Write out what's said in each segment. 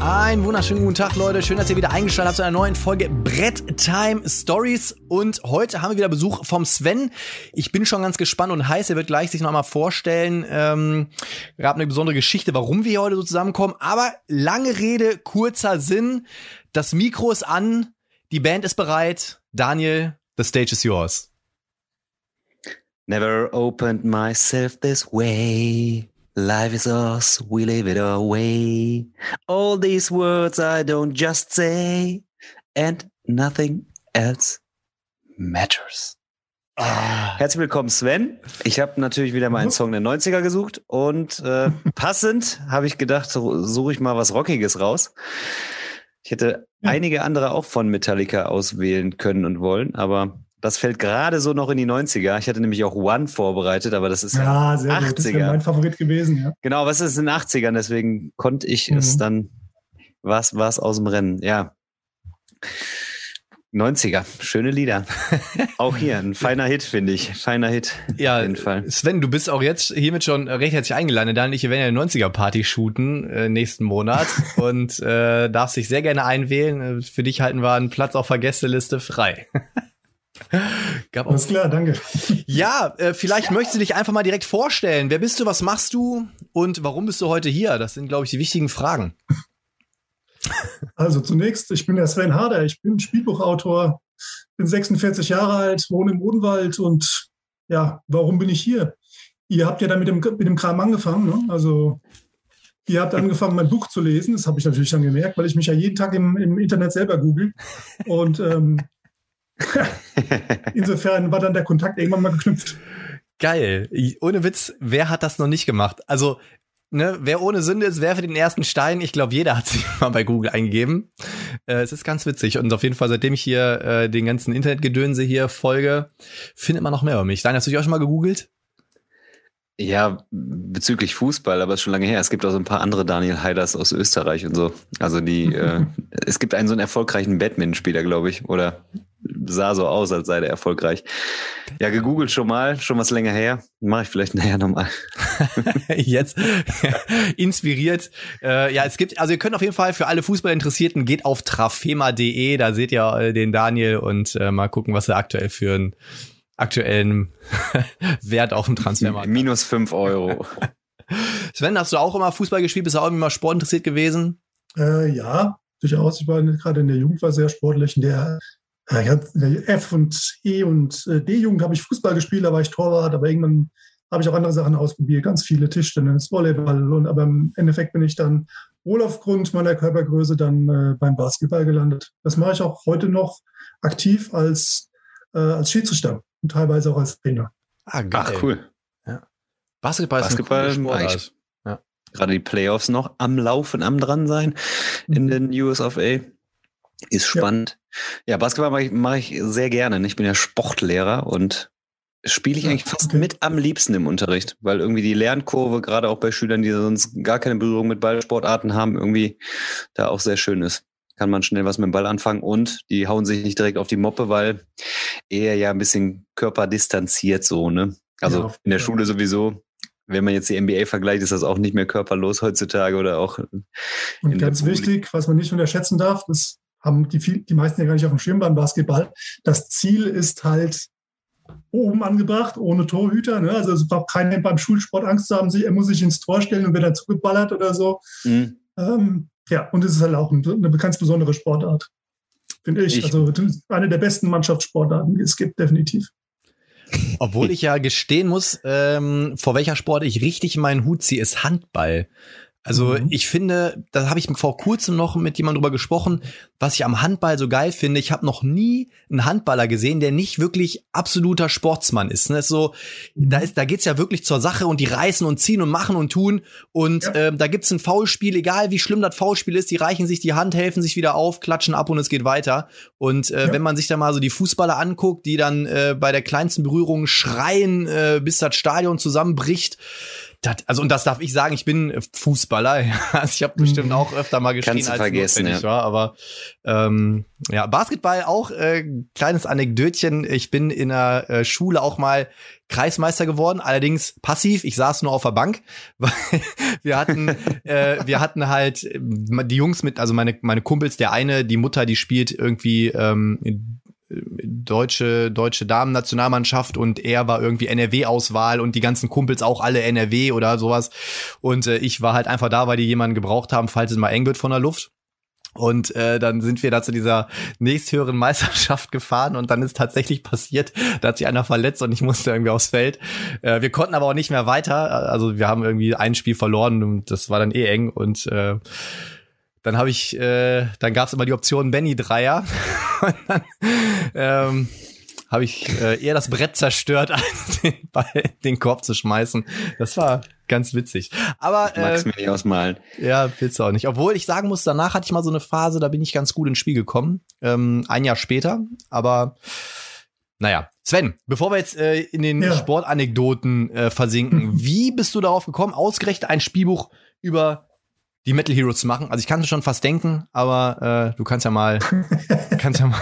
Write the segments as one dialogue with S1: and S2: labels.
S1: Einen wunderschönen guten Tag, Leute. Schön, dass ihr wieder eingeschaltet habt zu einer neuen Folge Brett Time Stories. Und heute haben wir wieder Besuch vom Sven. Ich bin schon ganz gespannt und heiß. Er wird gleich sich noch mal vorstellen. Ähm, gab eine besondere Geschichte, warum wir hier heute so zusammenkommen. Aber lange Rede, kurzer Sinn. Das Mikro ist an. Die Band ist bereit. Daniel, the stage is yours.
S2: Never opened myself this way. Life is us, we live it away. All these words I don't just say, and nothing else matters.
S1: Ah.
S2: Herzlich willkommen, Sven. Ich habe natürlich wieder mal einen Song der 90er gesucht und äh, passend habe ich gedacht, so- suche ich mal was Rockiges raus. Ich hätte
S3: Ja.
S2: einige andere auch von Metallica auswählen können und wollen, aber das fällt gerade so noch in die 90er. Ich hatte nämlich auch One vorbereitet, aber das ist ja,
S3: Ja, sehr gut. Das
S2: 80er.
S3: wäre mein Favorit gewesen, ja.
S2: Genau, was ist in den 80ern? Deswegen konnte ich es
S3: Mhm.
S2: dann, was was aus dem Rennen, ja. 90er, schöne Lieder. auch hier, ein feiner Hit, finde ich. Feiner Hit.
S1: Ja,
S2: auf jeden Fall.
S1: Sven, du bist auch jetzt hiermit schon recht herzlich eingeladen. Daniel und ich werden ja eine 90er-Party shooten äh, nächsten Monat und äh, darfst dich sehr gerne einwählen. Äh, Für dich halten wir einen Platz auf der Gästeliste frei. Gab
S3: Alles klar, danke.
S1: Ja, äh, vielleicht möchtest du dich einfach mal direkt vorstellen. Wer bist du, was machst du und warum bist du heute hier? Das sind, glaube ich, die wichtigen Fragen.
S3: Also zunächst, ich bin der Sven Harder, ich bin Spielbuchautor, bin 46 Jahre alt, wohne im Odenwald und ja, warum bin ich hier? Ihr habt ja dann mit dem, mit dem Kram angefangen, ne? Also ihr habt angefangen, mein Buch zu lesen, das habe ich natürlich dann gemerkt, weil ich mich ja jeden Tag im, im Internet selber google und ähm, insofern war dann der Kontakt irgendwann mal geknüpft.
S1: Geil. Ohne Witz, wer hat das noch nicht gemacht? Also, ne, wer ohne Sünde ist, werfe den ersten Stein. Ich glaube, jeder hat sich mal bei Google eingegeben. Äh, es ist ganz witzig. Und auf jeden Fall, seitdem ich hier äh, den ganzen Internetgedönse hier folge, findet man noch mehr über mich. Dein, hast du dich auch schon mal gegoogelt?
S2: Ja, bezüglich Fußball, aber ist schon lange her. Es gibt auch so ein paar andere Daniel Heiders aus Österreich und so. Also die, äh, es gibt einen so einen erfolgreichen Batman-Spieler, glaube ich, oder sah so aus, als sei der erfolgreich. Ja, gegoogelt schon mal, schon was länger her. Mache ich vielleicht nachher nochmal.
S1: jetzt inspiriert. Äh, ja, es gibt, also ihr könnt auf jeden Fall für alle Fußballinteressierten geht auf trafema.de, da seht ihr äh, den Daniel und äh, mal gucken, was er aktuell für einen aktuellen Wert auf dem Transfermarkt hat.
S2: Minus fünf Euro.
S1: Sven, hast du auch immer Fußball gespielt? Bist du auch immer sportinteressiert gewesen?
S3: Äh, ja, durchaus. Ich war gerade in der Jugend war sehr sportlich. In der, der F und E und äh, D-Jugend habe ich Fußball gespielt, da war ich Torwart, aber irgendwann habe ich auch andere Sachen ausprobiert, ganz viele Tischtennis, Volleyball. Und, aber im Endeffekt bin ich dann wohl aufgrund meiner Körpergröße dann äh, beim Basketball gelandet. Das mache ich auch heute noch aktiv als, äh, als Schiedsrichter und teilweise auch als Trainer.
S1: Ah, geil.
S2: Ach, cool.
S1: Basketball ist
S2: Basketball
S1: eine coole
S2: mag ich.
S1: Sportart.
S2: Gerade die Playoffs noch am Laufen, am dran sein in
S3: Mhm.
S2: den US of A. Ist spannend. Ja, Basketball mache ich, mache ich sehr gerne. Ich bin ja Sportlehrer und spiele ich
S3: Ja,
S2: eigentlich fast mit am liebsten im Unterricht, weil irgendwie die Lernkurve, gerade auch bei Schülern, die sonst gar keine Berührung mit Ballsportarten haben, irgendwie da auch sehr schön ist. Kann man schnell was mit dem Ball anfangen und die hauen sich nicht direkt auf die Moppe, weil eher ja ein bisschen körperdistanziert so, ne? Also
S3: Ja,
S2: in der. Schule sowieso. Wenn man jetzt die NBA vergleicht, ist das auch nicht mehr körperlos heutzutage oder auch
S3: Und ganz wichtig, was man nicht unterschätzen darf, das haben die, viel, die meisten ja gar nicht auf dem Schirm beim Basketball. Das Ziel ist halt oben angebracht, ohne Torhüter. Ne? Also es braucht keiner beim Schulsport Angst zu haben, er muss sich ins Tor stellen und wird dann zugeballert oder so.
S2: Mhm.
S3: Ähm, ja, und es ist halt auch ein- eine ganz besondere Sportart, finde ich.
S2: Ich-
S3: Also eine der besten Mannschaftssportarten, die es gibt, definitiv.
S1: Obwohl ich ja gestehen muss, ähm, vor welcher Sport ich richtig meinen Hut ziehe, ist Handball. Also
S3: Mhm.
S1: ich finde, da habe ich vor kurzem noch mit jemandem drüber gesprochen, was ich am Handball so geil finde. Ich habe noch nie einen Handballer gesehen, der nicht wirklich absoluter Sportsmann ist. Ne? Ist so, da ist, da geht's ja wirklich zur Sache und die reißen und ziehen und machen und tun. Und
S3: Ja.
S1: ähm, da gibt's ein Foulspiel, egal wie schlimm das Foulspiel ist, die reichen sich die Hand, helfen sich wieder auf, klatschen ab und es geht weiter. Und äh,
S3: Ja.
S1: wenn man sich da mal so die Fußballer anguckt, die dann äh, bei der kleinsten Berührung schreien, äh, bis das Stadion zusammenbricht, Das, also und das darf ich sagen, ich bin Fußballer. Ja. Also ich habe bestimmt auch öfter mal geschrien,
S2: Kannst du
S1: als
S2: vergessen,
S1: notwendig
S2: ja.
S1: war. Aber ähm, ja, Basketball auch äh, kleines Anekdötchen. Ich bin in der äh, Schule auch mal Kreismeister geworden, allerdings passiv. Ich saß nur auf der Bank, weil wir hatten, äh, wir hatten halt äh, die Jungs mit, also meine meine Kumpels. Der eine, die Mutter, die spielt irgendwie ähm, deutsche deutsche Damen-Nationalmannschaft und er war irgendwie NRW-Auswahl und die ganzen Kumpels auch alle NRW oder sowas. Und äh, ich war halt einfach da, weil die jemanden gebraucht haben, falls es mal eng wird von der Luft. Und äh, dann sind wir da zu dieser nächsthöheren Meisterschaft gefahren und dann ist tatsächlich passiert, da hat sich einer verletzt und ich musste irgendwie aufs Feld. Äh, wir konnten aber auch nicht mehr weiter. Also wir haben irgendwie ein Spiel verloren und das war dann eh eng und äh, dann habe ich, äh, dann gab es immer die Option Benny Dreier. Und dann ähm, habe ich äh, eher das Brett zerstört, als den Ball in den Korb zu schmeißen. Das war ganz witzig. Aber
S2: Magst
S1: äh,
S2: mir nicht ausmalen.
S1: ja, willst du auch nicht. Obwohl ich sagen muss, danach hatte ich mal so eine Phase, da bin ich ganz gut ins Spiel gekommen. Ähm, ein Jahr später. Aber naja, Sven, bevor wir jetzt äh, in den
S3: Ja.
S1: Sportanekdoten äh, versinken, wie bist du darauf gekommen, ausgerechnet ein Spielbuch über die Metal Heroes zu machen? Also ich kann es schon fast denken, aber äh, du kannst ja mal, kannst ja mal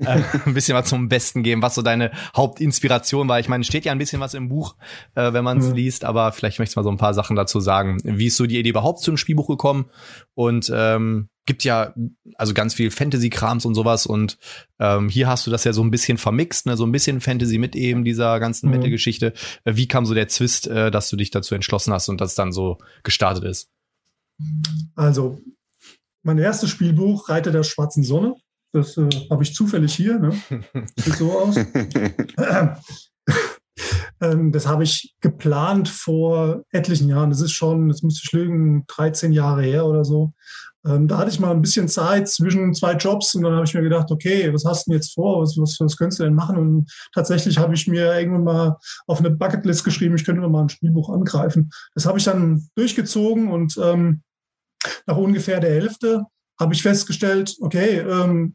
S1: äh, ein bisschen was zum Besten geben, was so deine Hauptinspiration war. Ich meine, es steht ja ein bisschen was im Buch, äh, wenn man es
S3: Mhm.
S1: liest, aber vielleicht möchtest du mal so ein paar Sachen dazu sagen. Wie ist so die Idee überhaupt zu einem Spielbuch gekommen? Und ähm, gibt ja also ganz viel Fantasy-Krams und sowas und ähm, hier hast du das ja so ein bisschen vermixt, ne? so ein bisschen Fantasy mit eben dieser ganzen
S3: Mhm.
S1: Metal-Geschichte. Äh, Wie kam so der Zwist, äh, dass du dich dazu entschlossen hast und das dann so gestartet ist?
S3: Also, mein erstes Spielbuch, Reiter der schwarzen Sonne, das äh, habe ich zufällig hier. Ne? Sieht so aus. Ähm, das habe ich geplant vor etlichen Jahren. Das ist schon, das müsste ich lügen, 13 Jahre her oder so. Ähm, da hatte ich mal ein bisschen Zeit zwischen zwei Jobs und dann habe ich mir gedacht, okay, was hast du denn jetzt vor? Was, was, was könntest du denn machen? Und tatsächlich habe ich mir irgendwann mal auf eine Bucketlist geschrieben, ich könnte mal ein Spielbuch angreifen. Das habe ich dann durchgezogen und ähm, nach ungefähr der Hälfte habe ich festgestellt, okay, ähm,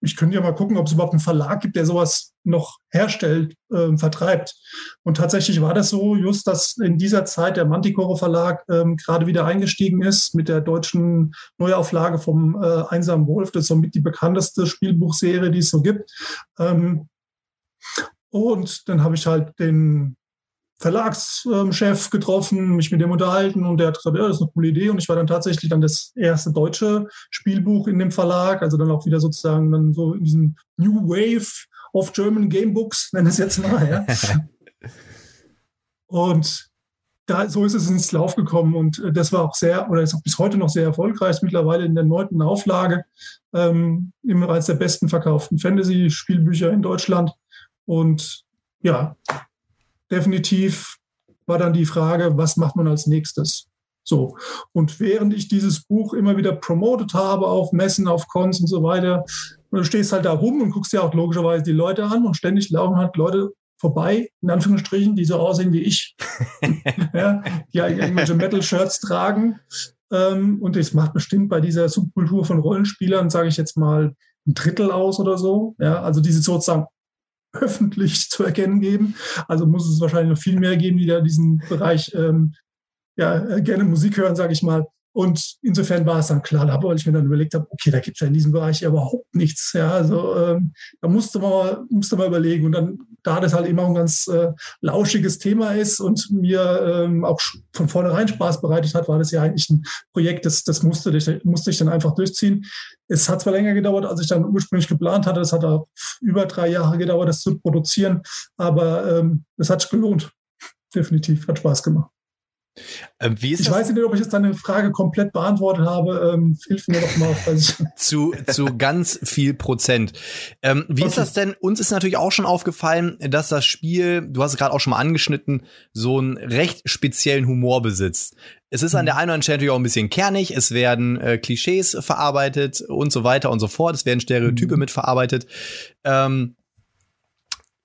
S3: ich könnte ja mal gucken, ob es überhaupt einen Verlag gibt, der sowas noch herstellt, ähm, vertreibt. Und tatsächlich war das so, just, dass in dieser Zeit der Manticore Verlag ähm, gerade wieder eingestiegen ist mit der deutschen Neuauflage vom äh, Einsamen Wolf. Das ist somit die bekannteste Spielbuchserie, die es so gibt. Ähm, und dann habe ich halt den Verlagschef getroffen, mich mit dem unterhalten und der hat gesagt, ja, das ist eine coole Idee. Und ich war dann tatsächlich dann das erste deutsche Spielbuch in dem Verlag, also dann auch wieder sozusagen dann so in diesem New Wave of German Gamebooks, nenne es jetzt mal. Ja. und da, so ist es ins Lauf gekommen und äh, das war auch sehr, oder ist auch bis heute noch sehr erfolgreich, mittlerweile in der neunten Auflage, ähm, immer eines der besten verkauften Fantasy-Spielbücher in Deutschland. Und ja, definitiv war dann die Frage, was macht man als nächstes? So. Und während ich dieses Buch immer wieder promotet habe auf Messen, auf Cons und so weiter, du stehst halt da rum und guckst dir auch logischerweise die Leute an und ständig laufen halt Leute vorbei, in Anführungsstrichen, die so aussehen wie ich, ja, die halt irgendwelche Metal-Shirts tragen. Ähm, und das macht bestimmt bei dieser Subkultur von Rollenspielern, sage ich jetzt mal, ein Drittel aus oder so. Ja, also diese sozusagen öffentlich zu erkennen geben. Also muss es wahrscheinlich noch viel mehr geben, die da diesen Bereich ähm, ja, äh, gerne Musik hören, sage ich mal. Und insofern war es dann klar, weil ich mir dann überlegt habe, okay, da gibt es ja in diesem Bereich ja überhaupt nichts. Ja, also ähm, da musste man, musste man überlegen. Und dann, da das halt immer ein ganz äh, lauschiges Thema ist und mir ähm, auch von vornherein Spaß bereitet hat, war das ja eigentlich ein Projekt, das, das musste, ich, musste ich dann einfach durchziehen. Es hat zwar länger gedauert, als ich dann ursprünglich geplant hatte. Es hat auch über drei Jahre gedauert, das zu produzieren. Aber ähm, es hat sich gelohnt. Definitiv. Hat Spaß gemacht.
S1: Ähm, wie ist
S3: Ich weiß nicht, ob ich jetzt deine Frage komplett beantwortet habe. Ähm, hilf mir doch mal. Ich
S1: zu, zu ganz viel Prozent. Ähm, wie ist
S3: Okay.
S1: das denn? Uns ist natürlich auch schon aufgefallen, dass das Spiel, du hast es gerade auch schon mal angeschnitten, so einen recht speziellen Humor besitzt. Es ist an
S3: Mhm.
S1: der einen oder anderen Stelle natürlich auch ein bisschen kernig, es werden äh, Klischees verarbeitet und so weiter und so fort, es werden Stereotype
S3: Mhm.
S1: mit verarbeitet. Ähm,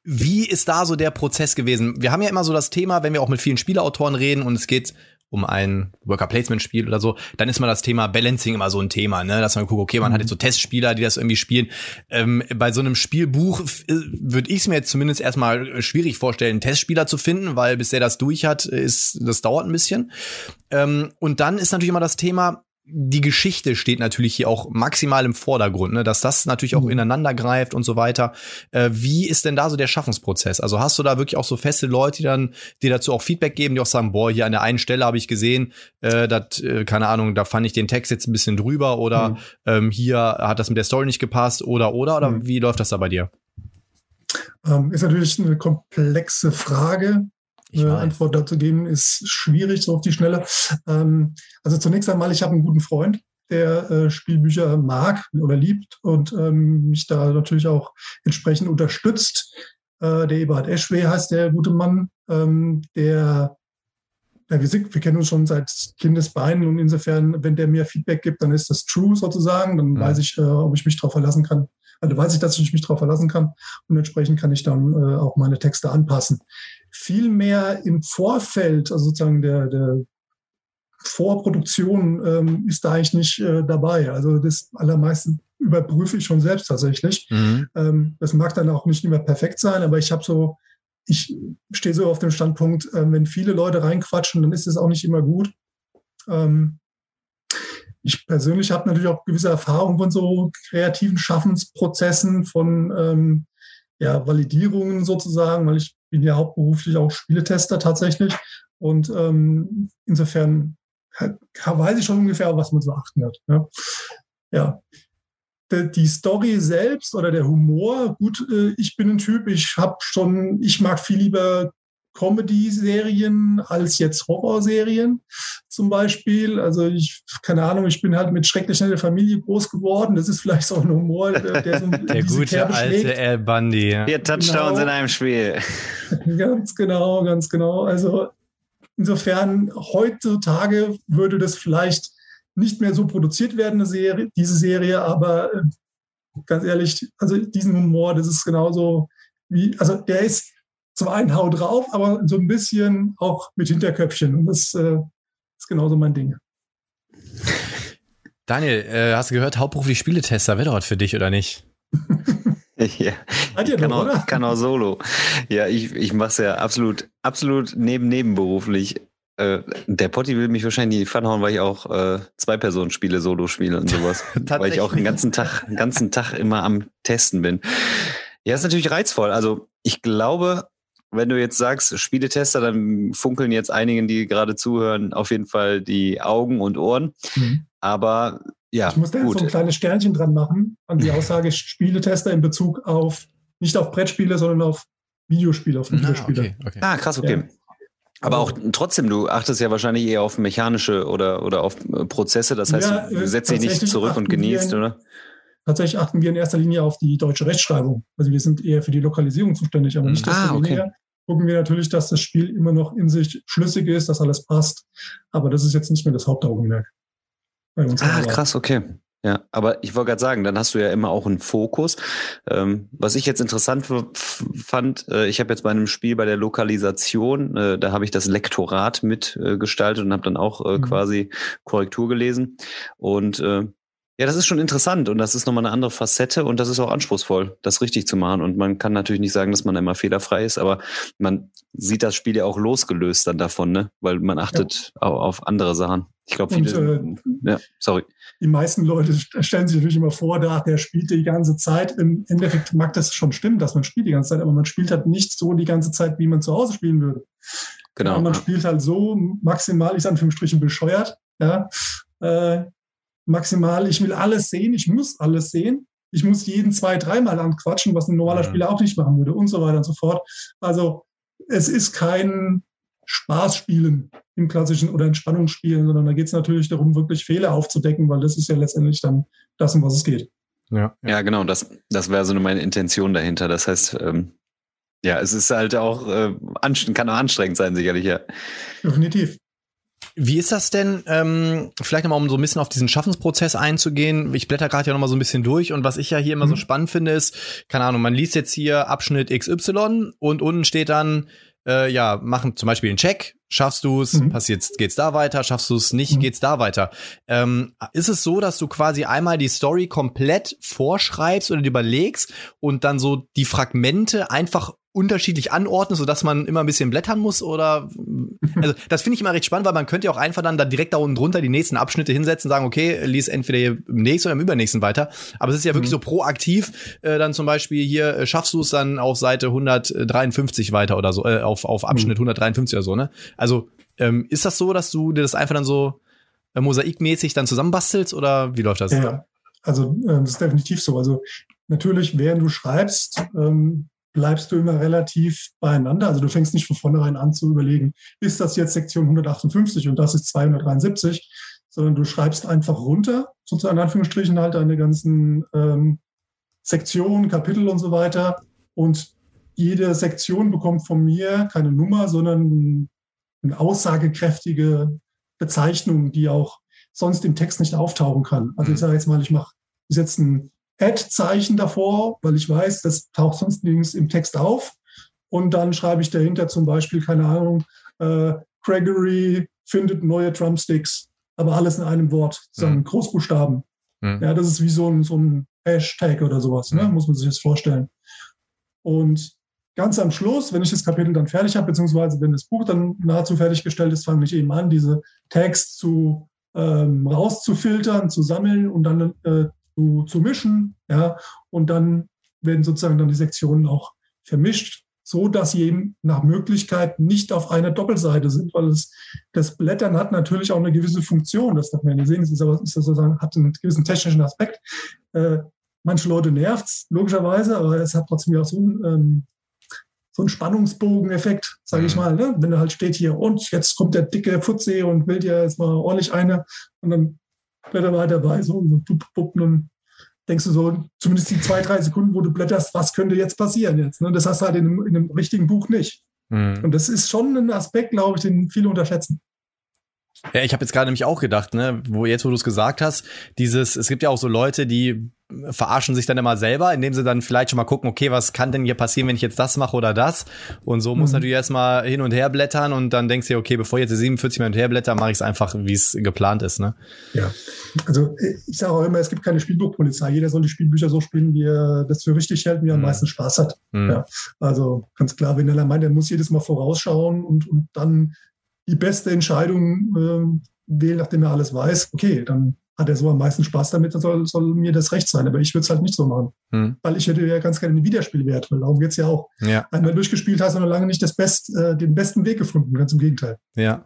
S1: wie ist da so der Prozess gewesen? Wir haben ja immer so das Thema, wenn wir auch mit vielen Spieleautoren reden und es geht um ein Worker Placement Spiel oder so, dann ist mal das Thema Balancing immer so ein Thema, ne, dass man guckt, okay, man mhm. hat jetzt so Testspieler, die das irgendwie spielen. Ähm, bei so einem Spielbuch äh, würde ich es mir jetzt zumindest erstmal schwierig vorstellen, einen Testspieler zu finden, weil bis der das durch hat, ist das dauert ein bisschen. Ähm, und dann ist natürlich immer das Thema, die Geschichte steht natürlich hier auch maximal im Vordergrund, ne? dass das natürlich auch mhm. ineinander greift und so weiter. Äh, wie ist denn da so der Schaffensprozess? Also hast du da wirklich auch so feste Leute, die dann, die dazu auch Feedback geben, die auch sagen, boah, hier an der einen Stelle habe ich gesehen, äh, dat, äh, keine Ahnung, da fand ich den Text jetzt ein bisschen drüber oder mhm. ähm, hier hat das mit der Story nicht gepasst oder oder oder mhm. wie läuft das da bei dir?
S3: Ähm, ist natürlich eine komplexe Frage eine Antwort dazu geben, ist schwierig, so auf die Schnelle. Ähm, also zunächst einmal, ich habe einen guten Freund, der äh, Spielbücher mag oder liebt und ähm, mich da natürlich auch entsprechend unterstützt. Äh, der Eberhard Eschwe heißt der gute Mann, ähm, der ja, wir, sind, wir kennen uns schon seit Kindesbeinen und insofern, wenn der mir Feedback gibt, dann ist das true sozusagen. Dann ja. weiß ich, äh, ob ich mich darauf verlassen kann. Also weiß ich, dass ich mich darauf verlassen kann und entsprechend kann ich dann äh, auch meine Texte anpassen viel mehr im Vorfeld, also sozusagen der, der Vorproduktion ähm, ist da eigentlich nicht äh, dabei. Also das allermeiste überprüfe ich schon selbst tatsächlich. Mhm. Ähm, das mag dann auch nicht immer perfekt sein, aber ich habe so, ich stehe so auf dem Standpunkt, äh, wenn viele Leute reinquatschen, dann ist es auch nicht immer gut. Ähm, ich persönlich habe natürlich auch gewisse Erfahrungen von so kreativen Schaffensprozessen, von ähm, ja, Validierungen sozusagen, weil ich bin ja hauptberuflich auch Spieletester tatsächlich. Und ähm, insofern weiß ich schon ungefähr, was man zu achten hat. Ja. ja. Die Story selbst oder der Humor, gut, äh, ich bin ein Typ, ich habe schon, ich mag viel lieber Comedy-Serien als jetzt Horrorserien zum Beispiel. Also ich, keine Ahnung, ich bin halt mit schrecklich in der Familie groß geworden. Das ist vielleicht so ein Humor, der, der so
S1: Der gute alte Al Bundy. Ja.
S2: Vier Touchdowns genau. in einem Spiel.
S3: Ganz genau, ganz genau. Also insofern heutzutage würde das vielleicht nicht mehr so produziert werden, eine Serie, diese Serie, aber äh, ganz ehrlich, also diesen Humor, das ist genauso wie, also der ist zum einen hau drauf, aber so ein bisschen auch mit Hinterköpfchen. Und das äh, ist genauso mein Ding.
S1: Daniel, äh, hast du gehört, hauptberuflich Spieletester wäre doch für dich, oder nicht?
S2: ja, ich kann, doch, auch, kann auch solo. Ja, ich, ich mache es ja absolut, absolut neben nebenberuflich. Äh, der Potti will mich wahrscheinlich in die Pfanne hauen, weil ich auch äh, zwei Personen spiele, Solo spiele und sowas. weil ich auch den ganzen Tag, den ganzen Tag immer am Testen bin. Ja, ist natürlich reizvoll. Also ich glaube, wenn du jetzt sagst, Spieletester, dann funkeln jetzt einigen, die gerade zuhören, auf jeden Fall die Augen und Ohren. Mhm. Aber ja.
S3: Ich muss da jetzt so ein kleines Sternchen dran machen an die Aussage Spieletester in Bezug auf, nicht auf Brettspiele, sondern auf Videospiele, auf Videospiele.
S2: Ah, okay, okay. ah krass, okay. Ja. Aber auch trotzdem, du achtest ja wahrscheinlich eher auf mechanische oder, oder auf äh, Prozesse. Das heißt, ja, du setzt dich nicht zurück und genießt, in, oder?
S3: Tatsächlich achten wir in erster Linie auf die deutsche Rechtschreibung. Also wir sind eher für die Lokalisierung zuständig, aber nicht ah, okay gucken wir natürlich, dass das Spiel immer noch in sich schlüssig ist, dass alles passt. Aber das ist jetzt nicht mehr das Hauptaugenmerk.
S2: ah, krass, okay. Ja, aber ich wollte gerade sagen, dann hast du ja immer auch einen Fokus. Ähm, was ich jetzt interessant fand, äh, ich habe jetzt bei einem Spiel bei der Lokalisation, äh, da habe ich das Lektorat mitgestaltet äh, und habe dann auch äh, mhm. quasi Korrektur gelesen. Und äh, ja, das ist schon interessant und das ist nochmal eine andere Facette und das ist auch anspruchsvoll, das richtig zu machen. Und man kann natürlich nicht sagen, dass man immer fehlerfrei ist, aber man sieht das Spiel ja auch losgelöst dann davon, ne? Weil man achtet ja. auf andere Sachen. Ich glaube, viele. Und, äh, ja, sorry.
S3: Die meisten Leute stellen sich natürlich immer vor, da der spielt die ganze Zeit. Im Endeffekt mag das schon stimmen, dass man spielt die ganze Zeit, aber man spielt halt nicht so die ganze Zeit, wie man zu Hause spielen würde. Genau. Ja, man spielt halt so maximal, ist Anführungsstrichen bescheuert, ja, äh, maximal, ich will alles sehen, ich muss alles sehen. Ich muss jeden zwei, dreimal anquatschen, was ein normaler Spieler auch nicht machen würde und so weiter und so fort. Also es ist kein Spaßspielen im klassischen oder Entspannungsspielen, sondern da geht es natürlich darum, wirklich Fehler aufzudecken, weil das ist ja letztendlich dann das, um was es geht.
S2: Ja, ja genau, das, das wäre so meine Intention dahinter. Das heißt, ähm, ja, es ist halt auch, äh, kann auch anstrengend sein, sicherlich, ja.
S3: Definitiv.
S1: Wie ist das denn, ähm, vielleicht nochmal, um so ein bisschen auf diesen Schaffensprozess einzugehen? Ich blätter gerade ja nochmal so ein bisschen durch und was ich ja hier immer mhm. so spannend finde, ist, keine Ahnung, man liest jetzt hier Abschnitt XY und unten steht dann, äh, ja, machen zum Beispiel einen Check, schaffst du es, mhm. passiert, geht's da weiter, schaffst du es nicht, mhm. geht's da weiter. Ähm, ist es so, dass du quasi einmal die Story komplett vorschreibst oder überlegst und dann so die Fragmente einfach unterschiedlich anordnen, so dass man immer ein bisschen blättern muss oder also das finde ich immer recht spannend, weil man könnte ja auch einfach dann da direkt da unten drunter die nächsten Abschnitte hinsetzen, sagen, okay, lies entweder hier im nächsten oder im übernächsten weiter. Aber es ist ja wirklich mhm. so proaktiv, äh, dann zum Beispiel hier äh, schaffst du es dann auf Seite 153 weiter oder so, äh, auf, auf Abschnitt mhm. 153 oder so, ne? Also ähm, ist das so, dass du dir das einfach dann so äh, mosaikmäßig dann zusammenbastelst oder wie läuft das?
S3: Ja, also äh, das ist definitiv so. Also natürlich, während du schreibst, ähm, bleibst du immer relativ beieinander. Also du fängst nicht von vornherein an zu überlegen, ist das jetzt Sektion 158 und das ist 273, sondern du schreibst einfach runter, sozusagen in Anführungsstrichen halt deine ganzen ähm, Sektionen, Kapitel und so weiter. Und jede Sektion bekommt von mir keine Nummer, sondern eine aussagekräftige Bezeichnung, die auch sonst im Text nicht auftauchen kann. Also ich mhm. sage jetzt mal, ich mache ich setze ein Add-Zeichen davor, weil ich weiß, das taucht sonst nirgends im Text auf. Und dann schreibe ich dahinter zum Beispiel, keine Ahnung, äh, Gregory findet neue Trumpsticks, aber alles in einem Wort, sozusagen mhm. Großbuchstaben. Mhm. Ja, das ist wie so ein, so ein Hashtag oder sowas, ne? Mhm. muss man sich das vorstellen. Und ganz am Schluss, wenn ich das Kapitel dann fertig habe, beziehungsweise wenn das Buch dann nahezu fertiggestellt ist, fange ich eben an, diese Tags zu ähm, rauszufiltern, zu sammeln und dann äh, zu, zu mischen. Ja, und dann werden sozusagen dann die Sektionen auch vermischt, so dass sie eben nach Möglichkeit nicht auf einer Doppelseite sind, weil es, das Blättern hat natürlich auch eine gewisse Funktion. Das darf man ja sehen. Es ist aber ist sozusagen, hat einen gewissen technischen Aspekt. Äh, manche Leute nervt es, logischerweise, aber es hat trotzdem auch so einen, ähm, so ein Spannungsbogeneffekt, sage ich mhm. mal. Ne? Wenn er halt steht hier und jetzt kommt der dicke Futsee und will dir jetzt mal ordentlich eine und dann blätter weiter bei, so, und dann denkst du so, zumindest die zwei, drei Sekunden, wo du blätterst, was könnte jetzt passieren jetzt? Ne? Das hast du halt in einem, in einem richtigen Buch nicht. Mhm. Und das ist schon ein Aspekt, glaube ich, den viele unterschätzen.
S1: Ja, ich habe jetzt gerade nämlich auch gedacht, ne, wo jetzt, wo du es gesagt hast, dieses, es gibt ja auch so Leute, die verarschen sich dann immer selber, indem sie dann vielleicht schon mal gucken, okay, was kann denn hier passieren, wenn ich jetzt das mache oder das? Und so mhm. muss natürlich erstmal hin und her blättern und dann denkst du dir, okay, bevor ich jetzt 47 Mal hin und her blätter, mache ich es einfach, wie es geplant ist, ne?
S3: Ja. Also ich sage auch immer, es gibt keine Spielbuchpolizei. Jeder soll die Spielbücher so spielen, wie er das für richtig hält, wie er mhm. am meisten Spaß hat. Mhm. Ja. Also ganz klar, wenn er meint, er muss jedes Mal vorausschauen und, und dann die beste Entscheidung äh, wählen, nachdem er alles weiß, okay, dann hat er so am meisten Spaß damit, dann soll, soll mir das recht sein. Aber ich würde es halt nicht so machen. Hm. Weil ich hätte ja ganz gerne einen Wiederspielwert, weil darum geht's ja auch. Ja. Einmal durchgespielt hast du noch lange nicht das Best, äh, den besten Weg gefunden, ganz im Gegenteil.
S1: Ja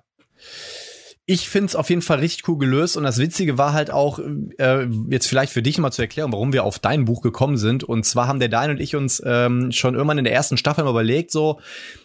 S1: ich finde es auf jeden Fall richtig cool gelöst und das Witzige war halt auch, äh, jetzt vielleicht für dich mal zu erklären, warum wir auf dein Buch gekommen sind. Und zwar haben der Dein und ich uns ähm, schon irgendwann in der ersten Staffel mal überlegt, so,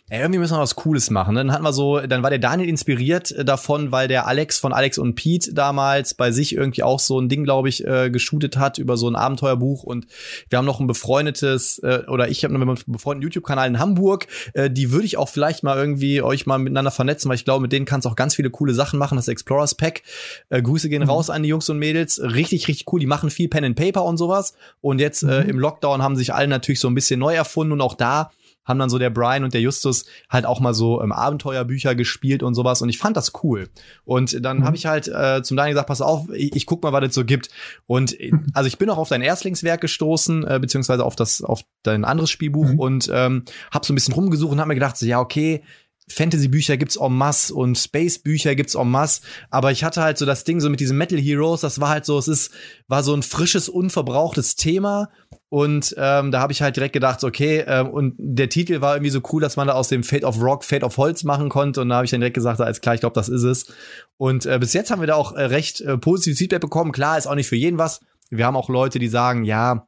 S1: ey, irgendwie müssen wir was Cooles machen. Dann hatten wir so, dann war der Daniel inspiriert äh, davon, weil der Alex von Alex und Pete damals bei sich irgendwie auch so ein Ding, glaube ich, äh, geshootet hat über so ein Abenteuerbuch. Und wir haben noch ein befreundetes, äh, oder ich habe noch einen befreundeten YouTube-Kanal in Hamburg. Äh, die würde ich auch vielleicht mal irgendwie euch mal miteinander vernetzen, weil ich glaube, mit denen kannst du auch ganz viele coole Sachen machen das Explorers Pack. Äh, Grüße gehen mhm. raus an die Jungs und Mädels. Richtig, richtig cool. Die machen viel Pen and Paper und sowas. Und jetzt äh, mhm. äh, im Lockdown haben sich alle natürlich so ein bisschen neu erfunden und auch da haben dann so der Brian und der Justus halt auch mal so ähm, Abenteuerbücher gespielt und sowas und ich fand das cool. Und dann mhm. habe ich halt äh, zum Daniel gesagt, pass auf, ich, ich guck mal, was es so gibt. Und äh, also ich bin auch auf dein Erstlingswerk gestoßen, äh, beziehungsweise auf das, auf dein anderes Spielbuch mhm. und ähm, habe so ein bisschen rumgesucht und habe mir gedacht, so, ja, okay, Fantasy-Bücher gibt's en masse und Space-Bücher gibt's en masse, aber ich hatte halt so das Ding so mit diesen Metal Heroes, das war halt so, es ist, war so ein frisches, unverbrauchtes Thema und ähm, da habe ich halt direkt gedacht, okay, ähm, und der Titel war irgendwie so cool, dass man da aus dem Fate of Rock Fate of Holz machen konnte und da habe ich dann direkt gesagt, alles klar, ich glaube, das ist es. Und äh, bis jetzt haben wir da auch äh, recht äh, positives Feedback bekommen. Klar, ist auch nicht für jeden was. Wir haben auch Leute, die sagen, ja,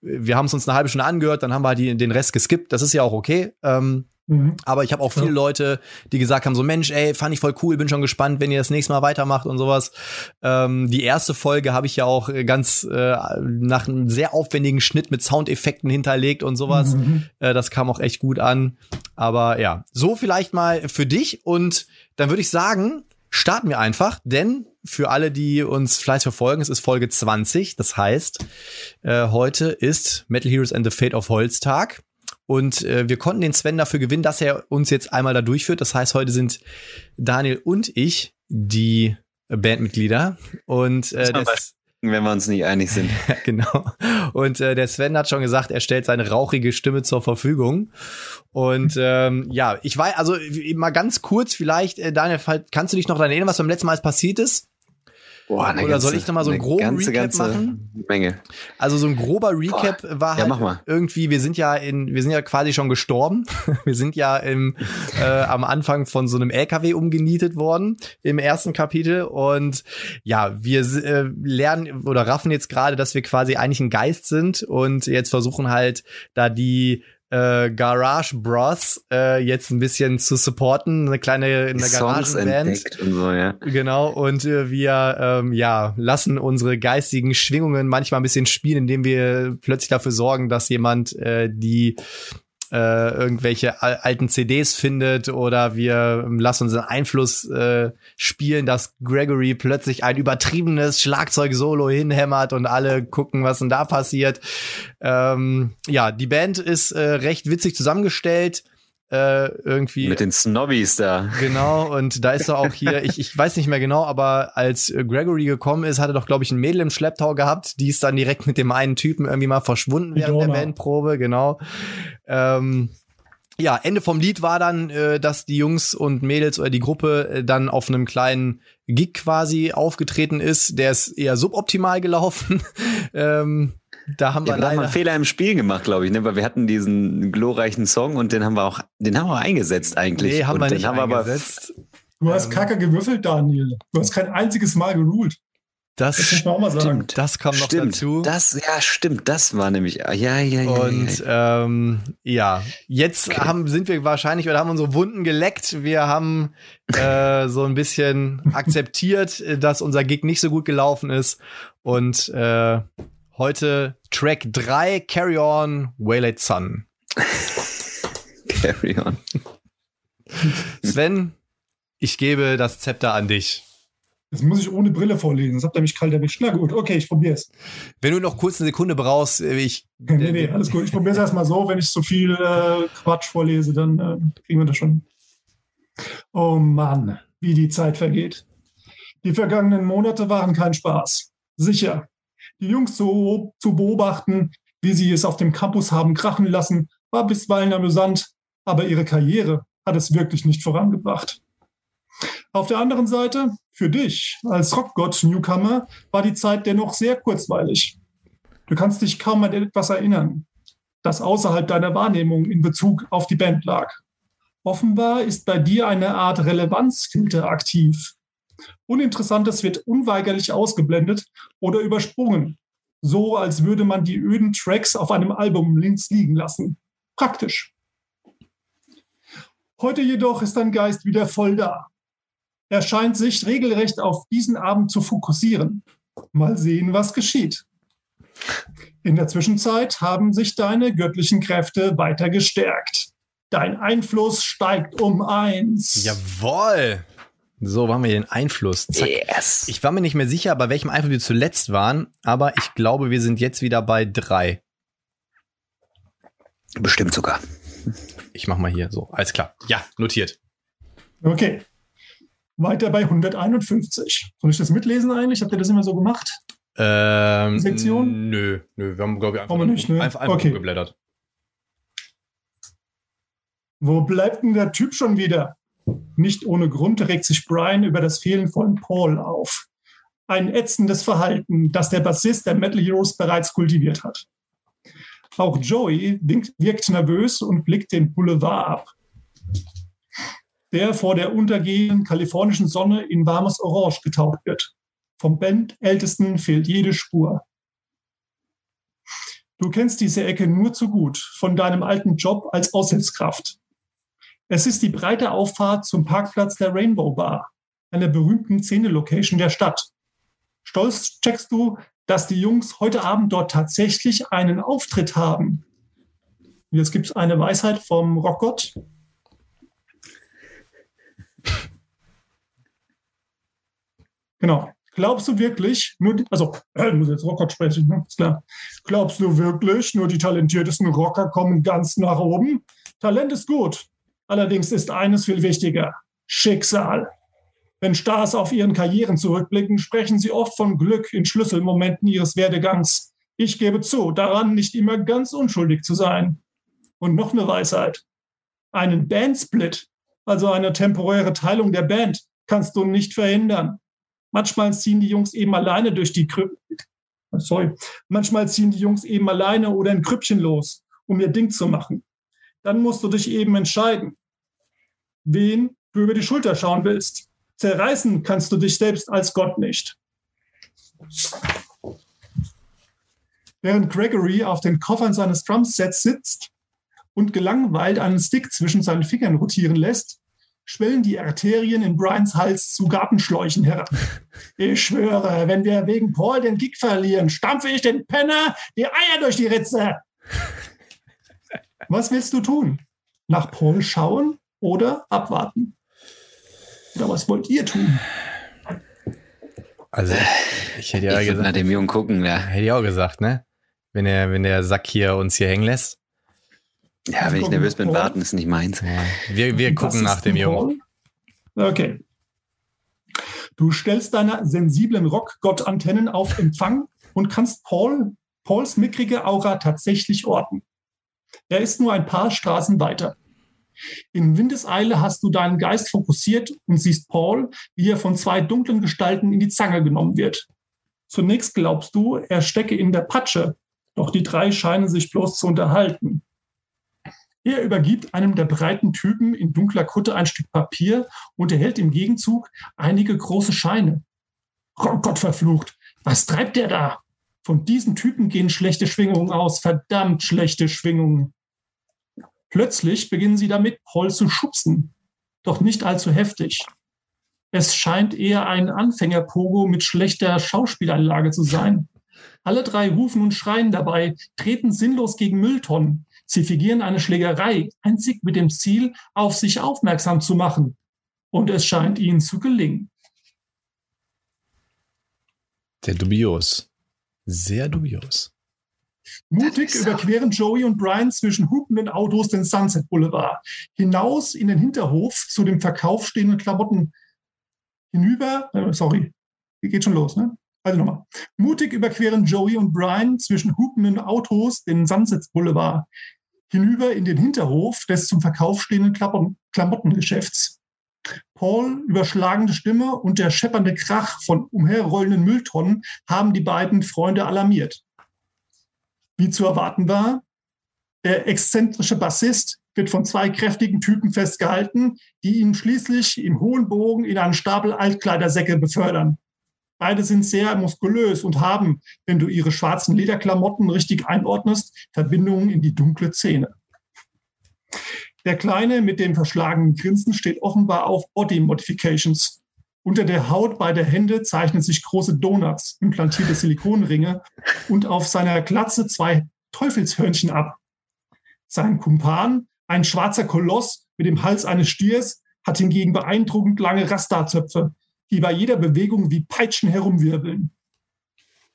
S1: wir haben es uns eine halbe Stunde angehört, dann haben wir halt die, den Rest geskippt. Das ist ja auch okay. Ähm, Mhm. Aber ich habe auch viele ja. Leute, die gesagt haben, so Mensch, ey, fand ich voll cool, bin schon gespannt, wenn ihr das nächste Mal weitermacht und sowas. Ähm, die erste Folge habe ich ja auch ganz äh, nach einem sehr aufwendigen Schnitt mit Soundeffekten hinterlegt und sowas. Mhm. Äh, das kam auch echt gut an. Aber ja, so vielleicht mal für dich und dann würde ich sagen, starten wir einfach, denn für alle, die uns fleißig verfolgen, es ist Folge 20. Das heißt, äh, heute ist Metal Heroes and the Fate of Holz Tag. Und äh, wir konnten den Sven dafür gewinnen, dass er uns jetzt einmal da durchführt. Das heißt, heute sind Daniel und ich die Bandmitglieder. Und äh, das,
S2: wenn wir uns nicht einig sind.
S1: genau. Und äh, der Sven hat schon gesagt, er stellt seine rauchige Stimme zur Verfügung. Und ähm, ja, ich weiß, also mal ganz kurz vielleicht, äh, Daniel, kannst du dich noch daran erinnern, was beim letzten Mal passiert ist?
S2: Boah,
S1: Oder ganze, soll ich noch mal so einen groben ganze, Recap ganze machen?
S2: Menge.
S1: Also so ein grober Recap Boah. war halt ja, irgendwie, wir sind ja in, wir sind ja quasi schon gestorben. wir sind ja im, äh, am Anfang von so einem LKW umgenietet worden im ersten Kapitel und ja, wir äh, lernen oder raffen jetzt gerade, dass wir quasi eigentlich ein Geist sind und jetzt versuchen halt da die äh, Garage Bros äh, jetzt ein bisschen zu supporten, eine kleine eine Garagenband.
S2: Und so, ja.
S1: Genau, und äh, wir ähm, ja, lassen unsere geistigen Schwingungen manchmal ein bisschen spielen, indem wir plötzlich dafür sorgen, dass jemand äh, die äh, irgendwelche alten CDs findet oder wir lassen unseren Einfluss äh, spielen, dass Gregory plötzlich ein übertriebenes Schlagzeug-Solo hinhämmert und alle gucken, was denn da passiert. Ähm, ja, die Band ist äh, recht witzig zusammengestellt äh, irgendwie.
S2: Mit den Snobbies da.
S1: Genau, und da ist er auch hier, ich, ich weiß nicht mehr genau, aber als Gregory gekommen ist, hat er doch, glaube ich, ein Mädel im Schlepptau gehabt, die ist dann direkt mit dem einen Typen irgendwie mal verschwunden während Idona. der Bandprobe, genau. Ähm, ja, Ende vom Lied war dann, äh, dass die Jungs und Mädels oder die Gruppe äh, dann auf einem kleinen Gig quasi aufgetreten ist. Der ist eher suboptimal gelaufen. ähm, da haben wir ja, leider haben
S2: einen Fehler im Spiel gemacht, glaube ich, ne? weil wir hatten diesen glorreichen Song und den haben wir auch, den haben wir eingesetzt eigentlich.
S1: Nee, haben
S2: und
S1: wir nicht haben eingesetzt.
S3: du hast Kacke gewürfelt, Daniel. Du hast kein einziges Mal geruled.
S1: Das, das,
S3: ich auch mal sagen.
S1: Stimmt, das kam noch
S2: stimmt,
S1: dazu.
S2: Das, ja, stimmt, das war nämlich, ja, ja, ja.
S1: Und
S2: ja.
S1: Ähm, ja, jetzt okay. haben, sind wir wahrscheinlich oder haben unsere Wunden geleckt. Wir haben äh, so ein bisschen akzeptiert, dass unser Gig nicht so gut gelaufen ist und äh, Heute Track 3, Carry On, Waylate Sun.
S2: Carry On.
S1: Sven, ich gebe das Zepter an dich.
S3: Das muss ich ohne Brille vorlesen, das habt ihr mich kalt erwischt. Na gut, okay, ich probier's.
S1: Wenn du noch kurz eine Sekunde brauchst, äh, ich.
S3: nee, nee, alles gut. Ich probier's erstmal so. Wenn ich zu viel äh, Quatsch vorlese, dann äh, kriegen wir das schon. Oh Mann, wie die Zeit vergeht. Die vergangenen Monate waren kein Spaß. Sicher, die Jungs zu, zu beobachten, wie sie es auf dem Campus haben krachen lassen, war bisweilen amüsant, aber ihre Karriere hat es wirklich nicht vorangebracht. Auf der anderen Seite, für dich als Rockgott-Newcomer war die Zeit dennoch sehr kurzweilig. Du kannst dich kaum an etwas erinnern, das außerhalb deiner Wahrnehmung in Bezug auf die Band lag. Offenbar ist bei dir eine Art Relevanzfilter aktiv, Uninteressantes wird unweigerlich ausgeblendet oder übersprungen, so als würde man die öden Tracks auf einem Album links liegen lassen. Praktisch. Heute jedoch ist dein Geist wieder voll da. Er scheint sich regelrecht auf diesen Abend zu fokussieren. Mal sehen, was geschieht. In der Zwischenzeit haben sich deine göttlichen Kräfte weiter gestärkt. Dein Einfluss steigt um eins.
S1: Jawohl! So, waren wir den Einfluss. Zack.
S2: Yes.
S1: Ich war mir nicht mehr sicher, bei welchem Einfluss wir zuletzt waren, aber ich glaube, wir sind jetzt wieder bei drei.
S2: Bestimmt sogar.
S1: Ich mach mal hier so. Alles klar. Ja, notiert.
S3: Okay. Weiter bei 151. Soll ich das mitlesen eigentlich? Habt ihr das immer so gemacht?
S1: Ähm,
S3: Sektion?
S1: Nö, nö. Wir haben, glaube ich,
S3: einfach, nicht, ne?
S1: einfach, einfach okay. geblättert.
S3: Wo bleibt denn der Typ schon wieder? Nicht ohne Grund regt sich Brian über das Fehlen von Paul auf. Ein ätzendes Verhalten, das der Bassist der Metal Heroes bereits kultiviert hat. Auch Joey wirkt nervös und blickt den Boulevard ab, der vor der untergehenden kalifornischen Sonne in warmes Orange getaucht wird. Vom Bandältesten fehlt jede Spur. Du kennst diese Ecke nur zu gut von deinem alten Job als Aushilfskraft. Es ist die breite Auffahrt zum Parkplatz der Rainbow Bar, einer berühmten Szene-Location der Stadt. Stolz checkst du, dass die Jungs heute Abend dort tatsächlich einen Auftritt haben. Jetzt gibt es eine Weisheit vom Rockgott. Genau. Glaubst du wirklich, nur die, also, äh, muss jetzt Rocker sprechen, ne? ist klar. Glaubst du wirklich, nur die talentiertesten Rocker kommen ganz nach oben? Talent ist gut. Allerdings ist eines viel wichtiger. Schicksal. Wenn Stars auf ihren Karrieren zurückblicken, sprechen sie oft von Glück in Schlüsselmomenten ihres Werdegangs. Ich gebe zu, daran nicht immer ganz unschuldig zu sein. Und noch eine Weisheit. Einen Bandsplit, also eine temporäre Teilung der Band, kannst du nicht verhindern. Manchmal ziehen die Jungs eben alleine durch die Krü Sorry. Manchmal ziehen die Jungs eben alleine oder in Krüppchen los, um ihr Ding zu machen. Dann musst du dich eben entscheiden, wen du über die Schulter schauen willst. Zerreißen kannst du dich selbst als Gott nicht. Während Gregory auf den Koffern seines Drumsets sitzt und gelangweilt einen Stick zwischen seinen Fingern rotieren lässt, schwellen die Arterien in Brians Hals zu Gartenschläuchen herab. Ich schwöre, wenn wir wegen Paul den Gig verlieren, stampfe ich den Penner die Eier durch die Ritze. Was willst du tun? Nach Paul schauen oder abwarten? Oder was wollt ihr tun?
S1: Also, ich hätte ja
S2: ich
S1: gesagt,
S2: nach dem Jungen gucken, ja.
S1: hätte ich auch gesagt, ne? Wenn der, wenn der Sack hier uns hier hängen lässt.
S2: Ja, wenn ich nervös bin, warten ist nicht meins.
S1: Wir, wir gucken nach dem Jungen.
S3: Okay. Du stellst deine sensiblen Rockgott-Antennen auf Empfang und kannst Paul, Pauls mickrige Aura tatsächlich orten. Er ist nur ein paar Straßen weiter. In Windeseile hast du deinen Geist fokussiert und siehst Paul, wie er von zwei dunklen Gestalten in die Zange genommen wird. Zunächst glaubst du, er stecke in der Patsche, doch die drei scheinen sich bloß zu unterhalten. Er übergibt einem der breiten Typen in dunkler Kutte ein Stück Papier und erhält im Gegenzug einige große Scheine. Oh Gott verflucht, was treibt der da? Von diesen Typen gehen schlechte Schwingungen aus, verdammt schlechte Schwingungen. Plötzlich beginnen sie damit, Paul zu schubsen, doch nicht allzu heftig. Es scheint eher ein Anfängerpogo mit schlechter Schauspielanlage zu sein. Alle drei rufen und schreien dabei, treten sinnlos gegen Mülltonnen. Sie fingieren eine Schlägerei, einzig mit dem Ziel, auf sich aufmerksam zu machen. Und es scheint ihnen zu gelingen.
S1: Der dubios. Sehr dubios.
S3: Mutig überqueren Joey und Brian zwischen hupenden Autos den Sunset Boulevard, hinaus in den Hinterhof zu dem Verkauf stehenden Klamotten hinüber. Äh, sorry, geht schon los, ne? Also nochmal. Mutig überqueren Joey und Brian zwischen hupenden Autos den Sunset Boulevard, hinüber in den Hinterhof des zum Verkauf stehenden Klamotten Klamottengeschäfts. Paul, überschlagende Stimme und der scheppernde Krach von umherrollenden Mülltonnen haben die beiden Freunde alarmiert. Wie zu erwarten war, der exzentrische Bassist wird von zwei kräftigen Typen festgehalten, die ihn schließlich im hohen Bogen in einen Stapel Altkleidersäcke befördern. Beide sind sehr muskulös und haben, wenn du ihre schwarzen Lederklamotten richtig einordnest, Verbindungen in die dunkle Szene. Der Kleine mit dem verschlagenen Grinsen steht offenbar auf Body Modifications. Unter der Haut beider Hände zeichnen sich große Donuts, implantierte Silikonringe und auf seiner Glatze zwei Teufelshörnchen ab. Sein Kumpan, ein schwarzer Koloss mit dem Hals eines Stiers, hat hingegen beeindruckend lange Rastazöpfe, die bei jeder Bewegung wie Peitschen herumwirbeln.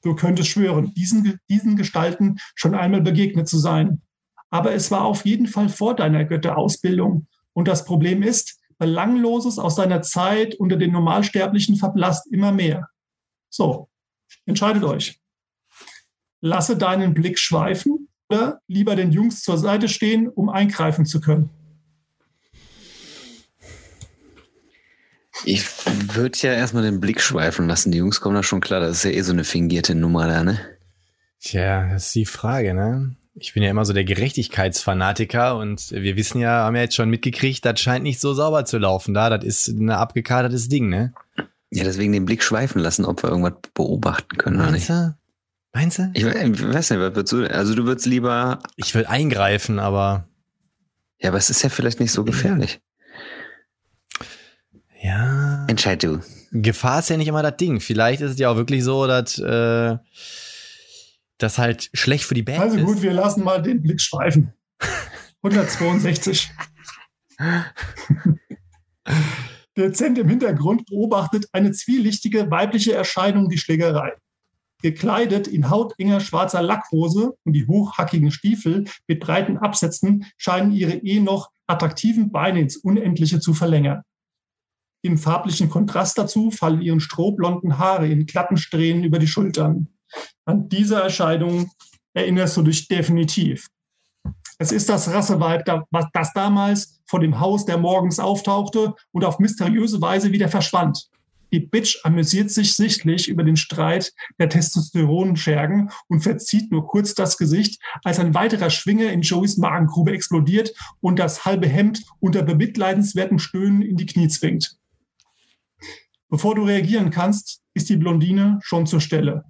S3: Du könntest schwören, diesen, diesen Gestalten schon einmal begegnet zu sein. Aber es war auf jeden Fall vor deiner Götterausbildung. Und das Problem ist, Belangloses aus deiner Zeit unter den Normalsterblichen verblasst immer mehr. So, entscheidet euch. Lasse deinen Blick schweifen oder lieber den Jungs zur Seite stehen, um eingreifen zu können.
S2: Ich würde ja erstmal den Blick schweifen lassen. Die Jungs kommen da schon klar. Das ist ja eh so eine fingierte Nummer da, ne?
S1: Tja, das ist die Frage, ne? Ich bin ja immer so der Gerechtigkeitsfanatiker und wir wissen ja, haben ja jetzt schon mitgekriegt, das scheint nicht so sauber zu laufen da. Das ist ein abgekadertes Ding, ne?
S2: Ja, deswegen den Blick schweifen lassen, ob wir irgendwas beobachten können oder
S1: Meinst
S2: nicht.
S1: du? Meinst du?
S2: Ich we- ich weiß nicht, was würdest du? Also du würdest lieber.
S1: Ich will eingreifen, aber
S2: Ja, aber es ist ja vielleicht nicht so gefährlich.
S1: ja.
S2: Entscheid du.
S1: Gefahr ist ja nicht immer das Ding. Vielleicht ist es ja auch wirklich so, dass äh, das halt schlecht für die Band
S3: Also
S1: ist.
S3: gut, wir lassen mal den Blick schweifen. 162. Dezent im Hintergrund beobachtet eine zwielichtige weibliche Erscheinung die Schlägerei. Gekleidet in hautenger schwarzer Lackhose und die hochhackigen Stiefel mit breiten Absätzen scheinen ihre eh noch attraktiven Beine ins Unendliche zu verlängern. Im farblichen Kontrast dazu fallen ihren strohblonden Haare in glatten Strähnen über die Schultern. An diese Erscheinung erinnerst du dich definitiv. Es ist das Rasseweib, das damals vor dem Haus der morgens auftauchte und auf mysteriöse Weise wieder verschwand. Die Bitch amüsiert sich sichtlich über den Streit der Testosteronschergen und verzieht nur kurz das Gesicht, als ein weiterer Schwinger in Joeys Magengrube explodiert und das halbe Hemd unter bemitleidenswertem Stöhnen in die Knie zwingt. Bevor du reagieren kannst, ist die Blondine schon zur Stelle.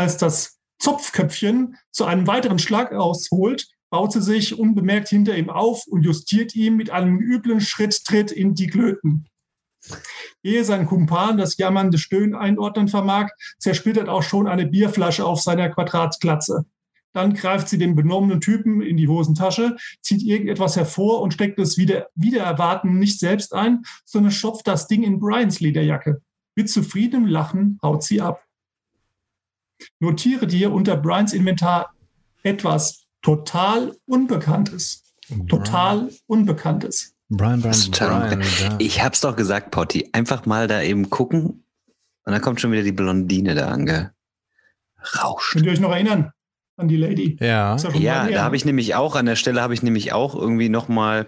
S3: Als das Zopfköpfchen zu einem weiteren Schlag ausholt, baut sie sich unbemerkt hinter ihm auf und justiert ihm mit einem üblen Schritttritt in die Glöten. Ehe sein Kumpan das jammernde Stöhnen einordnen vermag, zersplittert auch schon eine Bierflasche auf seiner Quadratglatze. Dann greift sie den benommenen Typen in die Hosentasche, zieht irgendetwas hervor und steckt es wieder, wieder erwarten nicht selbst ein, sondern schopft das Ding in Brians Lederjacke. Mit zufriedenem Lachen haut sie ab. Notiere dir unter Brians Inventar etwas total Unbekanntes. Total Unbekanntes.
S2: Brian, Brian, Brian. Ich hab's doch gesagt, Potti. Einfach mal da eben gucken. Und dann kommt schon wieder die Blondine da angerauscht.
S3: Könnt ihr euch noch erinnern? an die Lady.
S2: Ja, ja da habe ich nämlich auch, an der Stelle habe ich nämlich auch irgendwie nochmal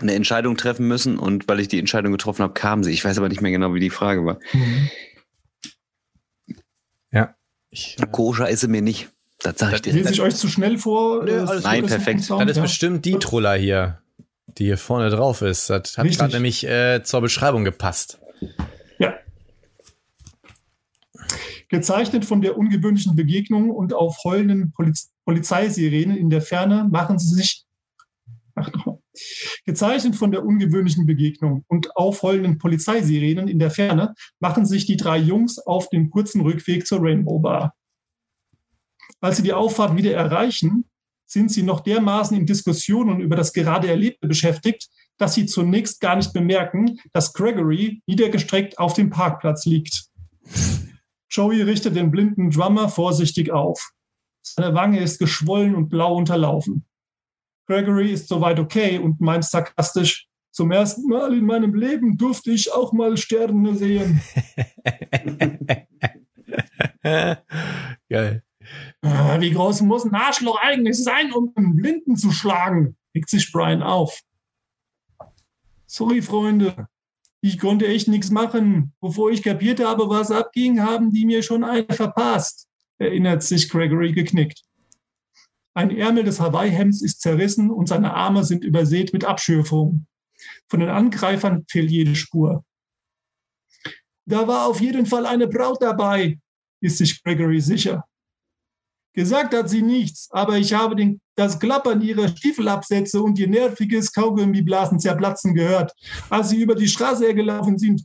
S2: eine Entscheidung treffen müssen und weil ich die Entscheidung getroffen habe, kam sie. Ich weiß aber nicht mehr genau, wie die Frage war. Mhm. Ich, äh, Koscher ist sie mir nicht. Das sage ich dir.
S3: Lese ich euch zu schnell vor?
S2: Nö, Nein, perfekt.
S1: Das ist ja. bestimmt die Truller hier, die hier vorne drauf ist. Das hat gerade nämlich äh, zur Beschreibung gepasst.
S3: Ja. Gezeichnet von der ungewöhnlichen Begegnung und auf heulenden Poliz Polizeisirenen in der Ferne machen sie sich ach, Gezeichnet von der ungewöhnlichen Begegnung und aufheulenden Polizeisirenen in der Ferne machen sich die drei Jungs auf den kurzen Rückweg zur Rainbow Bar. Als sie die Auffahrt wieder erreichen, sind sie noch dermaßen in Diskussionen über das gerade Erlebte beschäftigt, dass sie zunächst gar nicht bemerken, dass Gregory niedergestreckt auf dem Parkplatz liegt. Joey richtet den blinden Drummer vorsichtig auf. Seine Wange ist geschwollen und blau unterlaufen. Gregory ist soweit okay und meint sarkastisch, zum ersten Mal in meinem Leben durfte ich auch mal Sterne sehen.
S1: Geil.
S3: Ah, wie groß muss ein Arschloch eigentlich sein, um einen Blinden zu schlagen? Regt sich Brian auf. Sorry, Freunde. Ich konnte echt nichts machen. Bevor ich kapiert habe, was abging, haben die mir schon eine verpasst, erinnert sich Gregory geknickt. Ein Ärmel des Hawaii-Hemds ist zerrissen und seine Arme sind übersät mit Abschürfungen. Von den Angreifern fehlt jede Spur. Da war auf jeden Fall eine Braut dabei, ist sich Gregory sicher. Gesagt hat sie nichts, aber ich habe den, das Klappern ihrer Stiefelabsätze und ihr nerviges Kaugummiblasen zerplatzen gehört, als sie über die Straße hergelaufen sind.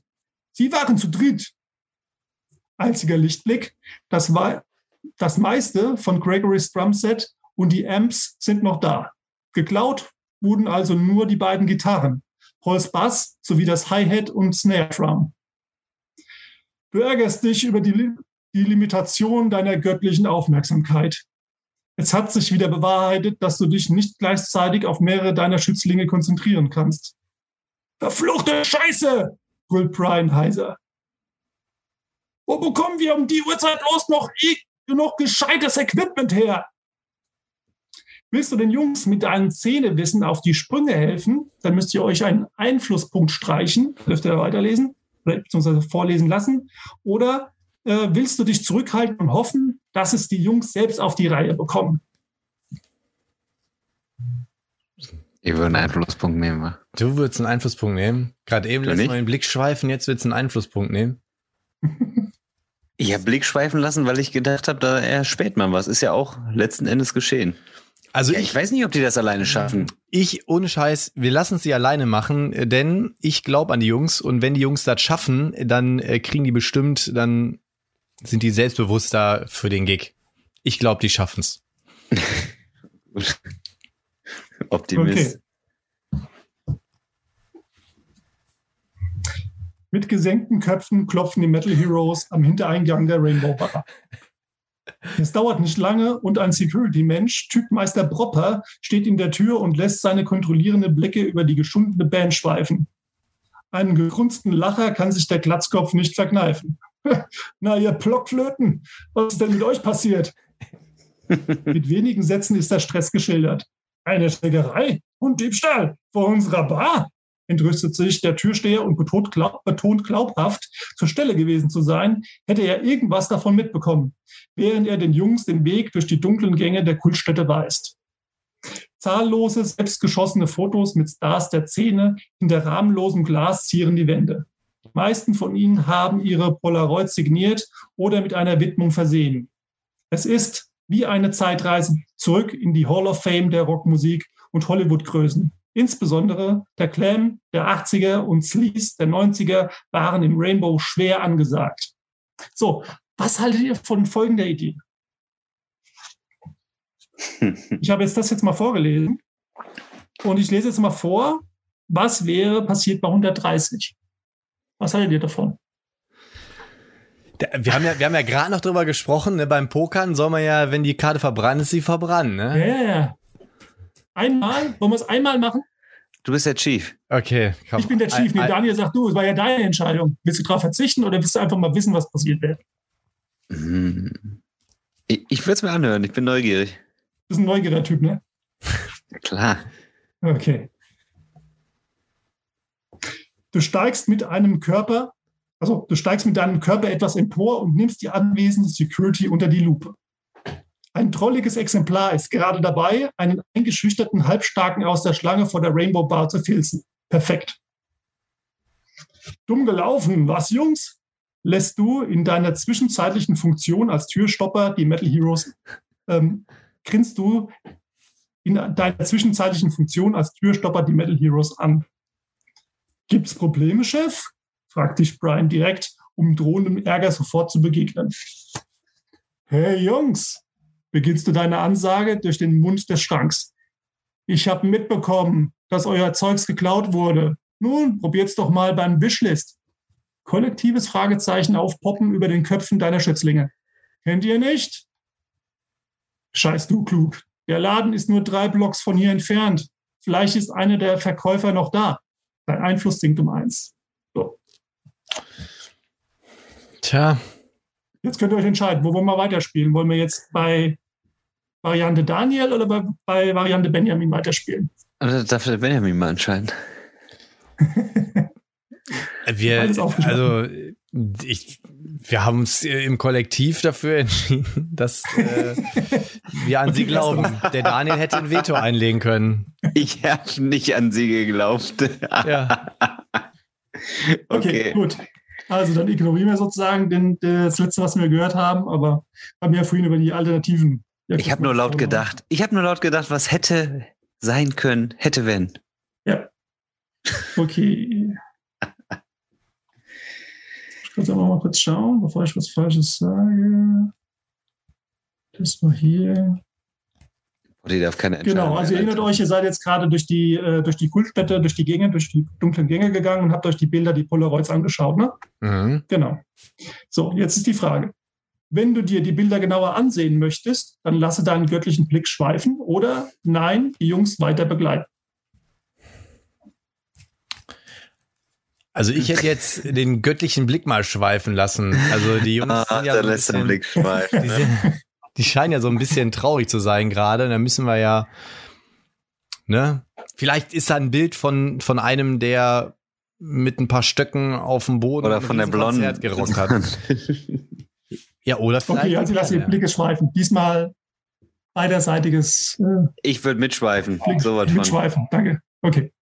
S3: Sie waren zu dritt. Einziger Lichtblick, das war das meiste von Gregorys Drumset und die Amps sind noch da. Geklaut wurden also nur die beiden Gitarren, Pauls Bass sowie das Hi-Hat und Snare Drum. Du ärgerst dich über die die Limitation deiner göttlichen Aufmerksamkeit. Es hat sich wieder bewahrheitet, dass du dich nicht gleichzeitig auf mehrere deiner Schützlinge konzentrieren kannst. Verfluchte Scheiße! brüllt Brian heiser. Wo bekommen wir um die Uhrzeit los noch, noch gescheites Equipment her? Willst du den Jungs mit deinen Zähnewissen auf die Sprünge helfen, dann müsst ihr euch einen Einflusspunkt streichen, dürft ihr weiterlesen, beziehungsweise vorlesen lassen. Oder äh, willst du dich zurückhalten und hoffen, dass es die Jungs selbst auf die Reihe bekommen?
S2: Ich würde einen Einflusspunkt nehmen.
S1: Du würdest einen Einflusspunkt nehmen. Gerade eben lässt man den Blick schweifen, jetzt willst du einen Einflusspunkt nehmen.
S2: Ich habe Blick schweifen lassen, weil ich gedacht habe, da erspäht man was. Ist ja auch letzten Endes geschehen.
S1: Also
S2: ja, ich, ich, weiß nicht, ob die das alleine schaffen.
S1: Ich, ohne Scheiß, wir lassen sie alleine machen, denn ich glaube an die Jungs und wenn die Jungs das schaffen, dann äh, kriegen die bestimmt dann sind die selbstbewusster für den Gig. Ich glaube, die schaffen's.
S2: Optimist.
S3: Okay. Mit gesenkten Köpfen klopfen die Metal Heroes am Hintereingang der Rainbow Bar. Es dauert nicht lange und ein Security-Mensch, Typmeister Bropper, steht in der Tür und lässt seine kontrollierende Blicke über die geschundene Band schweifen. Einen gegrunzten Lacher kann sich der Glatzkopf nicht verkneifen. Na, ihr Blockflöten, was ist denn mit euch passiert? mit wenigen Sätzen ist der Stress geschildert. Eine Schlägerei und Diebstahl vor unserer Bar? Entrüstet sich der Türsteher und betont, glaub, betont glaubhaft, zur Stelle gewesen zu sein, hätte er irgendwas davon mitbekommen, während er den Jungs den Weg durch die dunklen Gänge der Kultstätte weist. Zahllose, selbstgeschossene Fotos mit Stars der Szene hinter rahmenlosem Glas zieren die Wände. Die meisten von ihnen haben ihre Polaroid signiert oder mit einer Widmung versehen. Es ist wie eine Zeitreise zurück in die Hall of Fame der Rockmusik und Hollywood-Größen. Insbesondere der Clam der 80er und Sleaze der 90er waren im Rainbow schwer angesagt. So, was haltet ihr von folgender Idee? Ich habe jetzt das jetzt mal vorgelesen und ich lese jetzt mal vor, was wäre passiert bei 130? Was haltet ihr davon?
S1: Wir haben ja, wir haben ja gerade noch drüber gesprochen, ne? beim Pokern soll man ja, wenn die Karte verbrannt ist, sie verbrannt, ne?
S3: Ja, ja, ja. Einmal? Wollen wir es einmal machen?
S2: Du bist der Chief.
S1: Okay.
S3: Komm. Ich bin der Chief. Nee, Daniel sagt du, es war ja deine Entscheidung. Willst du darauf verzichten oder willst du einfach mal wissen, was passiert wäre?
S2: Hm. Ich, ich würde es mir anhören. Ich bin neugierig.
S3: Du bist ein neugieriger Typ, ne?
S2: Klar.
S3: Okay. Du steigst mit einem Körper, also du steigst mit deinem Körper etwas empor und nimmst die anwesende Security unter die Lupe. Ein trolliges Exemplar ist gerade dabei, einen eingeschüchterten Halbstarken aus der Schlange vor der Rainbow Bar zu filzen. Perfekt. Dumm gelaufen, was, Jungs? Lässt du in deiner zwischenzeitlichen Funktion als Türstopper die Metal Heroes, ähm, grinst du in deiner zwischenzeitlichen Funktion als Türstopper die Metal Heroes an. Gibt's Probleme, Chef? fragt dich Brian direkt, um drohendem Ärger sofort zu begegnen. Hey Jungs, beginnst du deine Ansage durch den Mund des Schranks. Ich habe mitbekommen, dass euer Zeugs geklaut wurde. Nun, probiert's doch mal beim Wishlist. Kollektives Fragezeichen aufpoppen über den Köpfen deiner Schützlinge. Kennt ihr nicht? Scheiß du klug. Der Laden ist nur drei Blocks von hier entfernt. Vielleicht ist einer der Verkäufer noch da. Dein Einfluss sinkt um eins. So.
S1: Tja.
S3: Jetzt könnt ihr euch entscheiden, wo wollen wir weiterspielen? Wollen wir jetzt bei Variante Daniel oder bei, bei Variante Benjamin weiterspielen?
S2: Also darf der Benjamin mal entscheiden.
S1: wir, also ich, wir haben uns im Kollektiv dafür entschieden, dass äh, wir an sie glauben. Der Daniel hätte ein Veto einlegen können.
S2: Ich habe nicht an sie geglaubt.
S1: ja.
S3: okay. okay, gut. Also dann ignorieren wir sozusagen den, das letzte, was wir gehört haben, aber haben ja vorhin über die Alternativen
S2: ja, ich habe nur laut gedacht. Ich habe nur laut gedacht, was hätte sein können, hätte wenn.
S3: Ja. Okay. ich muss aber mal kurz schauen, bevor ich was Falsches sage. Das war hier.
S2: Die darf keine
S3: Genau, also ihr erinnert euch, ihr seid jetzt gerade durch die, äh, durch die Kultstätte, durch die Gänge, durch die dunklen Gänge gegangen und habt euch die Bilder, die Polaroids angeschaut, ne? Mhm. Genau. So, jetzt ist die Frage. Wenn du dir die Bilder genauer ansehen möchtest, dann lasse deinen göttlichen Blick schweifen oder nein, die Jungs weiter begleiten.
S1: Also ich hätte jetzt den göttlichen Blick mal schweifen lassen. Also die Jungs
S2: ah, sind ja so bisschen, Blick schweifen,
S1: die, sind, die, scheinen ja so ein bisschen traurig zu sein gerade. Da müssen wir ja, ne? Vielleicht ist da ein Bild von, von einem, der mit ein paar Stöcken auf dem Boden
S2: oder von der Blonden
S1: gerockt hat. Ja, oder
S3: vielleicht. Okay, also lass die Blicke schweifen. Diesmal beiderseitiges.
S2: Äh, ich würde mitschweifen.
S3: Blick, so was mitschweifen, von. danke. Okay.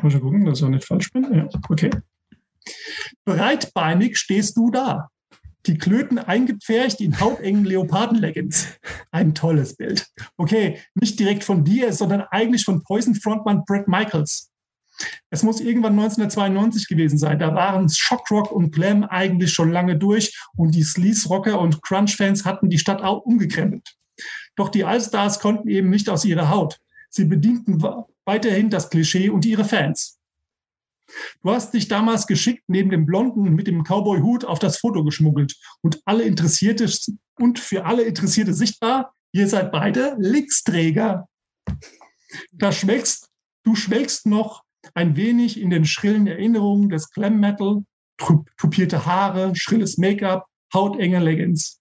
S3: Muss ich gucken, dass ich auch nicht falsch bin. Ja, okay. Breitbeinig stehst du da. Die Klöten eingepfercht in hautengen Leopardenleggings. Ein tolles Bild. Okay, nicht direkt von dir, sondern eigentlich von Poison Frontman Brett Michaels. Es muss irgendwann 1992 gewesen sein. Da waren Shockrock und Glam eigentlich schon lange durch und die Sleaze-Rocker und Crunch-Fans hatten die Stadt auch umgekrempelt. Doch die Allstars konnten eben nicht aus ihrer Haut. Sie bedienten weiterhin das Klischee und ihre Fans. Du hast dich damals geschickt neben dem Blonden mit dem Cowboy-Hut auf das Foto geschmuggelt und alle Interessierte und für alle Interessierte sichtbar, ihr seid beide Linksträger. Da schwelgst, du schwelgst noch ein wenig in den schrillen Erinnerungen des Glam Metal, tupierte Haare, schrilles Make-up, hautenge Leggings.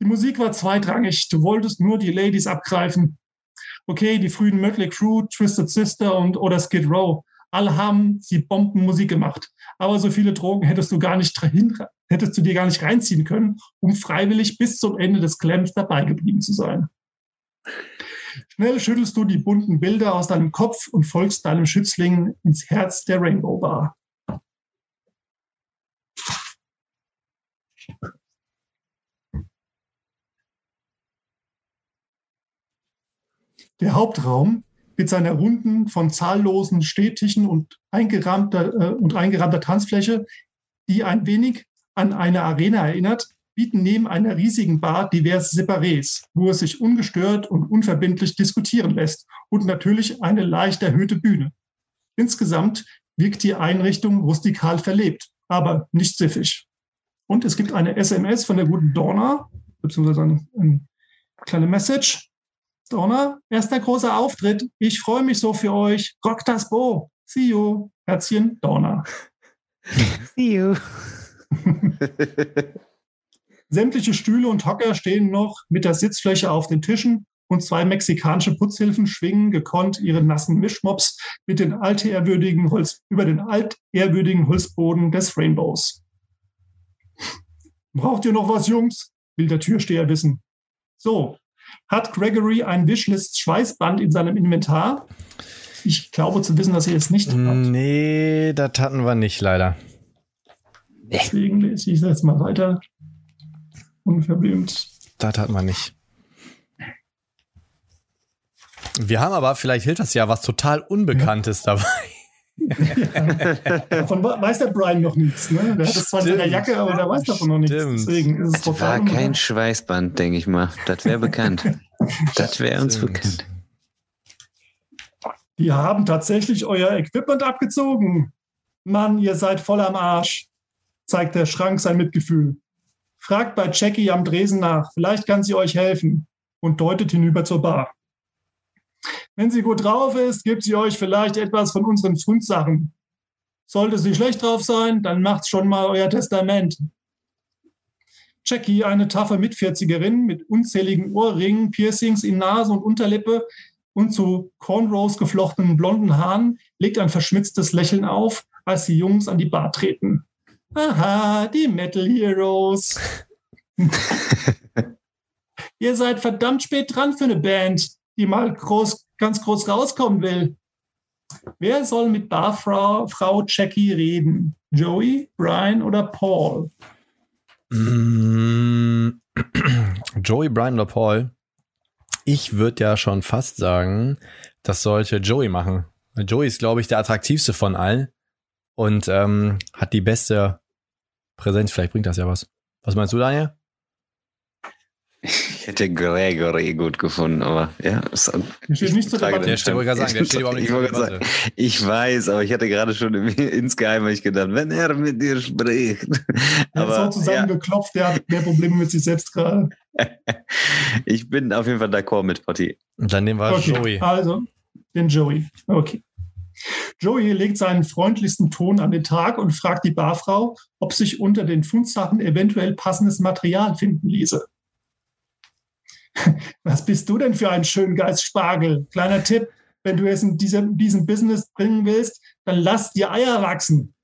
S3: Die Musik war zweitrangig. Du wolltest nur die Ladies abgreifen. Okay, die frühen Mötley Crew, Twisted Sister und oder Skid Row. Alle haben sie Bombenmusik gemacht. Aber so viele Drogen hättest du gar nicht hin, hättest du dir gar nicht reinziehen können, um freiwillig bis zum Ende des Clams dabei geblieben zu sein. Schnell schüttelst du die bunten Bilder aus deinem Kopf und folgst deinem Schützling ins Herz der Rainbow Bar. Der Hauptraum mit seiner runden, von zahllosen Städtischen und eingerahmter, äh, und eingerahmter Tanzfläche, die ein wenig an eine Arena erinnert, bieten neben einer riesigen Bar diverse Separés, wo es sich ungestört und unverbindlich diskutieren lässt und natürlich eine leicht erhöhte Bühne. Insgesamt wirkt die Einrichtung rustikal verlebt, aber nicht siffig. Und es gibt eine SMS von der guten Donna, beziehungsweise eine, eine kleine Message. Donna, erster großer Auftritt. Ich freue mich so für euch. Rock das Bo. See you. Herzchen, Donna.
S4: See you.
S3: Sämtliche Stühle und Hocker stehen noch mit der Sitzfläche auf den Tischen und zwei mexikanische Putzhilfen schwingen gekonnt ihre nassen Mischmops mit den altehrwürdigen Holz, über den altehrwürdigen Holzboden des Rainbows. Braucht ihr noch was, Jungs? will der Türsteher wissen. So, hat Gregory ein Wishlist-Schweißband in seinem Inventar? Ich glaube zu wissen, dass er es nicht hat.
S1: Nee, das hatten wir nicht, leider.
S3: Deswegen lese ich jetzt mal weiter. Unverblümt.
S1: Das hat man nicht. Wir haben aber, vielleicht hilft das ja, was total Unbekanntes dabei.
S3: Ja. Davon weiß der Brian noch nichts. Ne? Der hat es zwar in seiner Jacke, aber der weiß davon noch nichts.
S2: Stimmt.
S3: Deswegen ist es
S2: Das
S3: total
S2: war kein. Schweißband, denke ich mal. Das wäre bekannt. Das wäre uns
S1: Stimmt.
S2: bekannt.
S3: Die haben tatsächlich euer Equipment abgezogen. Mann, ihr seid voll am Arsch, zeigt der Schrank sein Mitgefühl. Fragt bei Jackie am Dresen nach, vielleicht kann sie euch helfen und deutet hinüber zur Bar. Wenn sie gut drauf ist, gibt sie euch vielleicht etwas von unseren Fundsachen. Sollte sie schlecht drauf sein, dann macht's schon mal euer Testament. Jackie, eine taffe Mitvierzigerin mit unzähligen Ohrringen, Piercings in Nase und Unterlippe und zu Cornrows geflochtenen blonden Haaren, legt ein verschmitztes Lächeln auf, als die Jungs an die Bar treten. Aha, die Metal Heroes. Ihr seid verdammt spät dran für eine Band, die mal groß, ganz groß rauskommen will. Wer soll mit Barfrau Frau Jackie reden? Joey, Brian oder Paul?
S1: Mm, Joey, Brian oder Paul? Ich würde ja schon fast sagen, das sollte Joey machen. Joey ist, glaube ich, der attraktivste von allen und ähm, hat die beste Präsenz. Vielleicht bringt das ja was. Was meinst du, Daniel?
S2: Ich hätte Gregory gut gefunden, aber ja. Ist
S3: Hier steht nicht zur Debatte.
S1: Der steht, sagen, der steht überhaupt nicht
S2: ich,
S1: zur Debatte.
S2: sagen, ich weiß, aber ich hatte gerade schon im, insgeheim ich gedacht, wenn er mit dir spricht.
S3: Er ist so
S2: Aber ja,
S3: zusammengeklopft, der hat mehr Probleme mit sich selbst gerade.
S2: ich bin auf jeden Fall d'accord mit Potti.
S1: Und dann nehmen wir
S3: Okay,
S1: Joey.
S3: also den Joey. Okay. Joey legt seinen freundlichsten Ton an den Tag und fragt die Barfrau, ob sich unter den Fundsachen eventuell passendes Material finden ließe. Was bist du denn für ein Schöngeist Spargel? Kleiner Tipp, wenn du es in diesem, diesem Business bringen willst, dann lass die Eier wachsen.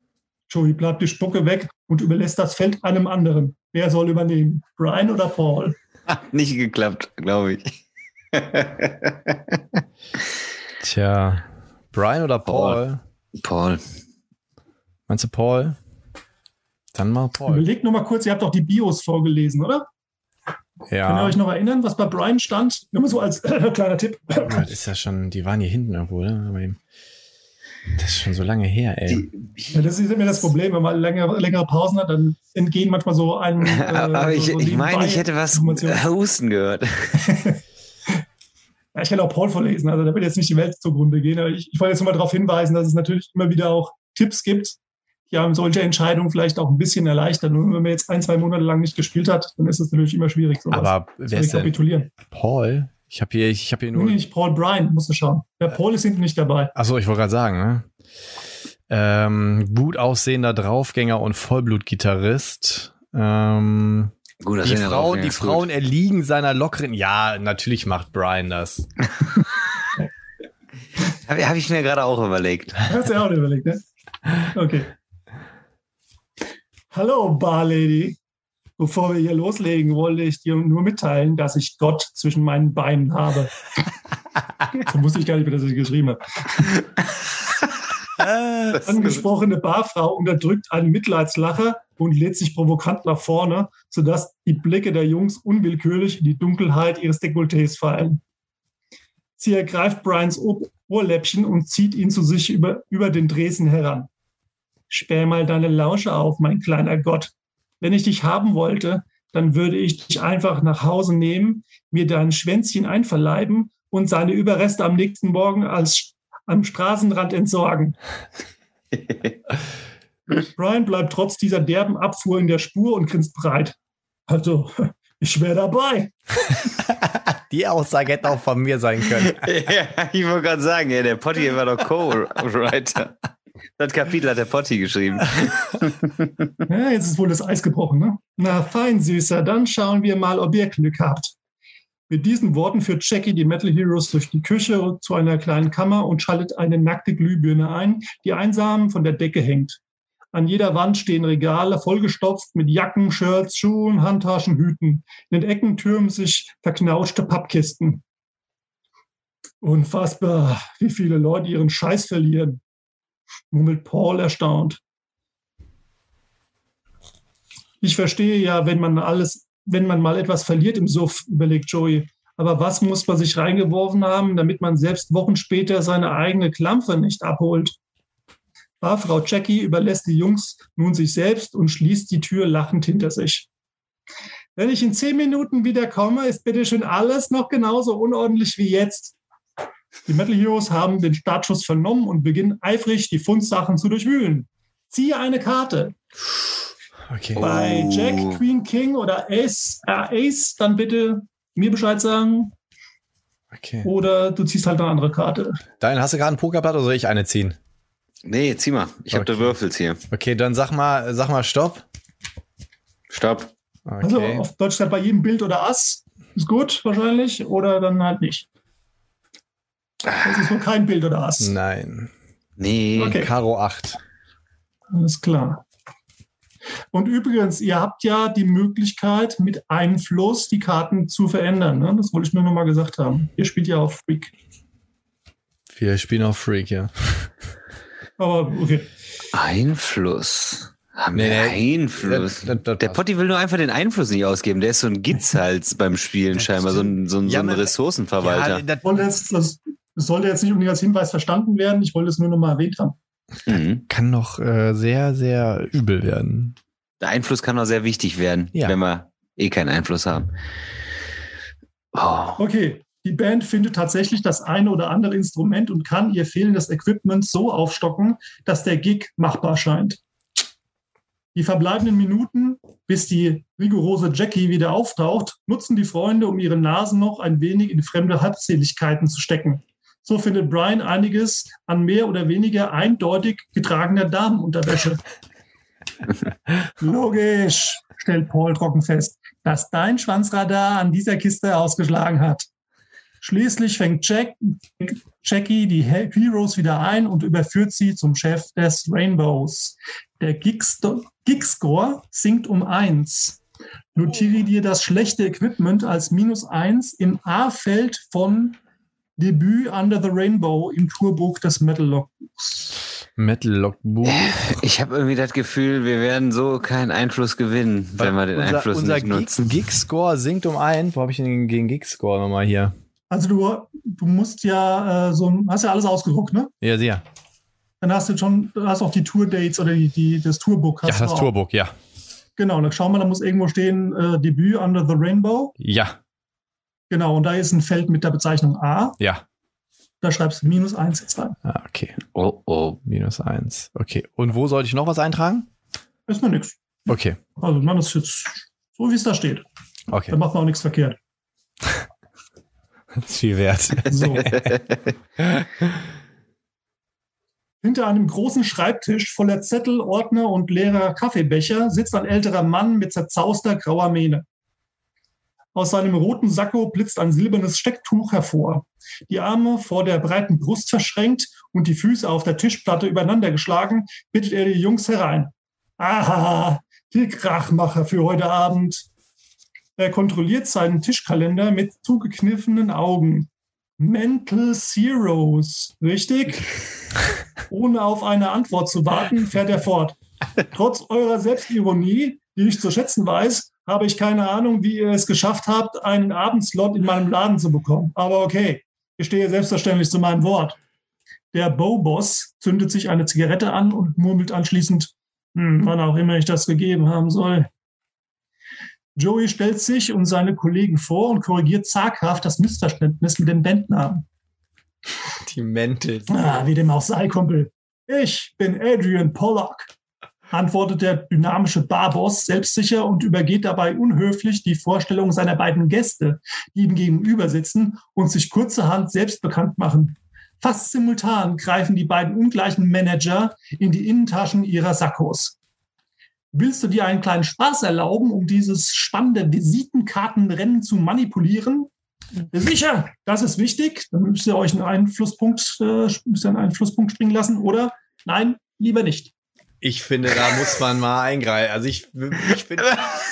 S3: Joey bleibt die Spucke weg und überlässt das Feld einem anderen. Wer soll übernehmen? Brian oder Paul?
S2: Hat nicht geklappt, glaube ich.
S1: Tja, Brian oder Paul?
S2: Paul.
S1: Meinst du Paul? Dann mal Paul.
S3: Überlegt nur mal kurz, ihr habt doch die Bios vorgelesen, oder? Könnt ihr
S1: Ja,
S3: euch noch erinnern, was bei Brian stand? Nur mal so als kleiner Tipp.
S1: das ist ja schon, die waren hier hinten irgendwo, ne? Aber eben- Das ist schon so lange her, ey.
S3: Ja, das ist immer das Problem, wenn man längere, längere Pausen hat, dann entgehen manchmal so einem. Äh,
S2: Aber ich,
S3: so, so
S2: ich meine, ich hätte was. Husten gehört.
S3: Ja, ich kann auch Paul vorlesen, also da wird jetzt nicht die Welt zugrunde gehen, aber ich, ich wollte jetzt nur mal darauf hinweisen, dass es natürlich immer wieder auch Tipps gibt, die einem solche Entscheidungen vielleicht auch ein bisschen erleichtern. Und wenn man jetzt ein, zwei Monate lang nicht gespielt hat, dann ist es natürlich immer schwierig, sowas
S1: Aber
S3: zu
S1: wer ist denn?
S3: rekapitulieren.
S1: Paul? Ich habe hier, ich habe hier
S3: Nee,
S1: nur.
S3: nicht Paul Bryan, musst du schauen. Der Paul ist hinten nicht dabei.
S1: Achso, ich wollte gerade sagen, ne? Ähm, gut aussehender Draufgänger und Vollblutgitarrist. Ähm,
S2: Gut, das
S1: die Frauen,
S2: drauf,
S1: die
S2: ja,
S1: Frauen
S2: gut.
S1: erliegen seiner lockeren. Ja, natürlich macht Brian das.
S2: Habe hab ich mir gerade auch überlegt.
S3: Hast du ja auch überlegt, ne? Okay. Hallo, Barlady. Bevor wir hier loslegen, wollte ich dir nur mitteilen, dass ich Gott zwischen meinen Beinen habe. so wusste ich gar nicht, wie das ich geschrieben habe.
S2: Ist
S3: Angesprochene Barfrau unterdrückt einen Mitleidslacher und lädt sich provokant nach vorne, sodass die Blicke der Jungs unwillkürlich in die Dunkelheit ihres Dekolletés fallen. Sie ergreift Brians Ohr- Ohrläppchen und zieht ihn zu sich über, über den Dresen heran. Sperr mal deine Lausche auf, mein kleiner Gott. Wenn ich dich haben wollte, dann würde ich dich einfach nach Hause nehmen, mir dein Schwänzchen einverleiben und seine Überreste am nächsten Morgen als am Straßenrand entsorgen. Brian bleibt trotz dieser derben Abfuhr in der Spur und grinst breit. Also, ich wäre dabei.
S1: Die Aussage hätte auch von mir sein können.
S2: ja, ich wollte gerade sagen, ja, der Potti war doch Co-Writer. Das Kapitel hat der Potti geschrieben.
S3: Ja, jetzt ist wohl das Eis gebrochen, ne? Na fein, Süßer, dann schauen wir mal, ob ihr Glück habt. Mit diesen Worten führt Jackie die Metal Heroes durch die Küche zu einer kleinen Kammer und schaltet eine nackte Glühbirne ein, die einsam von der Decke hängt. An jeder Wand stehen Regale vollgestopft mit Jacken, Shirts, Schuhen, Handtaschen, Hüten. In den Ecken türmen sich verknauschte Pappkisten. Unfassbar, wie viele Leute ihren Scheiß verlieren, murmelt Paul erstaunt. Ich verstehe ja, wenn man alles, wenn man mal etwas verliert im Suff, überlegt Joey. Aber was muss man sich reingeworfen haben, damit man selbst Wochen später seine eigene Klampfe nicht abholt? Barfrau Jackie überlässt die Jungs nun sich selbst und schließt die Tür lachend hinter sich. Wenn ich in zehn Minuten wieder komme, ist bitte schön alles noch genauso unordentlich wie jetzt. Die Metal Heroes haben den Startschuss vernommen und beginnen eifrig, die Fundsachen zu durchwühlen. Ziehe eine Karte.
S1: Okay.
S3: Bei
S2: Oh.
S3: Jack, Queen, King oder Ace, äh, Ace, dann bitte mir Bescheid sagen.
S1: okay.
S3: Oder du ziehst halt eine andere Karte.
S1: Dein, hast du gerade ein Pokerblatt oder soll ich eine ziehen?
S2: Nee, zieh mal. Ich habe
S1: Okay.
S2: da Würfels hier.
S1: Okay, dann sag mal, sag mal Stopp.
S2: Stopp.
S3: Also
S1: Okay.
S3: auf Deutsch halt bei jedem Bild oder Ass. Ist gut, wahrscheinlich. Oder dann halt nicht. Das ist wohl kein Bild oder Ass.
S1: Nein.
S2: Nee.
S3: Okay.
S1: Karo 8.
S3: Alles klar. Und übrigens, ihr habt ja die Möglichkeit, mit Einfluss die Karten zu verändern. Ne? Das wollte ich nur noch mal gesagt haben. Ihr spielt ja auf Freak.
S1: Wir spielen auf Freak, ja.
S3: Aber okay.
S2: Einfluss. Haben
S1: Nee,
S2: wir
S1: nee.
S2: Einfluss?
S1: Das- das- das
S2: der. Potti will nur einfach den Einfluss nicht ausgeben. Der ist so ein Gitzhals beim Spielen scheinbar, so ein, so ein, so
S1: Ja,
S2: ein
S1: aber-
S2: Ressourcenverwalter.
S1: Ja, das,
S3: jetzt, sollte jetzt nicht unbedingt als Hinweis verstanden werden. Ich wollte es nur noch mal erwähnt haben.
S2: Mhm.
S1: kann noch äh, sehr, sehr übel werden.
S2: Der Einfluss kann auch sehr wichtig werden,
S1: Ja.
S2: wenn wir eh keinen Einfluss haben. Oh.
S3: Okay, die Band findet tatsächlich das eine oder andere Instrument und kann ihr fehlendes Equipment so aufstocken, dass der Gig machbar scheint. Die verbleibenden Minuten, bis die rigorose Jackie wieder auftaucht, nutzen die Freunde, um ihre Nasen noch ein wenig in fremde Halbseligkeiten zu stecken. So findet Brian einiges an mehr oder weniger eindeutig getragener Damenunterwäsche. Logisch, stellt Paul trocken fest, dass dein Schwanzradar an dieser Kiste ausgeschlagen hat. Schließlich fängt Jack, Jackie die He- Heroes wieder ein und überführt sie zum Chef des Rainbows. Der Gigscore sinkt um eins. Notiere dir das schlechte Equipment als minus eins im A-Feld von Debüt Under the Rainbow im Tourbook des Metal Logbooks.
S1: Metal Logbuch.
S2: Ich habe irgendwie das Gefühl, wir werden so keinen Einfluss gewinnen, wenn wir den
S1: unser,
S2: Einfluss
S1: unser
S2: nicht nutzen.
S1: Gig- Gig-Score sinkt um ein. Wo habe ich denn den Gig-Score nochmal hier?
S3: Also du, du musst ja äh, so, hast ja alles ausgedruckt, ne?
S1: Ja, sehr.
S3: Dann hast du schon, du hast auch die Tour-Dates oder die, die, das Tourbook.
S1: Ja,
S3: hast du
S1: das. Tourbook, ja.
S3: Genau, dann schau mal, da muss irgendwo stehen äh, Debüt Under the Rainbow.
S1: Ja,
S3: Genau, und da ist ein Feld mit der Bezeichnung A.
S1: ja.
S3: Da schreibst du minus eins jetzt rein.
S1: Ah, okay.
S2: Oh, oh.
S1: Minus eins. Okay. Und wo sollte ich noch was eintragen?
S3: Erstmal nix.
S1: Okay.
S3: Also man ist jetzt so, wie es da steht.
S1: Okay.
S3: Da macht man auch nichts verkehrt.
S1: Das ist viel wert.
S3: So. Hinter einem großen Schreibtisch voller Zettel, Ordner und leerer Kaffeebecher sitzt ein älterer Mann mit zerzauster grauer Mähne. Aus seinem roten Sakko blitzt ein silbernes Stecktuch hervor. Die Arme vor der breiten Brust verschränkt und die Füße auf der Tischplatte übereinander geschlagen, bittet er die Jungs herein. Aha, die Krachmacher für heute Abend. Er kontrolliert seinen Tischkalender mit zugekniffenen Augen. Mental Zeros, richtig? Ohne auf eine Antwort zu warten, fährt er fort. Trotz eurer Selbstironie, die ich zu schätzen weiß, habe ich keine Ahnung, wie ihr es geschafft habt, einen Abendslot in meinem Laden zu bekommen. Aber okay, ich stehe selbstverständlich zu meinem Wort. Der Bow-Boss zündet sich eine Zigarette an und murmelt anschließend, hm, wann auch immer ich das gegeben haben soll. Joey stellt sich und seine Kollegen vor und korrigiert zaghaft das Missverständnis mit dem Bandnamen.
S1: Die Mäntel.
S3: Ah, wie dem auch sei, Kumpel. Ich bin Adrian Pollock, antwortet der dynamische Barboss selbstsicher und übergeht dabei unhöflich die Vorstellung seiner beiden Gäste, die ihm gegenüber sitzen und sich kurzerhand selbst bekannt machen. Fast simultan greifen die beiden ungleichen Manager in die Innentaschen ihrer Sakkos. Willst du dir einen kleinen Spaß erlauben, um dieses spannende Visitenkartenrennen zu manipulieren? Sicher, das ist wichtig. Dann müsst ihr euch einen Einflusspunkt, äh, müsst ihr einen Einflusspunkt springen lassen. Oder nein, lieber nicht.
S1: Ich finde, da muss man mal eingreifen. Also ich, ich finde,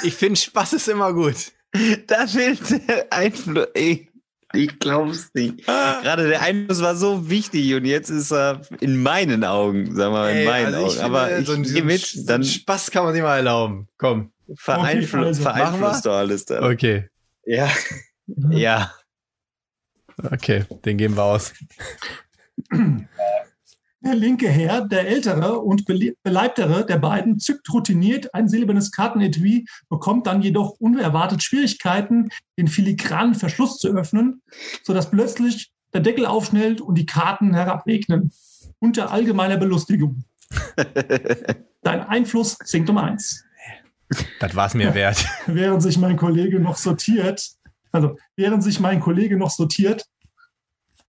S1: ich finde Spaß ist immer gut.
S2: Da fehlt der Einfluss. Ey, ich glaub's nicht. Gerade der Einfluss war so wichtig und jetzt ist er in meinen Augen, sagen wir mal, in
S1: Ey,
S2: meinen
S1: also
S2: Augen. Aber
S1: finde,
S2: ich
S1: so
S2: mit, dann
S1: Spaß kann man sich mal erlauben. Komm.
S2: vereinflu
S3: Okay, also,
S2: vereinflusst du alles dann.
S1: Okay.
S2: Ja, ja.
S1: Okay, den geben wir aus.
S3: Der linke Herr, der ältere und bele- beleibtere der beiden, zückt routiniert ein silbernes Kartenetui, bekommt dann jedoch unerwartet Schwierigkeiten, den filigranen Verschluss zu öffnen, sodass plötzlich der Deckel aufschnellt und die Karten herabregnen. Unter allgemeiner Belustigung. Dein Einfluss sinkt um eins.
S1: Das war's mir wert.
S3: während sich mein Kollege noch sortiert, also während sich mein Kollege noch sortiert,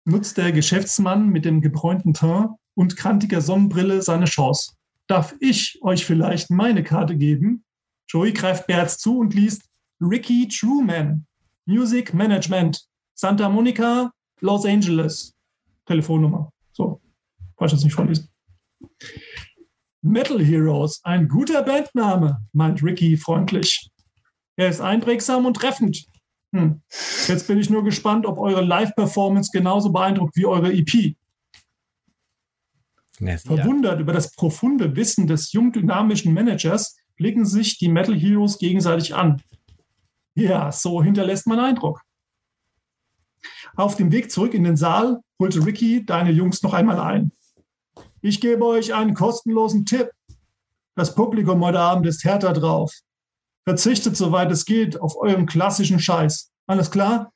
S3: nutzt der Geschäftsmann mit dem gebräunten Teint und krantiger Sonnenbrille seine Chance. Darf ich euch vielleicht meine Karte geben? Joey greift Berz zu und liest Ricky Truman, Music Management, Santa Monica, Los Angeles. Telefonnummer. So, wollte ich jetzt nicht vorlesen. Metal Heroes, ein guter Bandname, meint Ricky freundlich. Er ist einprägsam und treffend. Hm. Jetzt bin ich nur gespannt, ob eure Live-Performance genauso beeindruckt wie eure EP.
S1: Ja.
S3: Verwundert über das profunde Wissen des jung dynamischen Managers blicken sich die Metal Heroes gegenseitig an. Ja, so hinterlässt man Eindruck. Auf dem Weg zurück in den Saal holte Ricky deine Jungs noch einmal ein. Ich gebe euch einen kostenlosen Tipp. Das Publikum heute Abend ist härter drauf. Verzichtet, soweit es geht, auf euren klassischen Scheiß. Alles klar?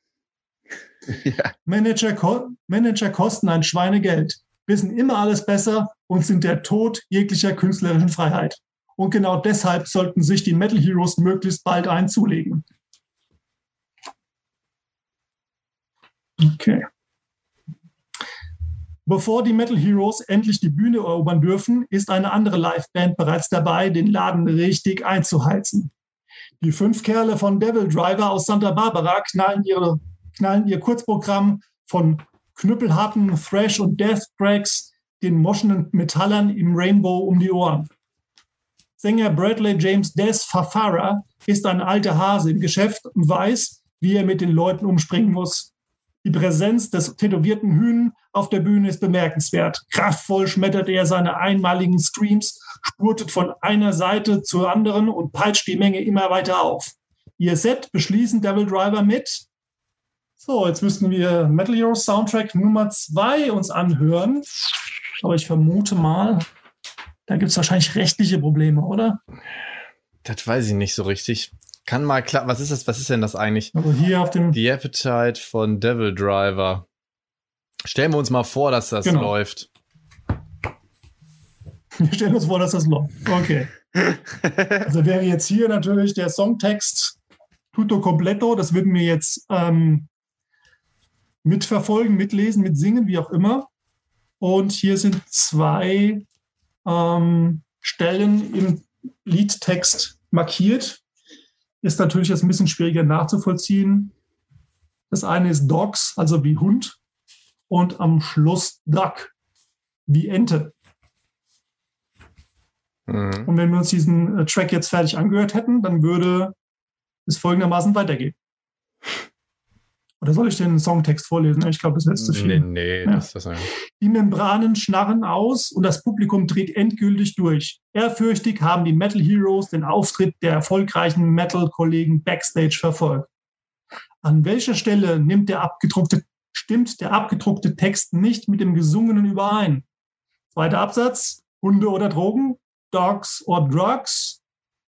S2: Ja.
S3: Manager, Manager kosten ein Schweinegeld, wissen immer alles besser und sind der Tod jeglicher künstlerischen Freiheit. Und genau deshalb sollten sich die Metal Heroes möglichst bald einzulegen. Okay. Bevor die Metal Heroes endlich die Bühne erobern dürfen, ist eine andere Liveband bereits dabei, den Laden richtig einzuheizen. Die fünf Kerle von Devil Driver aus Santa Barbara knallen, ihre, knallen ihr Kurzprogramm von knüppelharten Thrash- und Death-Tracks den moschenden Metallern im Rainbow um die Ohren. Sänger Bradley James Des Fafara ist ein alter Hase im Geschäft und weiß, wie er mit den Leuten umspringen muss. Die Präsenz des tätowierten Hühn auf der Bühne ist bemerkenswert. Kraftvoll schmettert er seine einmaligen Screams, spurtet von einer Seite zur anderen und peitscht die Menge immer weiter auf. Ihr Set beschließen Devil Driver mit. So, jetzt müssten wir Metal Heroes Soundtrack Nummer zwei uns anhören. Aber ich vermute mal, da gibt es wahrscheinlich rechtliche Probleme, oder?
S1: Das weiß ich nicht so richtig. Kann mal klar. Was ist das? Was ist denn das eigentlich?
S3: Also hier auf dem.
S1: The Appetite von Devil Driver. Stellen wir uns mal vor, dass das
S3: Genau.
S1: läuft.
S3: Wir stellen uns vor, dass das läuft. Okay. Also wäre jetzt hier natürlich der Songtext tutto completo. Das würden wir jetzt ähm, mitverfolgen, mitlesen, mitsingen, wie auch immer. Und hier sind zwei ähm, Stellen im Liedtext markiert. Ist natürlich jetzt ein bisschen schwieriger nachzuvollziehen. Das eine ist Dogs, also wie Hund, und am Schluss Duck, wie Ente.
S1: Mhm.
S3: Und wenn wir uns diesen äh, Track jetzt fertig angehört hätten, dann würde es folgendermaßen weitergehen. Oder soll ich den Songtext vorlesen? Ich glaube, das ist jetzt zu
S1: Nee,
S3: viel.
S1: nee,
S3: Ja.
S1: das, das,
S3: Die Membranen schnarren aus und das Publikum dreht endgültig durch. Ehrfürchtig haben die Metal Heroes den Auftritt der erfolgreichen Metal-Kollegen backstage verfolgt. An welcher Stelle nimmt der abgedruckte, stimmt der abgedruckte Text nicht mit dem Gesungenen überein? Zweiter Absatz, Hunde oder Drogen, Dogs or Drugs.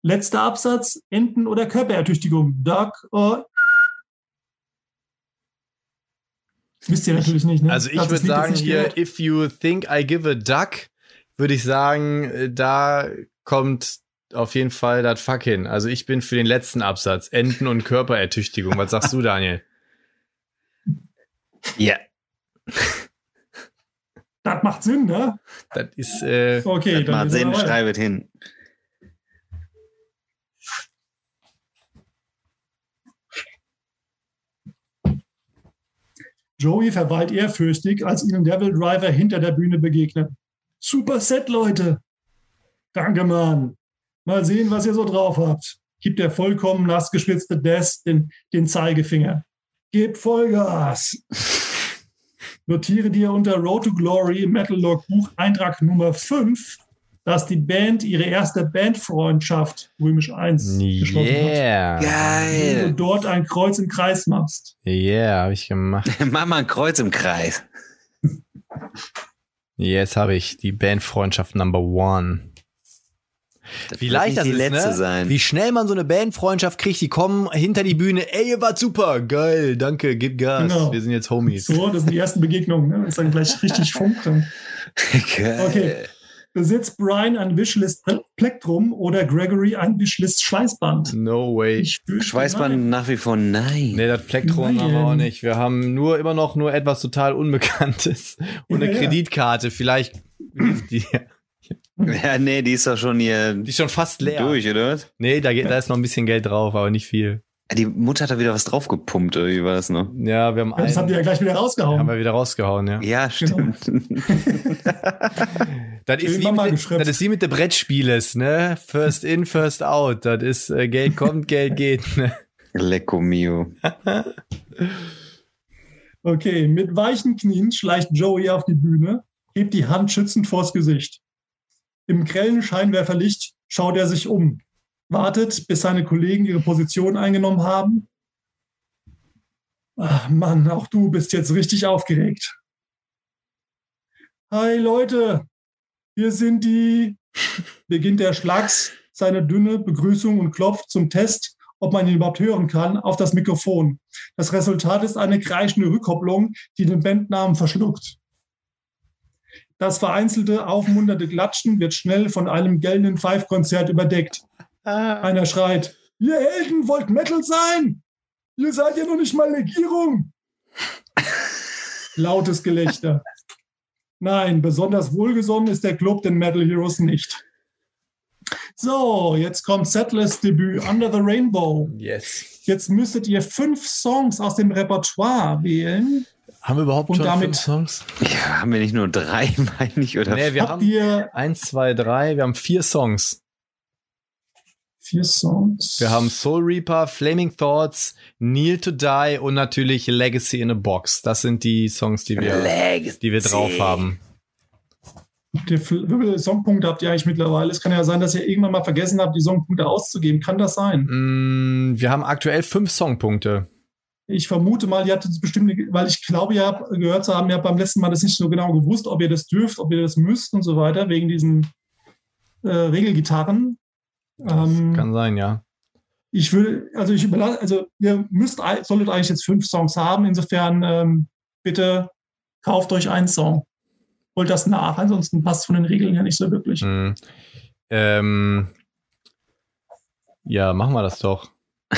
S3: Letzter Absatz, Enten oder Körperertüchtigung, Dog or... Wisst ihr natürlich nicht, ne?
S1: Also ich würde sagen hier,
S3: gehört.
S1: if you think I give a duck, würde ich sagen, äh, da kommt auf jeden Fall das Fuck hin. Also ich bin für den letzten Absatz, Enten- und Körperertüchtigung. Was sagst du, Daniel?
S2: Ja,
S3: Das macht Sinn, ne?
S1: Das ist, äh,
S3: Okay,
S2: das macht Sinn, schreibet hin.
S3: Joey verweilt ehrfürchtig, als ihnen Devil Driver hinter der Bühne begegnet. Super Set, Leute. Danke, Mann. Mal sehen, was ihr so drauf habt. Gibt der vollkommen nass geschwitzte Des den, den Zeigefinger. Gebt Vollgas. Notiere dir unter Road to Glory im Metal Log Buch Eintrag Nummer 5, dass die Band ihre erste Bandfreundschaft, römisch 1, geschlossen hat.
S1: yeah.
S3: Wenn du
S2: Geil.
S3: dort ein Kreuz im Kreis machst.
S1: Yeah, habe ich gemacht.
S2: Mach mal ein Kreuz im Kreis.
S1: Jetzt habe ich die Bandfreundschaft Number One.
S2: Das
S1: Wie leicht das
S2: die
S1: ist,
S2: letzte
S1: ne?
S2: sein.
S1: Wie schnell man so eine Bandfreundschaft kriegt, die kommen hinter die Bühne. Ey, ihr wart super, geil, danke, gib Gas.
S3: Genau.
S1: Wir sind jetzt Homies.
S3: So, das sind die ersten Begegnungen. Ne? Das ist dann gleich richtig funkt. Dann
S2: Geil.
S3: Okay. Besitzt Brian ein Wishlist Plektrum oder Gregory ein Wishlist Schweißband?
S1: No way.
S2: Schweißband
S3: nein.
S2: nach wie vor nein.
S1: Nee, das Plektron
S3: Nein.
S1: haben wir auch nicht. Wir haben nur immer noch nur etwas total Unbekanntes. Und eine
S3: Ja, ja.
S1: Kreditkarte, vielleicht die.
S2: Ja, nee, die ist doch schon hier
S1: Die ist schon fast leer.
S2: durch, oder? was?
S1: Nee, da, geht, da ist noch ein bisschen Geld drauf, aber nicht viel.
S2: Die Mutter hat da wieder was draufgepumpt, oder wie war das noch?
S1: Ja, wir haben
S3: Ja, Das haben die
S1: einen,
S3: ja gleich wieder rausgehauen.
S1: haben wir wieder rausgehauen, ja.
S2: Ja, stimmt.
S1: Das ist, wie mit, das ist wie mit der Brettspieles, ne? First in, first out. Das ist äh, Geld kommt, Geld geht. Ne?
S2: Lecco mio.
S3: Okay, mit weichen Knien schleicht Joey auf die Bühne, hebt die Hand schützend vors Gesicht. Im grellen Scheinwerferlicht schaut er sich um, wartet, bis seine Kollegen ihre Position eingenommen haben. Ach Mann, auch du bist jetzt richtig aufgeregt. Hi Leute, wir sind die, beginnt der Schlags seine dünne Begrüßung und klopft zum Test, ob man ihn überhaupt hören kann, auf das Mikrofon. Das Resultat ist eine kreischende Rückkopplung, die den Bandnamen verschluckt. Das vereinzelte, aufmunternde Klatschen wird schnell von einem gellenden Five-Konzert überdeckt. Einer schreit, ihr Helden wollt Metal sein? Ihr seid ja noch nicht mal Legierung. Lautes Gelächter. Nein, besonders wohlgesonnen ist der Club den Metal Heroes nicht. So, jetzt kommt Settlers Debüt Under the Rainbow.
S1: Yes.
S3: Jetzt müsstet ihr fünf Songs aus dem Repertoire wählen.
S1: Haben wir überhaupt
S3: Und
S1: schon
S3: damit-
S1: fünf Songs?
S2: Ja, haben wir nicht nur drei, meine ich, oder?
S1: Nee, wir
S3: Habt
S1: haben
S3: ihr
S1: eins, zwei, drei. Wir haben vier Songs.
S3: Vier Songs?
S1: Wir haben Soul Reaper, Flaming Thoughts, Kneel to Die und natürlich Legacy in a Box. Das sind die Songs, die wir,
S2: Legacy.
S1: die wir drauf haben.
S3: Habt wie viele Songpunkte habt ihr eigentlich mittlerweile? Es kann ja sein, dass ihr irgendwann mal vergessen habt, die Songpunkte auszugeben. Kann das sein?
S1: Mm, wir haben aktuell fünf Songpunkte.
S3: Ich vermute mal, ihr hattet es bestimmt, weil ich glaube, ihr habt gehört zu haben, ihr habt beim letzten Mal das nicht so genau gewusst, ob ihr das dürft, ob ihr das müsst und so weiter, wegen diesen äh, Regelgitarren. Ähm,
S1: Kann sein, ja.
S3: ich will, also ich überlasse, also ihr müsst, solltet eigentlich jetzt fünf Songs haben. Insofern ähm, bitte kauft euch einen Song. Holt das nach, ansonsten passt von den Regeln ja nicht so wirklich.
S1: Mhm. Ähm, ja, machen wir das doch.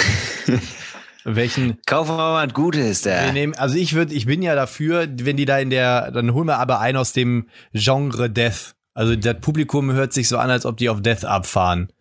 S1: Welchen?
S2: Kaufen wir mal was Gutes.
S1: Wir nehmen, also ich würde, ich bin ja dafür, wenn die da in der, dann holen wir aber einen aus dem Genre Death. Also das Publikum hört sich so an, als ob die auf Death abfahren.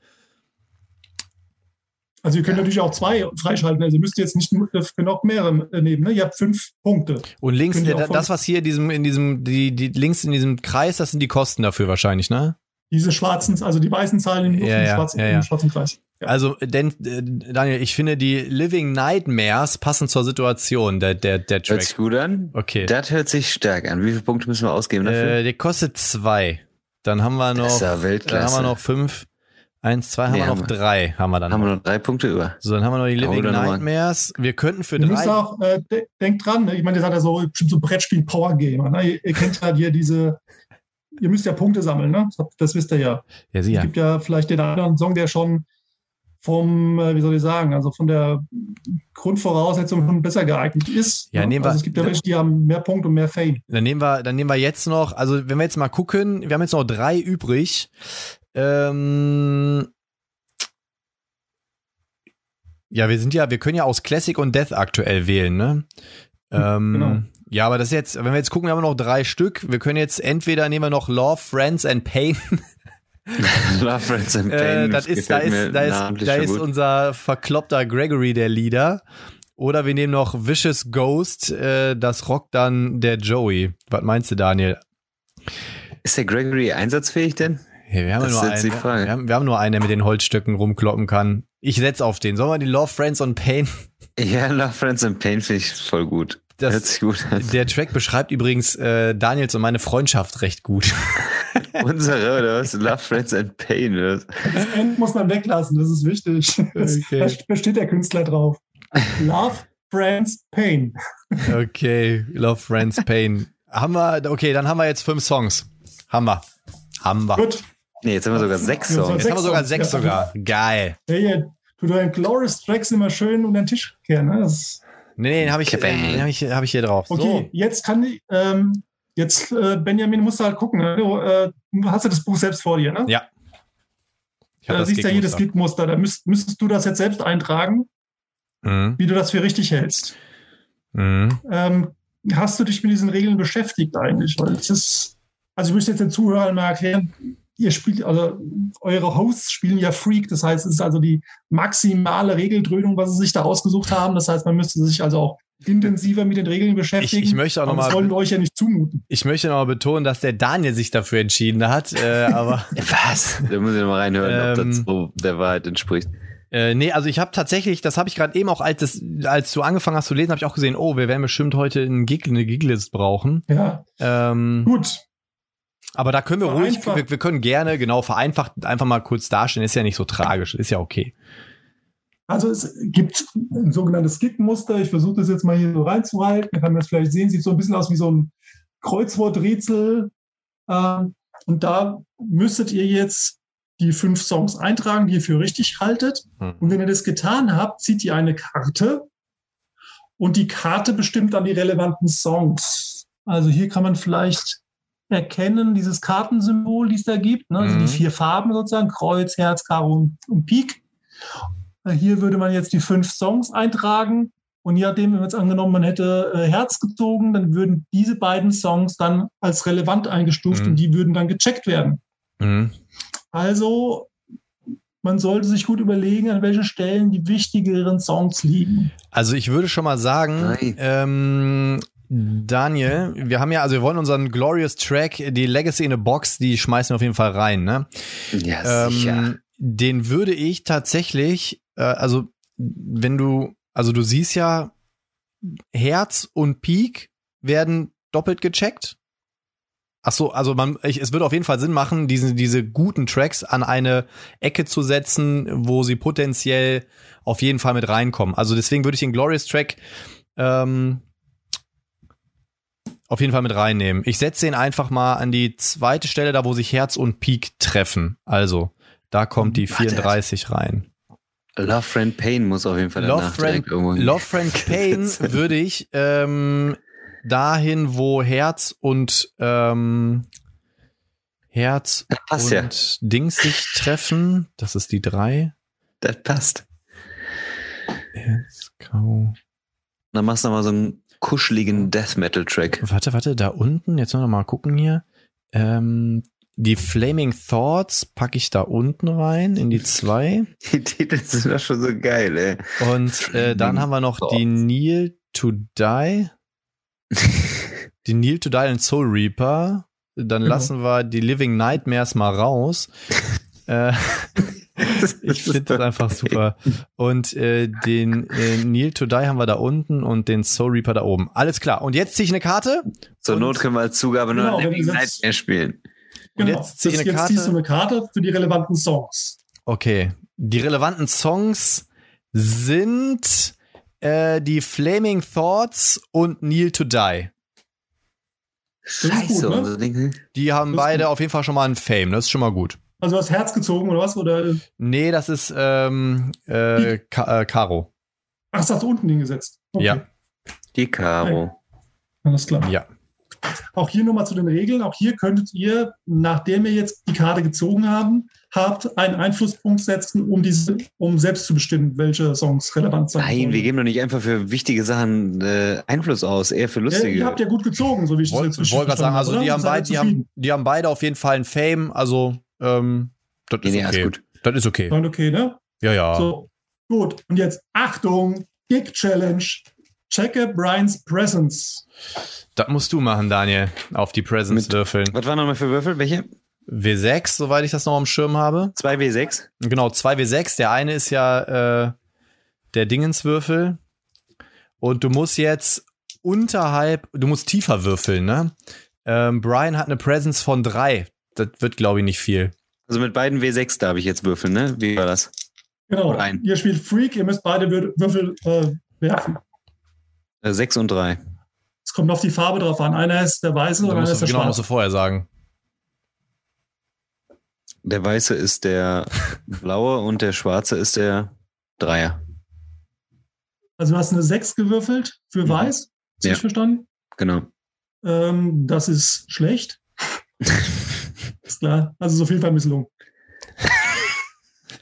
S3: Also ihr könnt ja. natürlich auch zwei freischalten. Also ihr müsst jetzt nicht nur noch mehrere nehmen. Ne? Ihr habt fünf Punkte.
S1: Und links, der, das, was hier in diesem, in diesem, die, die links in diesem Kreis, das sind die Kosten dafür wahrscheinlich, ne?
S3: Diese schwarzen, also die weißen Zahlen
S1: in ja, ja,
S3: schwarzen,
S1: ja, ja.
S3: schwarzen Kreis.
S1: Ja. Also, denn, äh, Daniel, ich finde, die Living Nightmares passen zur Situation, der, der, der Track.
S2: Hört sich gut an.
S1: Okay.
S2: Das hört sich stark an. Wie viele Punkte müssen wir ausgeben dafür?
S1: Äh, der kostet zwei. Dann haben wir noch, dann haben wir noch fünf. Eins, zwei, haben
S2: Nee,
S1: wir noch
S2: haben wir-
S1: drei, haben wir dann.
S2: Haben wir
S1: noch.
S2: drei Punkte über.
S1: So, dann haben wir noch die Living. Nightmares. Wir könnten für
S3: Ihr müsst
S1: drei.
S3: auch, äh, de denkt dran, ne? ich meine, ihr seid ja so, bestimmt so Brettspiel Power Gamer. Ne? Ihr, ihr kennt ja hier diese, ihr müsst ja Punkte sammeln, ne? Das, wisst ihr ja.
S1: Ja,
S3: Es
S1: sicher.
S3: gibt ja vielleicht den anderen Song, der schon vom, äh, wie soll ich sagen, also von der Grundvoraussetzung schon besser geeignet ist.
S1: Ja,
S3: ne?
S1: nehmen wir-
S3: also es gibt ja welche, die haben mehr Punkte und mehr Fame.
S1: Dann nehmen wir, dann nehmen wir jetzt noch, also wenn wir jetzt mal gucken, wir haben jetzt noch drei übrig. Ähm, ja, wir sind ja, wir können ja aus Classic und Death aktuell wählen, ne? Ähm,
S3: genau.
S1: Ja, aber das ist jetzt, wenn wir jetzt gucken, wir haben noch drei Stück. Wir können jetzt entweder nehmen wir noch Love, Friends and Pain.
S2: Love, Friends and
S1: Äh,
S2: Pain.
S1: das ist, da ist, da ist, da ist unser verkloppter Gregory der Leader. Oder wir nehmen noch Vicious Ghost, äh, das rockt dann der Joey. Was meinst du, Daniel?
S2: Ist der Gregory einsatzfähig denn?
S1: Hey, wir, haben
S2: Das
S1: nur
S2: ist
S1: einen. Wir, haben, wir haben nur einen, der mit den Holzstöcken rumkloppen kann. Ich setz auf den. Sollen wir die Love, Friends und Pain?
S2: Ja, Love, Friends and Pain finde ich voll gut.
S1: Das-
S2: Hört sich gut an.
S1: Der Track beschreibt übrigens äh, Daniels und meine Freundschaft recht gut.
S2: Unsere, oder was? Love, Friends and Pain. Oder?
S3: Das End muss man weglassen, das ist wichtig. Das,
S1: Okay.
S3: Da steht der Künstler drauf. Love, Friends, Pain.
S1: Okay, Love, Friends, Pain. Haben wir, okay, dann haben wir jetzt fünf Songs. Haben wir. Haben wir.
S3: Gut.
S2: Nee, jetzt haben wir sogar sechs Songs.
S1: Jetzt haben wir sogar sechs
S3: ja.
S1: sogar. Geil.
S3: Hey, ja, du deinen Glorious Tracks immer schön unter den Tisch kehren. Ne? Das,
S1: Nee, nee, den habe ich, äh, den hab ich, hab ich hier drauf.
S3: okay, jetzt kann ich, ähm, jetzt, äh, Benjamin, musst du halt gucken. Ne? Du, äh, hast du das Buch selbst vor dir, ne?
S1: Ja. Ich
S3: Da
S1: das
S3: siehst ja jedes
S1: Gigmuster.
S3: Da müsst, müsstest du das jetzt selbst eintragen,
S1: Mhm.
S3: wie du das für richtig hältst.
S1: Mhm.
S3: Ähm, hast du dich mit diesen Regeln beschäftigt eigentlich? Weil es ist, also ich möchte jetzt den Zuhörern mal erklären, ihr spielt, also eure Hosts spielen ja Freak, das heißt, es ist also die maximale Regeldröhnung, was sie sich da ausgesucht haben. Das heißt, man müsste sich also auch intensiver mit den Regeln beschäftigen.
S1: Ich- ich möchte auch noch
S3: Aber Das
S1: mal-
S3: wollen wir euch ja nicht zumuten.
S1: Ich möchte noch mal betonen, dass der Daniel sich dafür entschieden hat, äh, aber
S2: Was? Da muss ich noch mal reinhören, ob
S1: Ähm,
S2: das so der Wahrheit entspricht.
S1: Äh, nee, also ich habe tatsächlich, das habe ich gerade eben auch, als, das, als du angefangen hast zu lesen, habe ich auch gesehen, oh, wir werden bestimmt heute einen Gig, eine Giglist brauchen.
S3: Ja,
S1: Ähm,
S3: gut.
S1: Aber da können wir ruhig, wir, wir können gerne, genau, vereinfacht einfach mal kurz darstellen. Ist ja nicht so tragisch, ist ja okay.
S3: Also es gibt ein sogenanntes Gigmuster. Ich versuche das jetzt mal hier so reinzuhalten. Man kann das vielleicht sehen, sieht so ein bisschen aus wie so ein Kreuzworträtsel. Ähm, und da müsstet ihr jetzt die fünf Songs eintragen, die ihr für richtig haltet.
S1: Hm.
S3: Und wenn ihr das getan habt, zieht ihr eine Karte. Und die Karte bestimmt dann die relevanten Songs. Also hier kann man vielleicht erkennen, dieses Kartensymbol, die es da gibt. Ne? Also
S1: Mhm.
S3: die vier Farben sozusagen, Kreuz, Herz, Karo und- und Pik. Äh, Hier würde man jetzt die fünf Songs eintragen. Und je nachdem, wenn man jetzt angenommen, man hätte äh, Herz gezogen, dann würden diese beiden Songs dann als relevant eingestuft
S1: Mhm.
S3: und die würden dann gecheckt werden.
S1: Mhm.
S3: Also man sollte sich gut überlegen, an welchen Stellen die wichtigeren Songs liegen.
S1: Also ich würde schon mal sagen, ähm, Daniel, wir haben ja, also wir wollen unseren Glorious Track, die Legacy in a Box, die schmeißen wir auf jeden Fall rein, ne?
S2: Ja, sicher.
S1: Ähm, den würde ich tatsächlich, äh, also wenn du, also du siehst ja, Herz und Peak werden doppelt gecheckt. Ach so, also man, ich, es würde auf jeden Fall Sinn machen, diese, diese guten Tracks an eine Ecke zu setzen, wo sie potenziell auf jeden Fall mit reinkommen. Also deswegen würde ich den Glorious Track ähm, auf jeden Fall mit reinnehmen. Ich setze ihn einfach mal an die zweite Stelle, da wo sich Herz und Peak treffen. Also, da kommt die
S2: Warte.
S1: 34 rein.
S2: Love Friend Pain muss auf jeden Fall
S1: Love Friend. Love Friend Pain würde ich, ähm, dahin, wo Herz und ähm, Herz und
S2: ja.
S1: Dings sich treffen. Das ist die drei.
S2: Das passt.
S1: Herz, Kau.
S2: Dann machst du mal so einen kuscheligen Death Metal Track.
S1: Warte, warte, da unten, jetzt noch mal gucken hier. Ähm, die Flaming Thoughts packe ich da unten rein in die zwei.
S2: Die Titel sind doch schon so geil, ey.
S1: Und äh, dann haben wir noch die
S2: Thoughts.
S1: Kneel to Die. Die Kneel to Die und Soul Reaper. Dann
S3: Genau.
S1: lassen wir die Living Nightmares mal raus. äh, ich finde das einfach super. Und äh, den äh, Kneel to Die haben wir da unten und den Soul Reaper da oben. Alles klar. Und jetzt ziehe ich eine Karte.
S2: Zur
S1: Und-
S2: Not können wir als Zugabe nur
S3: Genau, jetzt-
S2: Nightmare spielen.
S1: Und
S3: Genau.
S1: jetzt zieh ich eine
S3: jetzt
S1: Karte.
S3: ziehst du eine Karte für die relevanten Songs.
S1: Okay. Die relevanten Songs sind äh, die Flaming Thoughts und Kneel to Die.
S3: ist gut,
S2: Scheiße,
S3: ne?
S1: Die haben beide
S3: gut.
S1: auf jeden Fall schon mal einen Fame. Das ist schon mal gut.
S3: Also du hast Herz gezogen oder was? Oder
S1: Nee, das ist ähm, äh, Ka äh, Caro.
S3: ach, das hast du unten hingesetzt. Okay.
S1: Ja.
S2: Die Caro.
S3: Alles klar.
S1: Ja.
S3: Auch hier nochmal zu den Regeln. Auch hier könntet ihr, nachdem ihr jetzt die Karte gezogen haben, habt, einen Einflusspunkt setzen, um diese, um selbst zu bestimmen, welche Songs relevant sein
S2: Nein,
S3: sollen.
S2: wir geben doch nicht einfach für wichtige Sachen äh, Einfluss aus, eher für
S3: ja,
S2: lustige.
S3: ihr habt ja gut gezogen, so wie ich das
S1: Wollte
S3: jetzt
S1: wollt gerade sagen, also die haben, beide, die, haben, die haben beide auf jeden Fall einen Fame. Also, ähm, das
S2: nee,
S1: ist
S2: nee,
S1: okay.
S2: gut.
S1: Das ist okay.
S3: Dann okay, ne?
S1: Ja, ja.
S3: So, gut. Und jetzt Achtung, Gig Challenge. Checke Brian's Presence.
S1: Das musst du machen, Daniel. Auf die Presents
S2: Mit-
S1: würfeln.
S2: Was waren nochmal für Würfel? Welche?
S1: W6, soweit ich das noch am Schirm habe.
S2: 2W6?
S1: Genau, 2W6. Der eine ist ja äh, der Dingenswürfel. Und du musst jetzt unterhalb, du musst tiefer würfeln, ne? Ähm, Brian hat eine Presence von 3. Das wird, glaube ich, nicht viel.
S2: Also mit beiden W6 darf ich jetzt würfeln, ne? Wie war das?
S3: Genau.
S2: Rein.
S3: Ihr spielt Freak, ihr müsst beide Wür- Würfel äh, werfen.
S2: Äh, 6 und 3.
S3: Es kommt auf die Farbe drauf an. Einer ist der weiße und
S1: Da
S3: einer
S1: musst
S3: ist der
S1: genau, musst
S3: schwarze.
S1: du vorher sagen.
S2: Der weiße ist der blaue und der schwarze ist der Dreier.
S3: Also du hast eine 6 gewürfelt für
S2: Mhm.
S3: weiß. Hast du
S2: Ja.
S3: verstanden?
S2: Genau.
S3: Ähm, das ist schlecht. Ist klar. Also ist auf jeden Fall misslungen.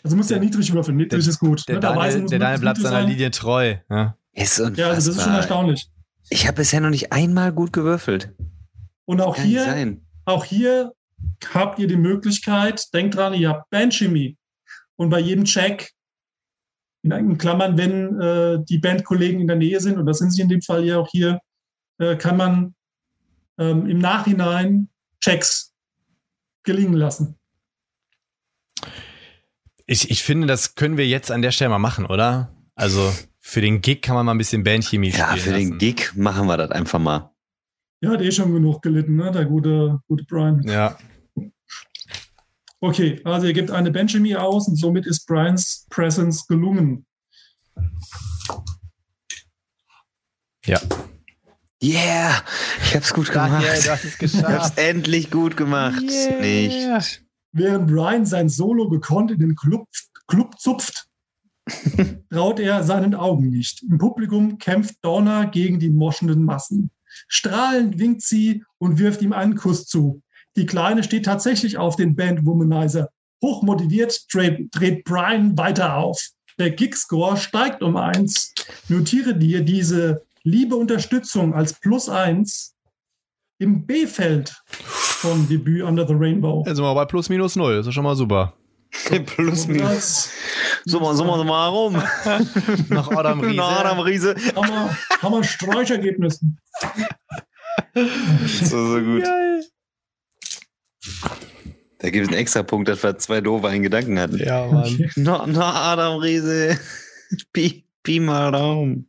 S3: Also musst du ja niedrig würfeln. Niedrig
S1: der-
S3: ist gut.
S1: Der
S3: ne?
S1: Daniel,
S3: muss
S1: der Daniel bleibt seiner
S3: sein.
S1: Linie treu. Ja.
S2: Ist unfassbar.
S3: Ja, also das ist schon erstaunlich.
S2: Ich habe bisher noch nicht einmal gut gewürfelt.
S3: Und auch
S2: Kann
S3: hier, auch hier habt ihr die Möglichkeit, denkt dran, ihr habt Bandchemie. Und bei jedem Check, in in Klammern, wenn äh, die Bandkollegen in der Nähe sind, und das sind sie in dem Fall ja auch hier, äh, kann man ähm, im Nachhinein Checks gelingen lassen.
S1: Ich, ich finde, das können wir jetzt an der Stelle mal machen, oder? Also für den Gig kann man mal ein bisschen Bandchemie
S2: Ja,
S1: spielen
S2: für
S1: lassen.
S2: den Gig machen wir das einfach mal.
S3: Ja, hat eh schon genug gelitten, ne? der gute, gute Brian.
S1: Ja.
S3: Okay, also ihr gebt eine Benchemie aus und somit ist Brians Presence gelungen.
S1: Ja.
S2: Yeah! Ich hab's gut gemacht.
S1: Daniel, du hast es
S2: ich hab's
S1: geschafft.
S2: endlich gut gemacht.
S1: Yeah.
S2: Nicht.
S3: Während Brian sein Solo gekonnt in den Club, Club zupft, traut er seinen Augen nicht. Im Publikum kämpft Donna gegen die moschenden Massen. Strahlend winkt sie und wirft ihm einen Kuss zu. Die Kleine steht tatsächlich auf den Band Womanizer. Hochmotiviert dreht, dreht Brian weiter auf. Der Gig-Score steigt um eins. Notiere dir diese liebe Unterstützung als Plus eins im B-Feld vom Debüt Under the Rainbow.
S1: Jetzt sind wir bei plus minus null. Das ist schon mal super.
S2: Plus minus.
S3: Das
S2: So mal, so mal, so mal rum.
S1: Noch Adam Riese.
S2: Na, Adam Riese.
S3: haben wir, haben wir Streichergebnisse.
S2: So, so gut.
S1: Geil.
S2: Da gibt es einen extra Punkt, dass wir zwei doofe einen Gedanken hatten.
S1: Ja, Mann.
S2: Na, na, Adam Riese. Pi, Pi mal Daumen.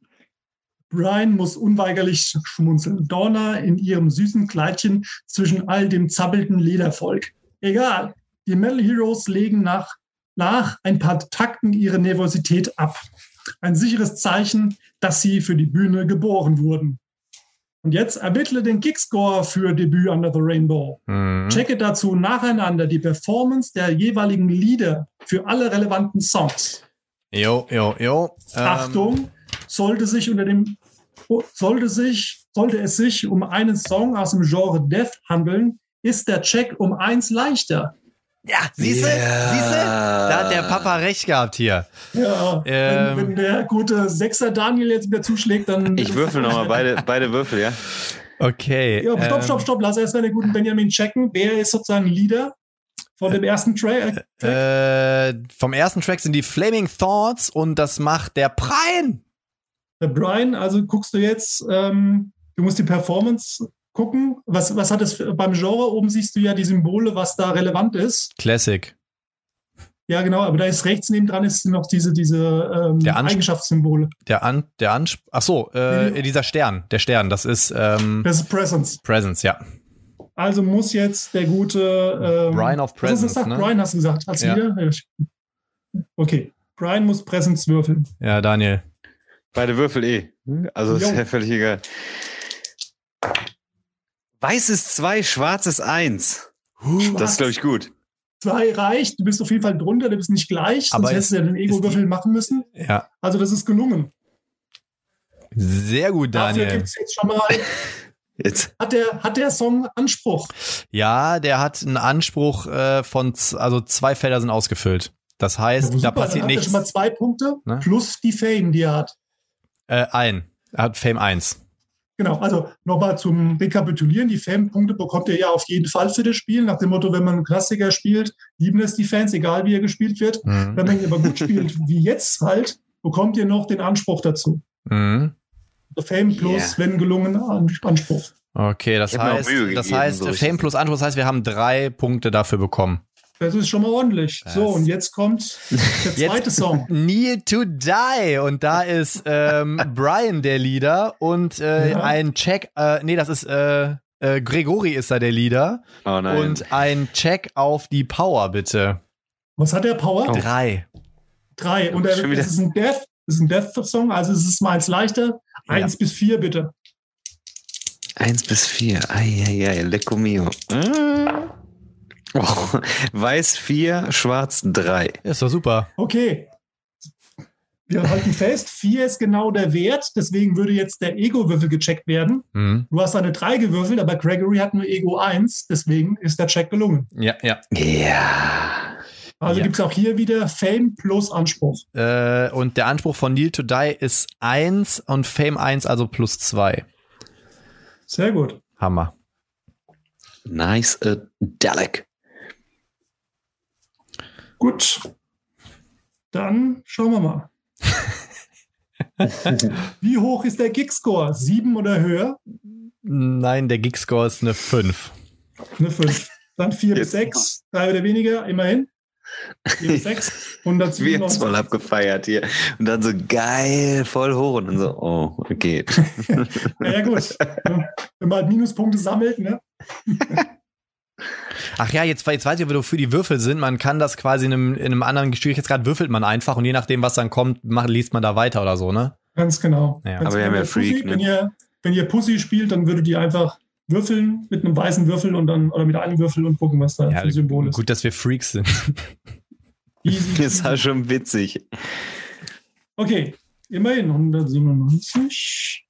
S3: Brian muss unweigerlich schmunzeln. Donna in ihrem süßen Kleidchen zwischen all dem zappelnden Ledervolk. Egal, die Metal Heroes legen nach, nach ein paar Takten ihre Nervosität ab. Ein sicheres Zeichen, dass sie für die Bühne geboren wurden. Und jetzt ermittle den Kickscore für Debüt Under the Rainbow.
S1: Mhm.
S3: Checke dazu nacheinander die Performance der jeweiligen Lieder für alle relevanten Songs.
S1: Jo, jo, jo. Ähm,
S3: Achtung, sollte sich unter dem sollte, sich, sollte es sich um einen Song aus dem Genre Death handeln, ist der Check um eins leichter.
S1: Ja, siehst du?
S2: Ja.
S1: Siehst du? Da hat der Papa recht gehabt hier.
S3: Ja,
S1: Ähm.
S3: wenn, wenn der gute Sechser Daniel jetzt wieder zuschlägt, dann.
S2: Ich würfel nochmal beide, beide Würfel, ja?
S1: Okay.
S3: Ja, stopp,
S1: ähm,
S3: stopp, stopp. Lass erst mal den guten Benjamin checken. Wer ist sozusagen Leader von dem ersten Track?
S1: Äh, vom ersten Track sind die Flaming Thoughts und das macht der Prein.
S3: Der Brian, also guckst du jetzt, ähm, du musst die Performance gucken. Was, was hat es beim Genre? Oben siehst du ja die Symbole, was da relevant ist.
S1: Classic.
S3: Ja, genau, aber da ist rechts neben dran ist noch diese, diese ähm,
S1: Der
S3: Eigenschaftssymbole.
S1: Der An, der Ansp ach so, äh,
S3: Mhm.
S1: dieser Stern, der Stern, das ist ähm,
S3: Das ist Presence.
S1: Presence, ja.
S3: Also muss jetzt der gute ähm,
S1: Brian of
S3: hast
S1: Presence,
S3: gesagt?
S1: ne?
S3: Brian hast du gesagt, als
S1: Ja.
S3: Okay. Brian muss Presence würfeln.
S1: Ja, Daniel.
S2: Beide Würfel eh. Also ist
S3: Jo.
S2: ja völlig egal. Weiß ist zwei, schwarz ist eins. Das ist, glaube ich, gut.
S3: Zwei reicht, du bist auf jeden Fall drunter, du bist nicht gleich, sonst
S1: Aber
S3: hättest du ja den Ego-Würfel machen müssen.
S1: Ja.
S3: Also das ist gelungen.
S1: Sehr gut,
S3: Dafür
S1: Daniel.
S3: gibt es jetzt schon mal,
S2: Jetzt.
S3: hat der, hat der Song Anspruch.
S1: Ja, der hat einen Anspruch äh, von, also zwei Felder sind ausgefüllt. Das heißt,
S3: Ja,
S1: da passiert
S3: er
S1: nichts.
S3: schon mal zwei Punkte
S1: Ne?
S3: plus die Fame, die er hat.
S1: Äh, ein. Er hat Fame 1.
S3: Genau, also nochmal zum Rekapitulieren. Die Fame-Punkte bekommt ihr ja auf jeden Fall für das Spiel. Nach dem Motto, wenn man einen Klassiker spielt, lieben es die Fans, egal wie er gespielt wird.
S1: Mhm.
S3: Wenn man ihn aber gut spielt, wie jetzt halt, bekommt ihr noch den Anspruch dazu.
S1: Mhm.
S3: Also Fame plus,
S2: Yeah.
S3: wenn gelungen, An- Anspruch.
S1: Okay, das heißt, das
S2: gegeben,
S1: heißt,
S2: so.
S1: Fame plus Anspruch, das heißt, wir haben drei Punkte dafür bekommen.
S3: Das ist schon mal ordentlich.
S1: Das-
S3: So, und jetzt kommt der
S1: Jetzt-
S3: zweite Song.
S1: Need to Die und da ist ähm, Brian der Leader und äh,
S3: Ja.
S1: ein Check, äh, nee, das ist äh, äh, Gregori ist da der Leader
S2: Oh nein.
S1: und ein Check auf die Power bitte.
S3: Was hat der Power?
S1: Drei.
S3: Drei. Und
S2: wieder.
S3: das ist ein Death, das ist ein Death-Song, also es ist mal eins leichter. Eins bis vier, bitte.
S2: Eins bis vier. Eieiei, lecco mio. Ah. Oh. Weiß vier, schwarz drei.
S1: Ist doch super.
S3: Okay. Wir halten fest, vier ist genau der Wert, deswegen würde jetzt der Ego-Würfel gecheckt werden.
S1: Mhm.
S3: Du hast eine drei gewürfelt, aber Gregory hat nur Ego 1, deswegen ist der Check gelungen.
S1: Ja, ja.
S2: Ja.
S3: Also
S1: Ja.
S3: gibt es auch hier wieder Fame plus Anspruch.
S1: Äh, und der Anspruch von Need to Die ist eins und Fame 1, also plus zwei.
S3: Sehr gut.
S1: Hammer.
S2: Nice a Dalek.
S3: Gut. Dann schauen wir mal. Wie hoch ist der Gig-Score? Sieben oder höher?
S1: Nein, der Geekscore ist eine 5.
S3: Eine fünf. Dann vier bis
S2: Jetzt
S3: sechs, drei oder weniger, immerhin. Vier bis sechs,
S2: Wir jetzt
S3: 197.
S2: voll abgefeiert hier. Und dann so geil, voll hoch. Und dann so, oh, okay.
S3: Ja, ja, gut. Wenn man halt Minuspunkte sammelt, ne?
S1: Ach ja, jetzt, jetzt weiß ich, wofür die Würfel sind. Man kann das quasi in einem, in einem anderen Schwierigkeitsgrad würfelt man einfach und je nachdem, was dann kommt, macht, liest man da weiter oder so, ne?
S3: Ganz genau.
S1: Ja.
S3: Ganz
S2: Aber wir haben
S3: genau.
S2: ja
S3: Bei Pussy,
S2: Freak, ne?
S3: wenn, ihr, wenn ihr Pussy spielt, dann würdet ihr einfach würfeln mit einem weißen Würfel und dann oder mit einem Würfel und gucken, was da
S1: Ja,
S3: für ein Symbol ist.
S1: gut, dass wir Freaks sind.
S3: Easy.
S2: Das war schon witzig.
S3: Okay, immerhin 197.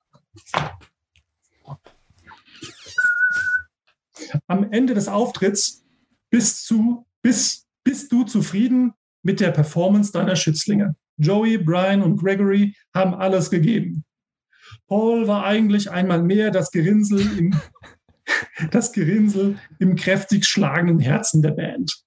S3: Am Ende des Auftritts bist du, bist, bist du zufrieden mit der Performance deiner Schützlinge. Joey, Brian und Gregory haben alles gegeben. Paul war eigentlich einmal mehr das Gerinnsel im, das Gerinnsel im kräftig schlagenden Herzen der Band.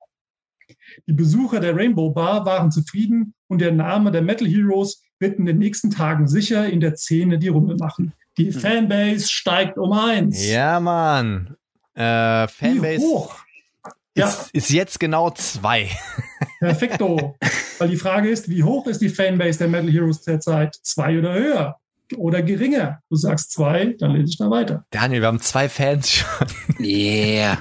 S3: Die Besucher der Rainbow Bar waren zufrieden und der Name der Metal Heroes wird in den nächsten Tagen sicher in der Szene die Runde machen. Die Fanbase steigt um eins.
S1: ja, Mann. Äh,
S3: Wie
S1: Fanbase
S3: hoch? Ja,
S1: ist, ist jetzt genau zwei.
S3: perfekto. Weil die Frage ist, wie hoch ist die Fanbase der Metal Heroes derzeit? Zwei oder höher? Oder geringer? Du sagst zwei, dann lese ich da weiter.
S1: Daniel, wir haben zwei Fans schon.
S2: Yeah.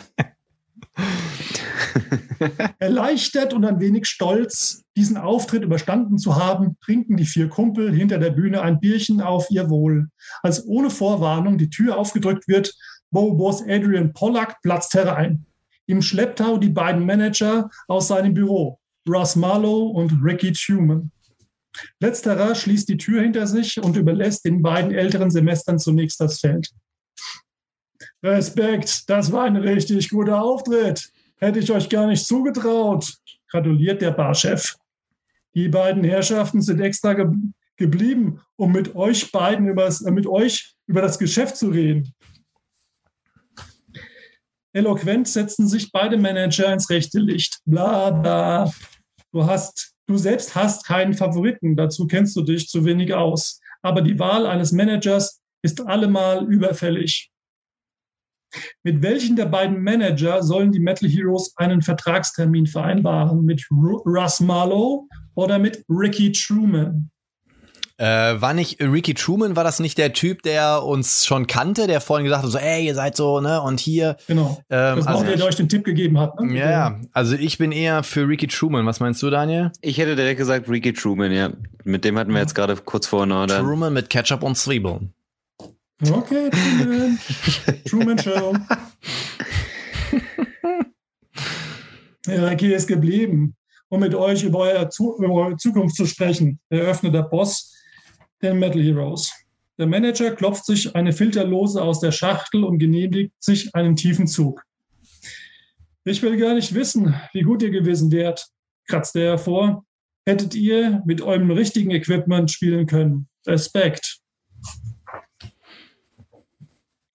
S3: Erleichtert und ein wenig stolz, diesen Auftritt überstanden zu haben, trinken die vier Kumpel hinter der Bühne ein Bierchen auf ihr Wohl. Als ohne Vorwarnung die Tür aufgedrückt wird, Bobo-Boss Adrian Pollack platzt herein. Im Schlepptau die beiden Manager aus seinem Büro, Russ Marlowe und Ricky Tuman. Letzterer schließt die Tür hinter sich und überlässt den beiden älteren Semestern zunächst das Feld. Respekt, das war ein richtig guter Auftritt. Hätte ich euch gar nicht zugetraut, gratuliert der Barchef. Die beiden Herrschaften sind extra ge geblieben, um mit euch beiden übers, äh, mit euch über das Geschäft zu reden. Eloquent setzen sich beide Manager ins rechte Licht. Bla bla. Du hast, du selbst hast keinen Favoriten, dazu kennst du dich zu wenig aus. Aber die Wahl eines Managers ist allemal überfällig. Mit welchen der beiden Manager sollen die Metal Heroes einen Vertragstermin vereinbaren? Mit Russ Marlowe oder mit Ricky Truman?
S1: Äh, war nicht Ricky Truman, war das nicht der Typ, der uns schon kannte, der vorhin gesagt hat, so, ey, ihr seid so, ne, und hier.
S3: Genau. Ähm, das also, der euch den Tipp gegeben hat.
S1: Ne? Ja, ja, also ich bin eher für Ricky Truman. Was meinst du, Daniel?
S2: Ich hätte direkt gesagt Ricky Truman, ja. Mit dem hatten wir jetzt gerade kurz vorhin, oder?
S1: Truman mit Ketchup und Zwiebeln.
S3: Okay, Truman. Truman Show. ja, Ricky ist geblieben, um mit euch über, euer Zu über eure Zukunft zu sprechen, eröffnet der Boss den Metal Heroes. Der Manager klopft sich eine Filterlose aus der Schachtel und genehmigt sich einen tiefen Zug. Ich will gar nicht wissen, wie gut ihr gewesen wärt, kratzte er hervor. Hättet ihr mit eurem richtigen Equipment spielen können. Respekt.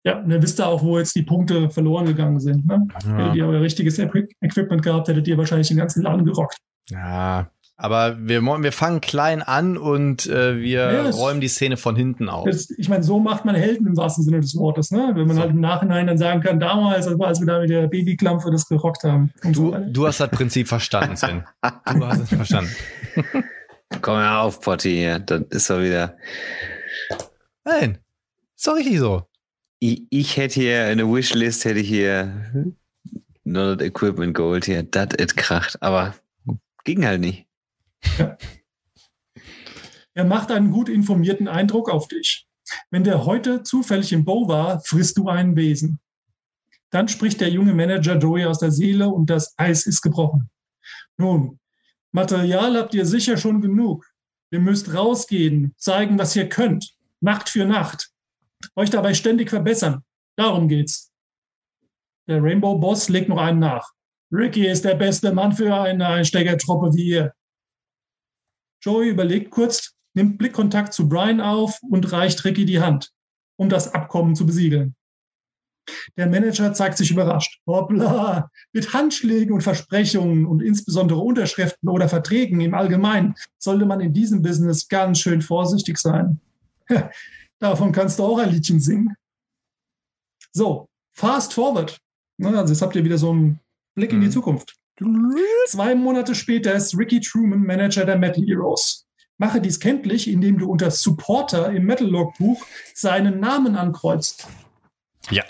S3: Ja, dann wisst ihr auch, wo jetzt die Punkte verloren gegangen sind. Ne? Ja. Hättet ihr euer richtiges Equipment gehabt, hättet ihr wahrscheinlich den ganzen Laden gerockt.
S1: Ja, aber wir, wir fangen klein an und äh, wir ja, räumen die Szene von hinten auf.
S3: Das, ich meine, so macht man Helden im wahrsten Sinne des Wortes, ne? Wenn man so. halt im Nachhinein dann sagen kann, damals, als wir da mit der Babyklampfe das gerockt haben.
S1: Du, so du hast das Prinzip verstanden, Sven. Du hast es verstanden.
S2: Komm ja auf, Potti, hier. Das ist doch wieder.
S1: Nein, ist doch richtig so.
S2: Ich, ich hätte hier eine Wishlist, hätte ich hier Not Equipment Gold hier. Das it kracht. Aber ging halt nicht.
S3: Er macht einen gut informierten Eindruck auf dich. Wenn der heute zufällig im Bow war, frisst du einen Besen. Dann spricht der junge Manager Joey aus der Seele und das Eis ist gebrochen. Nun, Material habt ihr sicher schon genug. Ihr müsst rausgehen, zeigen, was ihr könnt, Nacht für Nacht. Euch dabei ständig verbessern. Darum geht's. Der Rainbow Boss legt noch einen nach. Ricky ist der beste Mann für eine Einsteigertruppe wie ihr. Joey überlegt kurz, nimmt Blickkontakt zu Brian auf und reicht Ricky die Hand, um das Abkommen zu besiegeln. Der Manager zeigt sich überrascht. Hoppla, mit Handschlägen und Versprechungen und insbesondere Unterschriften oder Verträgen im Allgemeinen sollte man in diesem Business ganz schön vorsichtig sein. Davon kannst du auch ein Liedchen singen. So, fast forward. Also jetzt habt ihr wieder so einen Blick in die mhm. Zukunft. Zwei Monate später ist Ricky Truman Manager der Metal Heroes. Mache dies kenntlich, indem du unter Supporter im Metal Logbuch seinen Namen ankreuzt.
S1: Ja.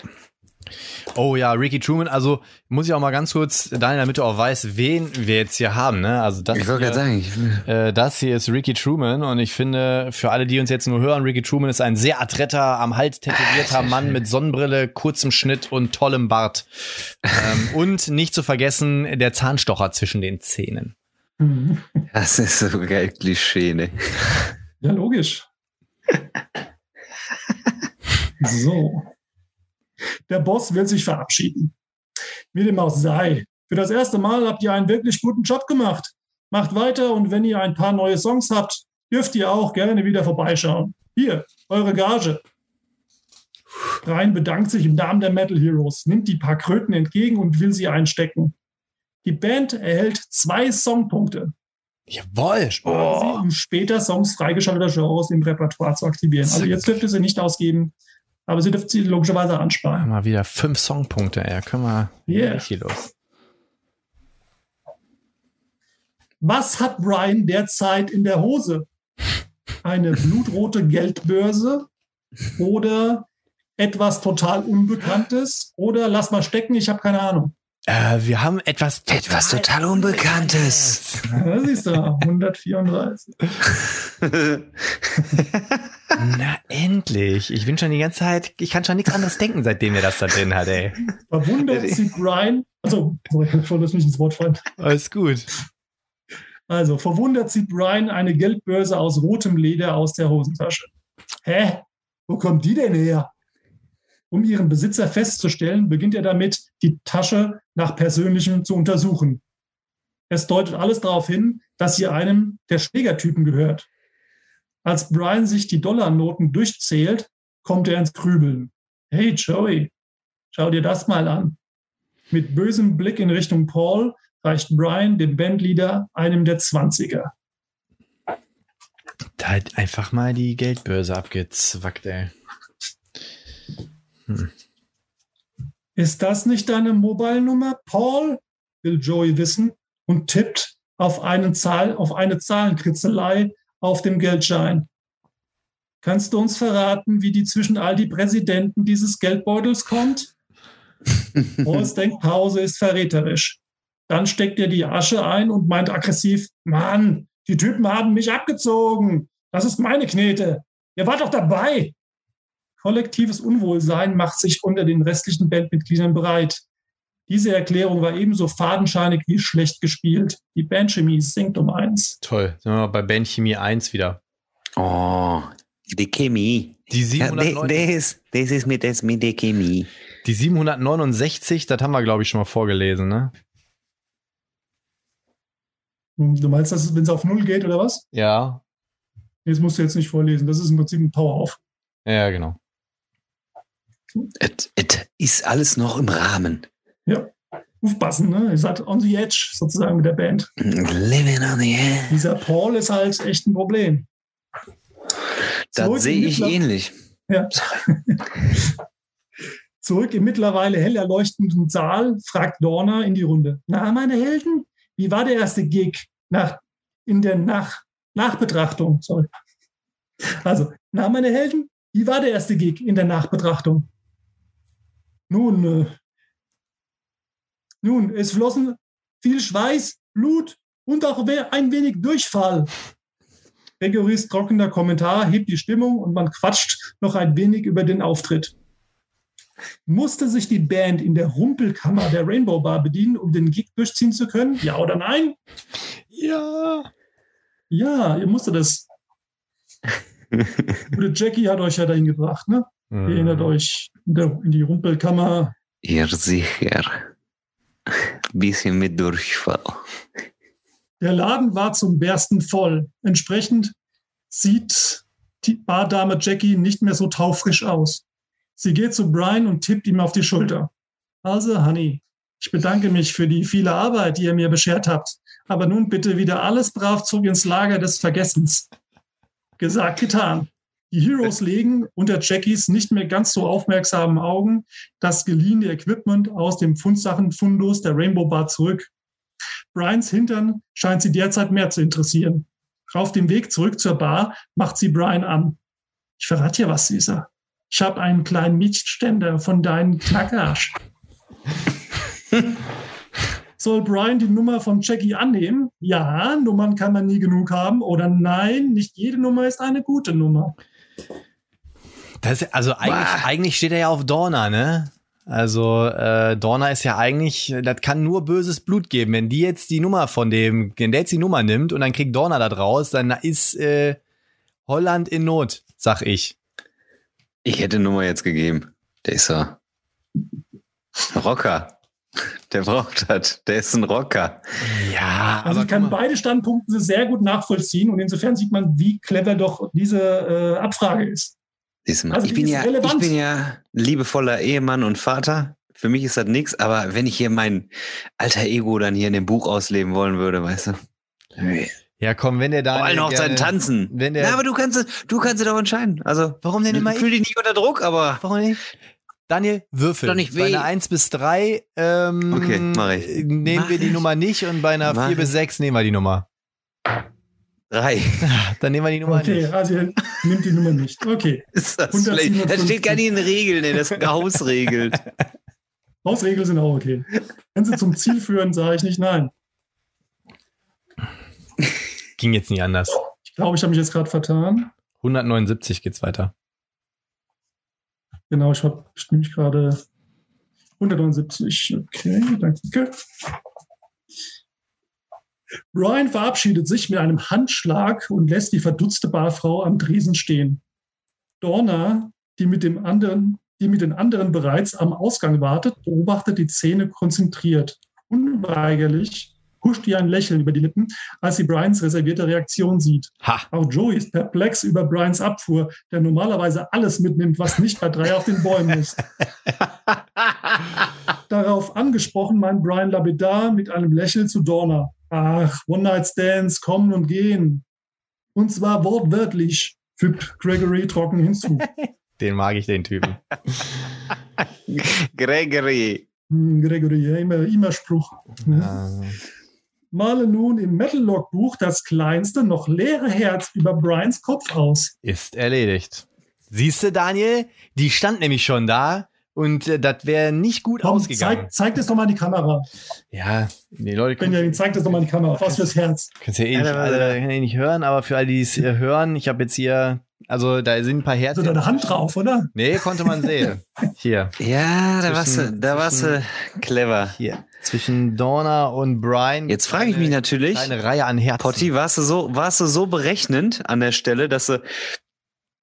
S1: Oh ja, Ricky Truman, also muss ich auch mal ganz kurz, Daniel, damit du auch weißt, wen wir jetzt hier haben, ne? Also das,
S2: ich hier, sagen,
S1: ich äh, das hier ist Ricky Truman und ich finde, für alle, die uns jetzt nur hören, Ricky Truman ist ein sehr adretter, am Hals tätowierter Mann mit Sonnenbrille, kurzem Schnitt und tollem Bart. ähm, und nicht zu vergessen, der Zahnstocher zwischen den Zähnen.
S2: Das ist so geil Klischee, ne?
S3: Ja, logisch. so. Der Boss will sich verabschieden. Wie dem auch sei. Für das erste Mal habt ihr einen wirklich guten Job gemacht. Macht weiter und wenn ihr ein paar neue Songs habt, dürft ihr auch gerne wieder vorbeischauen. Hier, eure Gage. Brian bedankt sich im Namen der Metal Heroes, nimmt die paar Kröten entgegen und will sie einstecken. Die Band erhält zwei Songpunkte.
S1: Jawoll.
S3: Oh. Sie, um später Songs freigeschalteter Genres im Repertoire zu aktivieren. Also jetzt dürft ihr sie nicht ausgeben. Aber sie dürfen sie logischerweise ansparen.
S1: Mal wieder fünf Songpunkte, ey. Können wir yeah. richtig los.
S3: Was hat Brian derzeit in der Hose? Eine blutrote Geldbörse oder etwas total Unbekanntes? Oder lass mal stecken, ich habe keine Ahnung.
S1: Äh, wir haben etwas
S2: total, etwas total Unbekanntes.
S3: Ja, siehst du, 134.
S1: Na, endlich. Ich bin schon die ganze Zeit, ich kann schon nichts anderes denken, seitdem er das da drin hat, ey.
S3: Verwundert sie Brian. Also, sorry, ich wollte das nicht ins Wort fallen.
S1: Alles gut.
S3: Also, verwundert zieht Brian eine Geldbörse aus rotem Leder aus der Hosentasche. Hä? Wo kommt die denn her? Um ihren Besitzer festzustellen, beginnt er damit, die Tasche nach Persönlichem zu untersuchen. Es deutet alles darauf hin, dass sie einem der Schlägertypen gehört. Als Brian sich die Dollarnoten durchzählt, kommt er ins Grübeln. Hey Joey, schau dir das mal an. Mit bösem Blick in Richtung Paul reicht Brian dem Bandleader einem der Zwanziger.
S1: Da hat einfach mal die Geldbörse abgezwackt, ey.
S3: Hm. Ist das nicht deine Mobile-Nummer, Paul? will Joey wissen und tippt auf, Zahl, auf eine Zahlenkritzelei auf dem Geldschein. Kannst du uns verraten, wie die zwischen all die Präsidenten dieses Geldbeutels kommt? Pauls Denkpause ist verräterisch. Dann steckt er die Asche ein und meint aggressiv, Mann, die Typen haben mich abgezogen. Das ist meine Knete. Ihr wart doch dabei. Kollektives Unwohlsein macht sich unter den restlichen Bandmitgliedern bereit. Diese Erklärung war ebenso fadenscheinig wie schlecht gespielt. Die Bandchemie sinkt um eins.
S1: Toll. Sind wir mal bei Bandchemie 1 wieder.
S2: Oh, die Chemie.
S1: Die
S2: Ja,
S1: 709
S2: das, ist mit, das mit der Chemie.
S1: Die 769, das haben wir, glaube ich, schon mal vorgelesen, ne?
S3: Hm, Du meinst, dass es, wenn es auf Null geht oder was?
S1: Ja.
S3: Das musst du jetzt nicht vorlesen. Das ist im Prinzip ein Power-Off.
S1: Ja, genau.
S2: Es ist alles noch im Rahmen.
S3: Ja. Aufpassen, ne? Ihr seid on the edge sozusagen mit der Band.
S2: Living on the edge.
S3: Dieser Paul ist halt echt ein Problem. Zurück
S2: Das sehe ich ähnlich.
S3: Ja. Zurück im mittlerweile hell erleuchtenden Saal fragt Dorner in die Runde. Na, meine Helden, wie war der erste Gig nach, in der Nach Nachbetrachtung? Sorry. Also, na, meine Helden, wie war der erste Gig in der Nachbetrachtung? Nun, äh, nun, es flossen viel Schweiß, Blut und auch ein wenig Durchfall. Gregorys trockener Kommentar hebt die Stimmung und man quatscht noch ein wenig über den Auftritt. Musste sich die Band in der Rumpelkammer der Rainbow Bar bedienen, um den Gig durchziehen zu können? Ja oder nein?
S1: Ja.
S3: Ja, ihr musstet das. Gute Jackie hat euch ja dahin gebracht, ne? Ihr erinnert euch in, der, in die Rumpelkammer.
S2: Ja, sicher. Bisschen mit Durchfall.
S3: Der Laden war zum Bersten voll. Entsprechend sieht die Bardame Jackie nicht mehr so taufrisch aus. Sie geht zu Brian und tippt ihm auf die Schulter. Also, Honey, ich bedanke mich für die viele Arbeit, die ihr mir beschert habt. Aber nun bitte wieder alles brav zurück ins Lager des Vergessens. Gesagt, getan. Die Heroes legen unter Jackies nicht mehr ganz so aufmerksamen Augen das geliehene Equipment aus dem Fundsachenfundus der Rainbow Bar zurück. Brians Hintern scheint sie derzeit mehr zu interessieren. Auf dem Weg zurück zur Bar macht sie Brian an. Ich verrate dir was, Süßer. Ich habe einen kleinen Mietständer von deinem Knackarsch. Soll Brian die Nummer von Jackie annehmen? Ja, Nummern kann man nie genug haben. Oder nein, nicht jede Nummer ist eine gute Nummer.
S1: Das also eigentlich, eigentlich steht er ja auf Dorna, ne? Also äh, Dorna ist ja eigentlich, das kann nur böses Blut geben. Wenn die jetzt die Nummer von dem, wenn der jetzt die Nummer nimmt und dann kriegt Dorna da draus, dann ist äh, Holland in Not, sag ich.
S2: Ich hätte Nummer jetzt gegeben. Der ist ja Rocker. Der braucht das. Der ist ein Rocker.
S1: Ja,
S3: Also ich kann beide Standpunkte sehr gut nachvollziehen und insofern sieht man, wie clever doch diese äh, Abfrage ist.
S2: Siehst du mal,
S3: Also
S2: ich, bin
S3: ist
S2: ja, ich
S3: relevant.
S2: bin ja liebevoller Ehemann und Vater. Für mich ist das nichts, aber wenn ich hier mein alter Ego dann hier in dem Buch ausleben wollen würde, weißt du?
S1: ja, komm, wenn der da
S2: Vor allem auch sein Tanzen.
S1: wenn der-
S2: Na, aber du kannst, es- du kannst es doch entscheiden. Also,
S1: Warum denn immer ich?
S2: dich nicht unter Druck, aber
S1: Warum nicht? Daniel, würfel.
S2: Doch nicht
S1: bei einer 1 bis 3 ähm,
S2: Okay, mach ich.
S1: nehmen
S2: Mach
S1: wir die
S2: ich.
S1: Nummer nicht und bei einer
S2: Mach
S1: 4 bis
S2: ich.
S1: 6 nehmen wir die Nummer.
S2: drei.
S1: Dann nehmen wir die Nummer
S3: Okay,
S1: nicht.
S3: also ihr nimmt die Nummer nicht. Okay.
S2: Ist das
S3: 157.
S2: schlecht? Das steht gar nicht in den Regeln, ey, das ist Hausregelt.
S3: Hausregeln sind auch okay. Wenn sie zum Ziel führen, sage ich nicht nein.
S1: Ging jetzt nicht anders.
S3: Ich glaube, ich habe mich jetzt gerade vertan.
S1: 179 geht's weiter.
S3: Genau, ich habe nämlich gerade 179. Okay, danke. Brian verabschiedet sich mit einem Handschlag und lässt die verdutzte Barfrau am Dresen stehen. Dorna, die mit, dem anderen, die mit den anderen bereits am Ausgang wartet, beobachtet die Szene konzentriert. Unweigerlich huscht ihr ein Lächeln über die Lippen, als sie Brians reservierte Reaktion sieht.
S1: Ha.
S3: Auch Joey ist perplex über Brians Abfuhr, der normalerweise alles mitnimmt, was nicht bei drei auf den Bäumen ist. Darauf angesprochen meint Brian lapidar mit einem Lächeln zu Dorna. Ach, One-Night-Stands kommen und gehen. Und zwar wortwörtlich, fügt Gregory trocken hinzu.
S1: Den mag ich, den Typen.
S2: Gregory.
S3: Hm, Gregory, ja, immer, immer Spruch.
S1: Also,
S3: Male nun im Metal-Log-Buch das kleinste, noch leere Herz über Brians Kopf aus.
S1: ist erledigt. Siehst du, Daniel? Die stand nämlich schon da und äh, das wäre nicht gut
S3: Komm,
S1: ausgegangen.
S3: zeig, zeig das doch mal in die Kamera.
S1: Ja, die Leute können
S3: Benjamin, zeig das doch mal in die Kamera. Was fürs Herz.
S1: es ja eh nicht, alle, können eh nicht hören, aber für alle, die es äh, hören, ich habe jetzt hier, also da sind ein paar
S3: So
S1: Herzen.
S3: deine Hand drauf, oder?
S1: Nee, konnte man sehen. Hier,
S2: Ja, da warst du,
S1: Zwischen-
S2: da warst du clever.
S1: hier. Zwischen Dorna und Brian.
S2: Jetzt frage ich mich natürlich,
S1: Eine Reihe an Herzen.
S2: Potti, warst du so, warst du so berechnend an der Stelle, dass du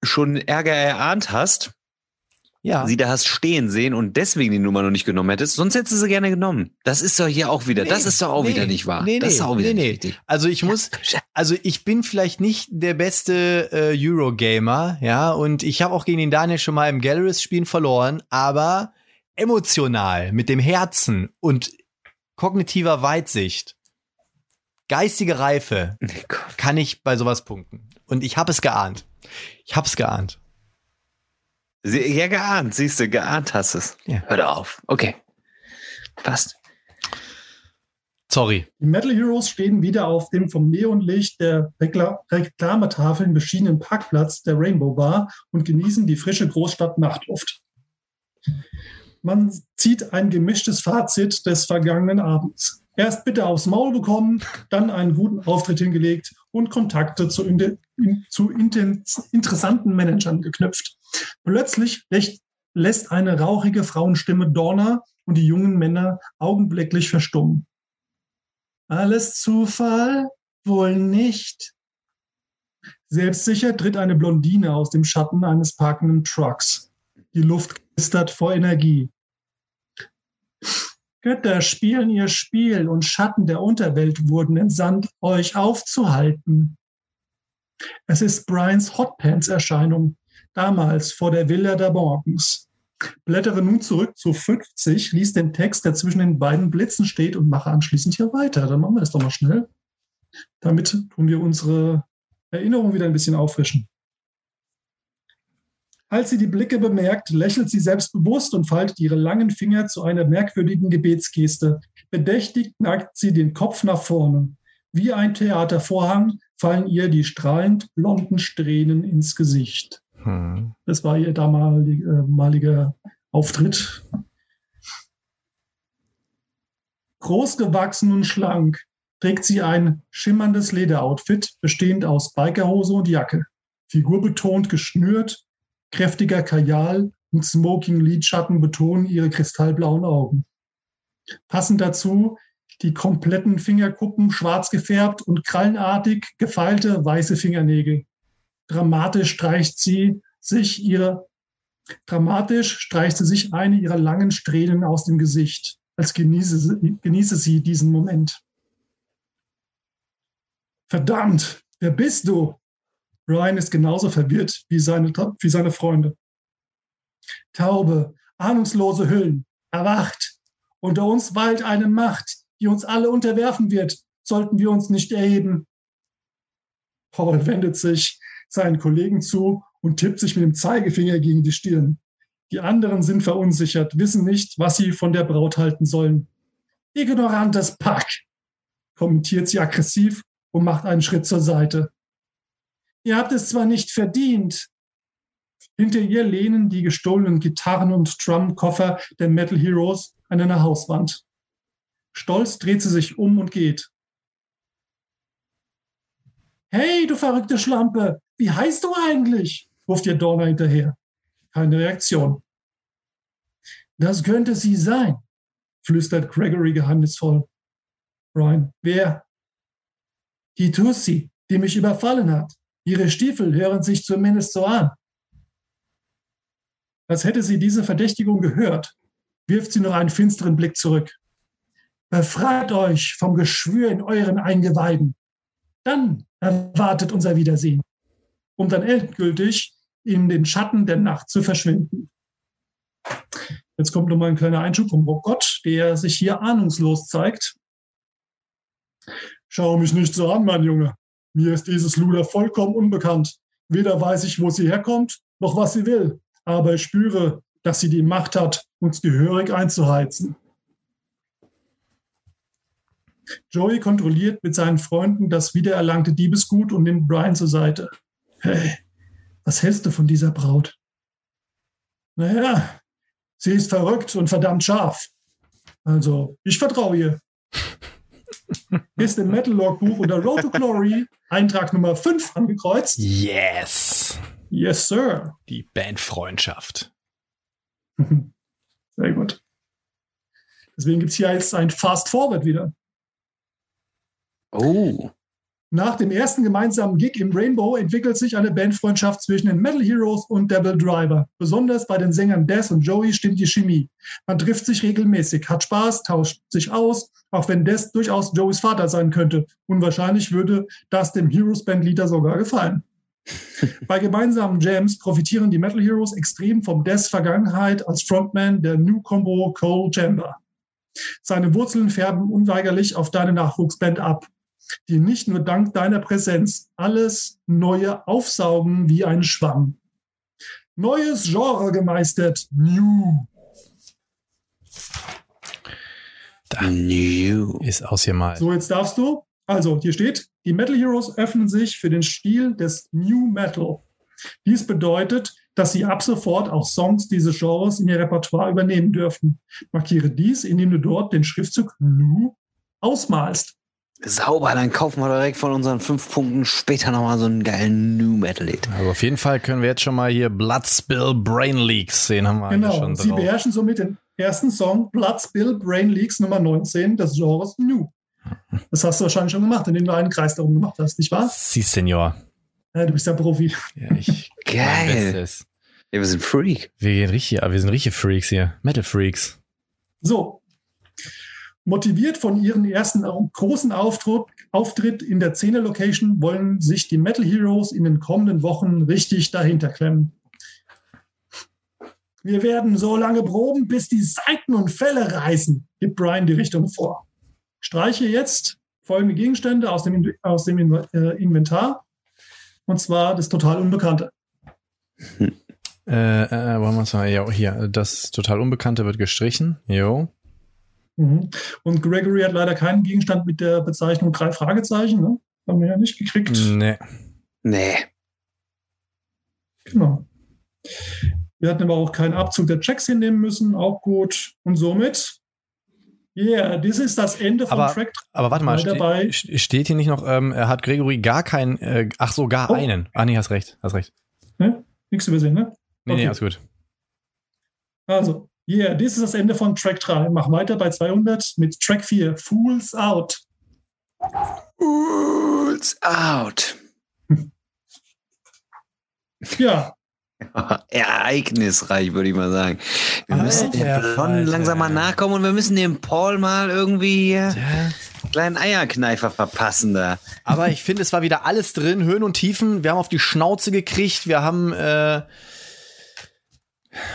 S2: schon Ärger erahnt hast,
S1: ja.
S2: sie da hast stehen sehen und deswegen die Nummer noch nicht genommen hättest? Sonst hättest du sie gerne genommen. Das ist doch hier auch wieder,
S1: Nee,
S2: das ist doch auch
S1: nee,
S2: wieder nicht wahr.
S1: nee,
S2: das ist auch wieder
S1: nee,
S2: nicht
S1: nee.
S2: richtig.
S1: Also ich muss, also ich bin vielleicht nicht der beste äh, Eurogamer, ja, und ich habe auch gegen den Daniel schon mal im Galleries-Spielen verloren, aber emotional, mit dem Herzen und kognitiver Weitsicht, geistige Reife, kann ich bei sowas punkten. Und ich habe es geahnt. Ich habe es geahnt.
S2: Sie- Ja, geahnt, siehst du, geahnt hast es.
S1: Ja.
S2: Hör auf. Okay. Passt.
S1: Sorry.
S3: Die Metal Heroes stehen wieder auf dem vom Neonlicht der Rekla Reklametafeln beschienenen Parkplatz der Rainbow Bar und genießen die frische Großstadt-Nachtluft. Man zieht ein gemischtes Fazit des vergangenen Abends. Erst bitte aufs Maul bekommen, dann einen guten Auftritt hingelegt und Kontakte zu, in, zu interessanten Managern geknüpft. Plötzlich lässt eine rauchige Frauenstimme Dorna und die jungen Männer augenblicklich verstummen. Alles Zufall? Wohl nicht. Selbstsicher tritt eine Blondine aus dem Schatten eines parkenden Trucks. Die Luft knistert vor Energie. Götter spielen ihr Spiel und Schatten der Unterwelt wurden entsandt, euch aufzuhalten. Es ist Brians Hotpants-Erscheinung, damals vor der Villa der Morgens. Blättere nun zurück zu 50, lies den Text, der zwischen den beiden Blitzen steht und mache anschließend hier weiter. Dann machen wir das doch mal schnell. Damit tun wir unsere Erinnerung wieder ein bisschen auffrischen. Als sie die Blicke bemerkt, lächelt sie selbstbewusst und faltet ihre langen Finger zu einer merkwürdigen Gebetsgeste. Bedächtig neigt sie den Kopf nach vorne. Wie ein Theatervorhang fallen ihr die strahlend blonden Strähnen ins Gesicht.
S1: Hm.
S3: Das war ihr damaliger Auftritt. Großgewachsen und schlank trägt sie ein schimmerndes Lederoutfit, bestehend aus Bikerhose und Jacke. Figur betont geschnürt, kräftiger Kajal und Smoking-Lidschatten betonen ihre kristallblauen Augen. Passend dazu die kompletten Fingerkuppen schwarz gefärbt und krallenartig gefeilte weiße Fingernägel. Dramatisch streicht sie sich ihre dramatisch streicht sie sich eine ihrer langen Strähnen aus dem Gesicht, als genieße sie, genieße sie diesen Moment. Verdammt, wer bist du? Brian ist genauso verwirrt wie seine, wie seine Freunde. Taube, ahnungslose Hüllen, erwacht. Unter uns weilt eine Macht, die uns alle unterwerfen wird, sollten wir uns nicht erheben. Paul wendet sich seinen Kollegen zu und tippt sich mit dem Zeigefinger gegen die Stirn. Die anderen sind verunsichert, wissen nicht, was sie von der Braut halten sollen. Ignorantes Pack, kommentiert sie aggressiv und macht einen Schritt zur Seite. Ihr habt es zwar nicht verdient. Hinter ihr lehnen die gestohlenen Gitarren und Drumkoffer der Metal Heroes an einer Hauswand. Stolz dreht sie sich um und geht. Hey, du verrückte Schlampe, wie heißt du eigentlich? ruft ihr Dorner hinterher. Keine Reaktion. Das könnte sie sein, flüstert Gregory geheimnisvoll. Brian, wer? die Tussi, die mich überfallen hat. Ihre Stiefel hören sich zumindest so an. Als hätte sie diese Verdächtigung gehört, wirft sie noch einen finsteren Blick zurück. Befreit euch vom Geschwür in euren Eingeweiden. Dann erwartet unser Wiedersehen, um dann endgültig in den Schatten der Nacht zu verschwinden. Jetzt kommt nochmal ein kleiner Einschub vom Gott, der sich hier ahnungslos zeigt. Schau mich nicht so an, mein Junge. Mir ist dieses Luder vollkommen unbekannt. Weder weiß ich, wo sie herkommt, noch was sie will. Aber ich spüre, dass sie die Macht hat, uns gehörig einzuheizen. Joey kontrolliert mit seinen Freunden das wiedererlangte Diebesgut und nimmt Brian zur Seite. Hey, was hältst du von dieser Braut? Naja, sie ist verrückt und verdammt scharf. Also, ich vertraue ihr. Ist im Metal Logbuch unter Road to Glory Eintrag Nummer 5 angekreuzt.
S1: Yes.
S3: Yes, Sir.
S1: Die Bandfreundschaft.
S3: Sehr gut. Deswegen gibt es hier jetzt ein Fast Forward wieder.
S2: Oh.
S3: Nach dem ersten gemeinsamen Gig im Rainbow entwickelt sich eine Bandfreundschaft zwischen den Metal Heroes und Devil Driver. Besonders bei den Sängern Des und Joey stimmt die Chemie. Man trifft sich regelmäßig, hat Spaß, tauscht sich aus, auch wenn Des durchaus Joeys Vater sein könnte. Unwahrscheinlich würde das dem Heroes Bandleader sogar gefallen. Bei gemeinsamen Jams profitieren die Metal Heroes extrem vom Des Vergangenheit als Frontman der New Combo Cole Chamber. Seine Wurzeln färben unweigerlich auf deine Nachwuchsband ab die nicht nur dank deiner Präsenz alles Neue aufsaugen wie ein Schwamm. Neues Genre gemeistert, New.
S1: Da New. ist aus hier mal.
S3: So, jetzt darfst du. Also, hier steht, die Metal Heroes öffnen sich für den Stil des New Metal. Dies bedeutet, dass sie ab sofort auch Songs dieses Genres in ihr Repertoire übernehmen dürfen. Markiere dies, indem du dort den Schriftzug New ausmalst.
S2: Sauber, dann kaufen wir direkt von unseren fünf Punkten später nochmal so einen geilen New Metal Lied.
S1: Also auf jeden Fall können wir jetzt schon mal hier Blood Spill Brain Leaks sehen, haben wir
S3: genau.
S1: schon
S3: drauf. Sie beherrschen somit den ersten Song Blood Spill Brain Leaks Nummer 19 des Genres New. Das hast du wahrscheinlich schon gemacht, indem du einen Kreis darum gemacht hast, nicht wahr?
S1: Si, Senor.
S3: Ja, du bist ja Profi.
S1: Ja, ich
S2: Geil. Ja, wir sind Freak.
S1: Wir gehen richtig, wir sind richtige Freaks hier. Metal Freaks.
S3: So, Motiviert von ihrem ersten großen Auftritt, in der Szene-Location wollen sich die Metal Heroes in den kommenden Wochen richtig dahinter klemmen. Wir werden so lange proben, bis die Seiten und Fälle reißen, gibt Brian die Richtung vor. Streiche jetzt folgende Gegenstände aus dem, aus dem äh, Inventar. Und zwar das total Unbekannte.
S1: Äh, äh, wollen wir es mal, ja, hier, das total Unbekannte wird gestrichen. Jo.
S3: Mhm. Und Gregory hat leider keinen Gegenstand mit der Bezeichnung drei Fragezeichen. Ne? Haben wir ja nicht gekriegt.
S1: Nee.
S2: Nee.
S3: Genau. Wir hatten aber auch keinen Abzug der Checks hinnehmen müssen. Auch gut. Und somit Yeah, das ist das Ende
S1: von aber, Track. Aber warte mal, dabei. steht hier nicht noch, ähm, er hat Gregory gar keinen, äh, ach so, gar oh. einen. Ah nee, hast recht, hast recht.
S3: Ne? Nichts übersehen, ne?
S1: Nee, okay. nee, alles gut.
S3: Also, Yeah, das ist das Ende von Track 3. Mach weiter bei 200 mit Track 4, Fools Out.
S2: Fools Out.
S3: ja.
S2: Ereignisreich, würde ich mal sagen. Wir Alter, müssen dem Blond langsam mal nachkommen und wir müssen dem Paul mal irgendwie ja. kleinen Eierkneifer verpassen da.
S1: Aber ich finde, es war wieder alles drin, Höhen und Tiefen. Wir haben auf die Schnauze gekriegt. Wir haben äh,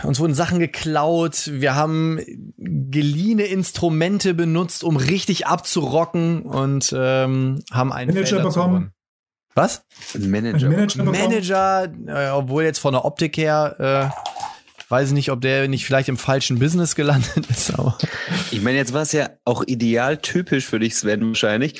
S1: uns wurden Sachen geklaut, wir haben geliehene Instrumente benutzt, um richtig abzurocken und ähm, haben einen
S3: Manager bekommen.
S1: Was?
S2: Ein Manager.
S1: Manager, Manager äh, obwohl jetzt von der Optik her, äh, weiß ich nicht, ob der nicht vielleicht im falschen Business gelandet ist. Aber.
S2: Ich meine, jetzt war es ja auch ideal typisch für dich, Sven, wahrscheinlich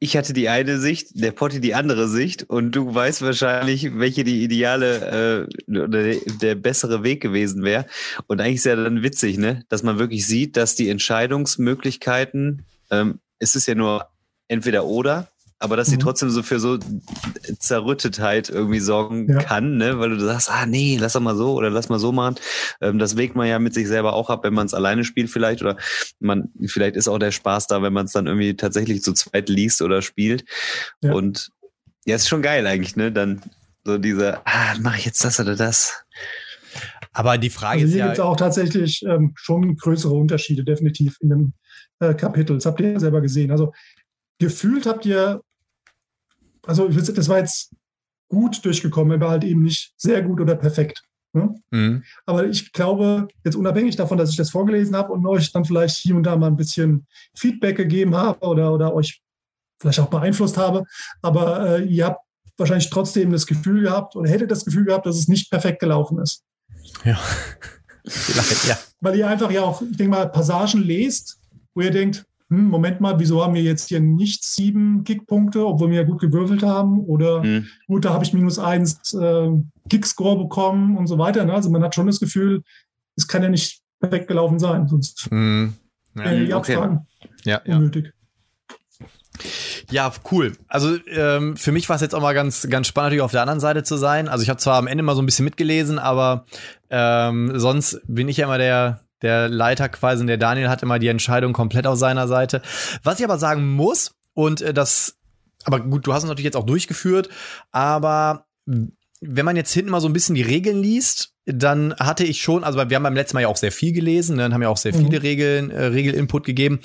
S2: ich hatte die eine Sicht, der Potti die andere Sicht und du weißt wahrscheinlich, welche die ideale äh, oder der, bessere Weg gewesen wäre. Und eigentlich ist ja dann witzig, ne, dass man wirklich sieht, dass die Entscheidungsmöglichkeiten, ähm, es ist ja nur entweder oder aber dass sie mhm. trotzdem so für so Zerrüttetheit irgendwie sorgen ja. kann, ne? weil du sagst, ah nee, lass doch mal so oder lass mal so machen. Ähm, das wägt man ja mit sich selber auch ab, wenn man es alleine spielt vielleicht oder man vielleicht ist auch der Spaß da, wenn man es dann irgendwie tatsächlich zu zweit liest oder spielt. Ja. Und ja, ist schon geil eigentlich, ne? Dann so diese, ah, mache ich jetzt das oder das.
S1: Aber die Frage also
S3: ist
S1: ja.
S3: Hier gibt es auch tatsächlich ähm, schon größere Unterschiede, definitiv in dem äh, Kapitel. Das habt ihr ja selber gesehen. Also gefühlt habt ihr also das war jetzt gut durchgekommen, aber halt eben nicht sehr gut oder perfekt. Ne? Mhm. Aber ich glaube, jetzt unabhängig davon, dass ich das vorgelesen habe und euch dann vielleicht hier und da mal ein bisschen Feedback gegeben habe oder, oder euch vielleicht auch beeinflusst habe, aber äh, ihr habt wahrscheinlich trotzdem das Gefühl gehabt oder hättet das Gefühl gehabt, dass es nicht perfekt gelaufen ist.
S1: Ja.
S3: Ja. Weil ihr einfach ja auch, ich denke mal, Passagen lest, wo ihr denkt, hm, Moment mal, wieso haben wir jetzt hier nicht sieben Kickpunkte, obwohl wir ja gut gewürfelt haben? Oder hm. gut, da habe ich minus eins äh, Kickscore bekommen und so weiter. Ne? Also man hat schon das Gefühl, es kann ja nicht perfekt gelaufen sein, sonst hm. ja, äh, die okay.
S1: ja, unnötig. Ja, cool. Also ähm, für mich war es jetzt auch mal ganz, ganz spannend, natürlich auf der anderen Seite zu sein. Also ich habe zwar am Ende mal so ein bisschen mitgelesen, aber ähm, sonst bin ich ja immer der, der Leiter quasi, der Daniel hat immer die Entscheidung komplett auf seiner Seite. Was ich aber sagen muss, und äh, das, aber gut, du hast es natürlich jetzt auch durchgeführt, aber wenn man jetzt hinten mal so ein bisschen die Regeln liest, dann hatte ich schon, also wir haben beim letzten Mal ja auch sehr viel gelesen, ne, dann haben ja auch sehr viele mhm. Regeln, äh, Regelinput gegeben,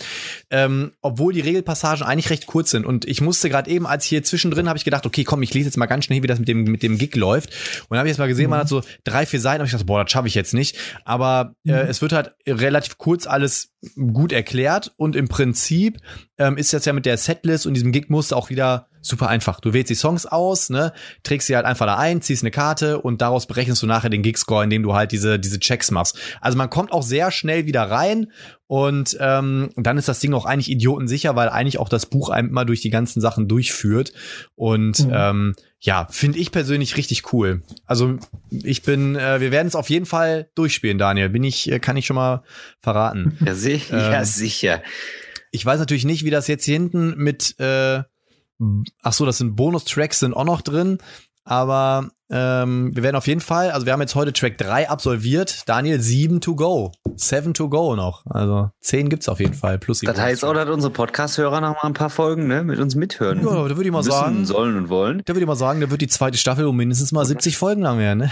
S1: ähm, obwohl die Regelpassagen eigentlich recht kurz sind. Und ich musste gerade eben, als hier zwischendrin, habe ich gedacht, okay, komm, ich lese jetzt mal ganz schnell, wie das mit dem mit dem Gig läuft. Und dann habe ich jetzt mal gesehen, mhm. man hat so drei, vier Seiten, habe ich gedacht, boah, das schaffe ich jetzt nicht. Aber äh, mhm. es wird halt relativ kurz alles gut erklärt und im Prinzip ähm, ist das ja mit der Setlist und diesem Gig-Muster auch wieder super einfach. Du wählst die Songs aus, ne, trägst sie halt einfach da ein, ziehst eine Karte und daraus berechnest du nachher den Gig-Score, indem du halt diese, diese Checks machst. Also man kommt auch sehr schnell wieder rein und ähm, dann ist das Ding auch eigentlich idiotensicher, weil eigentlich auch das Buch einem immer durch die ganzen Sachen durchführt. Und mhm. ähm, ja, finde ich persönlich richtig cool. Also ich bin, äh, wir werden es auf jeden Fall durchspielen, Daniel. Bin ich, äh, kann ich schon mal verraten.
S2: Ja, sicher. Ähm, ja, sicher.
S1: Ich weiß natürlich nicht, wie das jetzt hier hinten mit äh, ach so, das sind Bonustracks sind auch noch drin. Aber ähm, wir werden auf jeden Fall, also wir haben jetzt heute Track 3 absolviert. Daniel, 7 to go. 7 to go noch. Also 10 gibt's auf jeden Fall. Plus
S2: das heißt auch, dass unsere Podcast-Hörer noch mal ein paar Folgen ne, mit uns mithören.
S1: Ja, da würde ich mal müssen, sagen.
S2: sollen und wollen.
S1: Da würde ich mal sagen, da wird die zweite Staffel um mindestens mal 70 Folgen lang werden. Ne?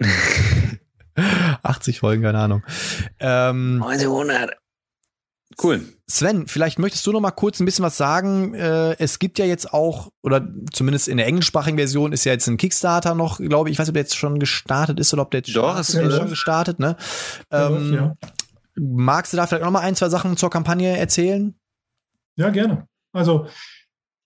S1: 80 Folgen, keine Ahnung. Ähm,
S2: 100. Cool.
S1: Sven, vielleicht möchtest du noch mal kurz ein bisschen was sagen. Äh, es gibt ja jetzt auch, oder zumindest in der englischsprachigen Version ist ja jetzt ein Kickstarter noch, glaube ich. Ich weiß nicht, ob der jetzt schon gestartet ist oder ob der jetzt
S2: Doch,
S1: ist ja. schon gestartet. Ne? Ähm, ja. Magst du da vielleicht noch mal ein, zwei Sachen zur Kampagne erzählen?
S3: Ja, gerne. Also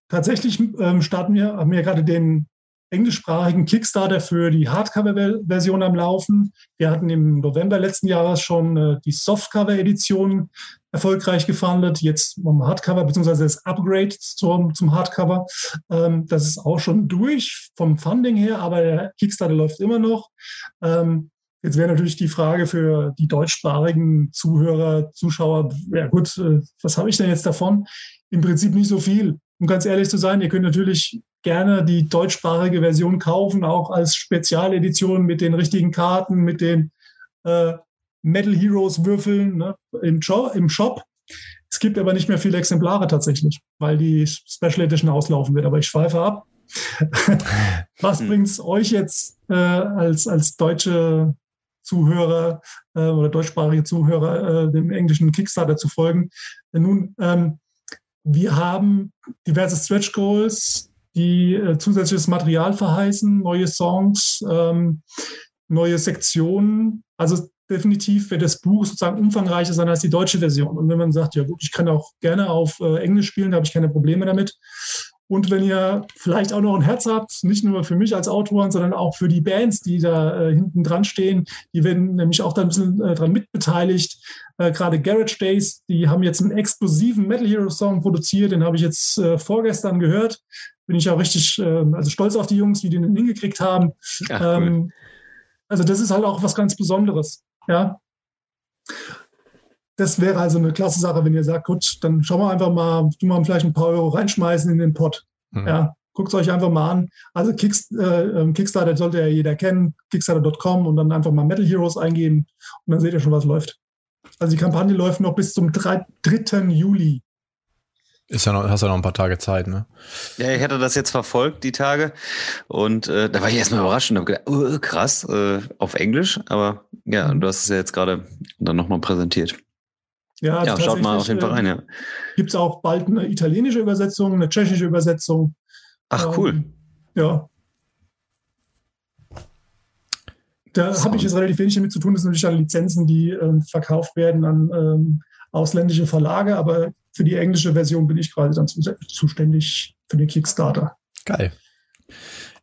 S3: tatsächlich ähm, starten wir, haben wir gerade den englischsprachigen Kickstarter für die Hardcover-Version am Laufen. Wir hatten im November letzten Jahres schon äh, die Softcover-Edition erfolgreich gefundet. Jetzt um Hardcover beziehungsweise das Upgrade zum, zum Hardcover. Ähm, das ist auch schon durch vom Funding her, aber der Kickstarter läuft immer noch. Ähm, Jetzt wäre natürlich die Frage für die deutschsprachigen Zuhörer, Zuschauer, ja gut, äh, was habe ich denn jetzt davon? Im Prinzip nicht so viel. Um ganz ehrlich zu sein, ihr könnt natürlich gerne die deutschsprachige Version kaufen, auch als Spezialedition mit den richtigen Karten, mit den äh, Metal Heroes Würfeln ne, im, im Shop. Es gibt aber nicht mehr viele Exemplare tatsächlich, weil die Special Edition auslaufen wird. Aber ich schweife ab. Was hm. bringt es euch jetzt äh, als, als deutsche Zuhörer äh, oder deutschsprachige Zuhörer äh, dem englischen Kickstarter zu folgen? Nun, ähm, wir haben diverse Stretch Goals, die äh, zusätzliches Material verheißen, neue Songs, ähm, neue Sektionen. Also definitiv wird das Buch sozusagen umfangreicher sein als die deutsche Version. Und wenn man sagt, ja gut, ich kann auch gerne auf äh, Englisch spielen, da habe ich keine Probleme damit. Und wenn ihr vielleicht auch noch ein Herz habt, nicht nur für mich als Autoren, sondern auch für die Bands, die da äh, hinten dran stehen, die werden nämlich auch da ein bisschen äh, dran mitbeteiligt. Äh, Gerade Garage Days, die haben jetzt einen explosiven Metal Hero Song produziert, den habe ich jetzt äh, vorgestern gehört. Bin ich auch richtig ähm, also stolz auf die Jungs, wie die den hingekriegt haben. Ach, cool. ähm, also das ist halt auch was ganz Besonderes. Ja. das wäre also eine klasse Sache, wenn ihr sagt, gut, dann schauen wir einfach mal, du mal vielleicht ein paar Euro reinschmeißen in den Pot. Mhm. Ja, guckt es euch einfach mal an. Also Kicks, äh, ähm, Kickstarter sollte ja jeder kennen, kickstarter.com und dann einfach mal Metal Heroes eingeben und dann seht ihr schon, was läuft. Also die Kampagne läuft noch bis zum 3. 3. Juli.
S1: Ist ja noch, hast ja noch ein paar Tage Zeit, ne?
S2: Ja, ich hatte das jetzt verfolgt, die Tage. Und äh, da war ich erstmal überrascht und habe gedacht, oh, krass, äh, auf Englisch. Aber ja, du hast es ja jetzt gerade dann nochmal präsentiert.
S3: Ja, also
S2: ja schaut mal auf jeden Fall rein, ja.
S3: Gibt es auch bald eine italienische Übersetzung, eine tschechische Übersetzung.
S2: Ach, cool.
S3: Ähm, ja. Da habe ich jetzt relativ wenig damit zu tun. Das sind natürlich dann Lizenzen, die ähm, verkauft werden an ähm, ausländische Verlage, aber für die englische Version bin ich quasi dann zuständig für den Kickstarter.
S1: Geil.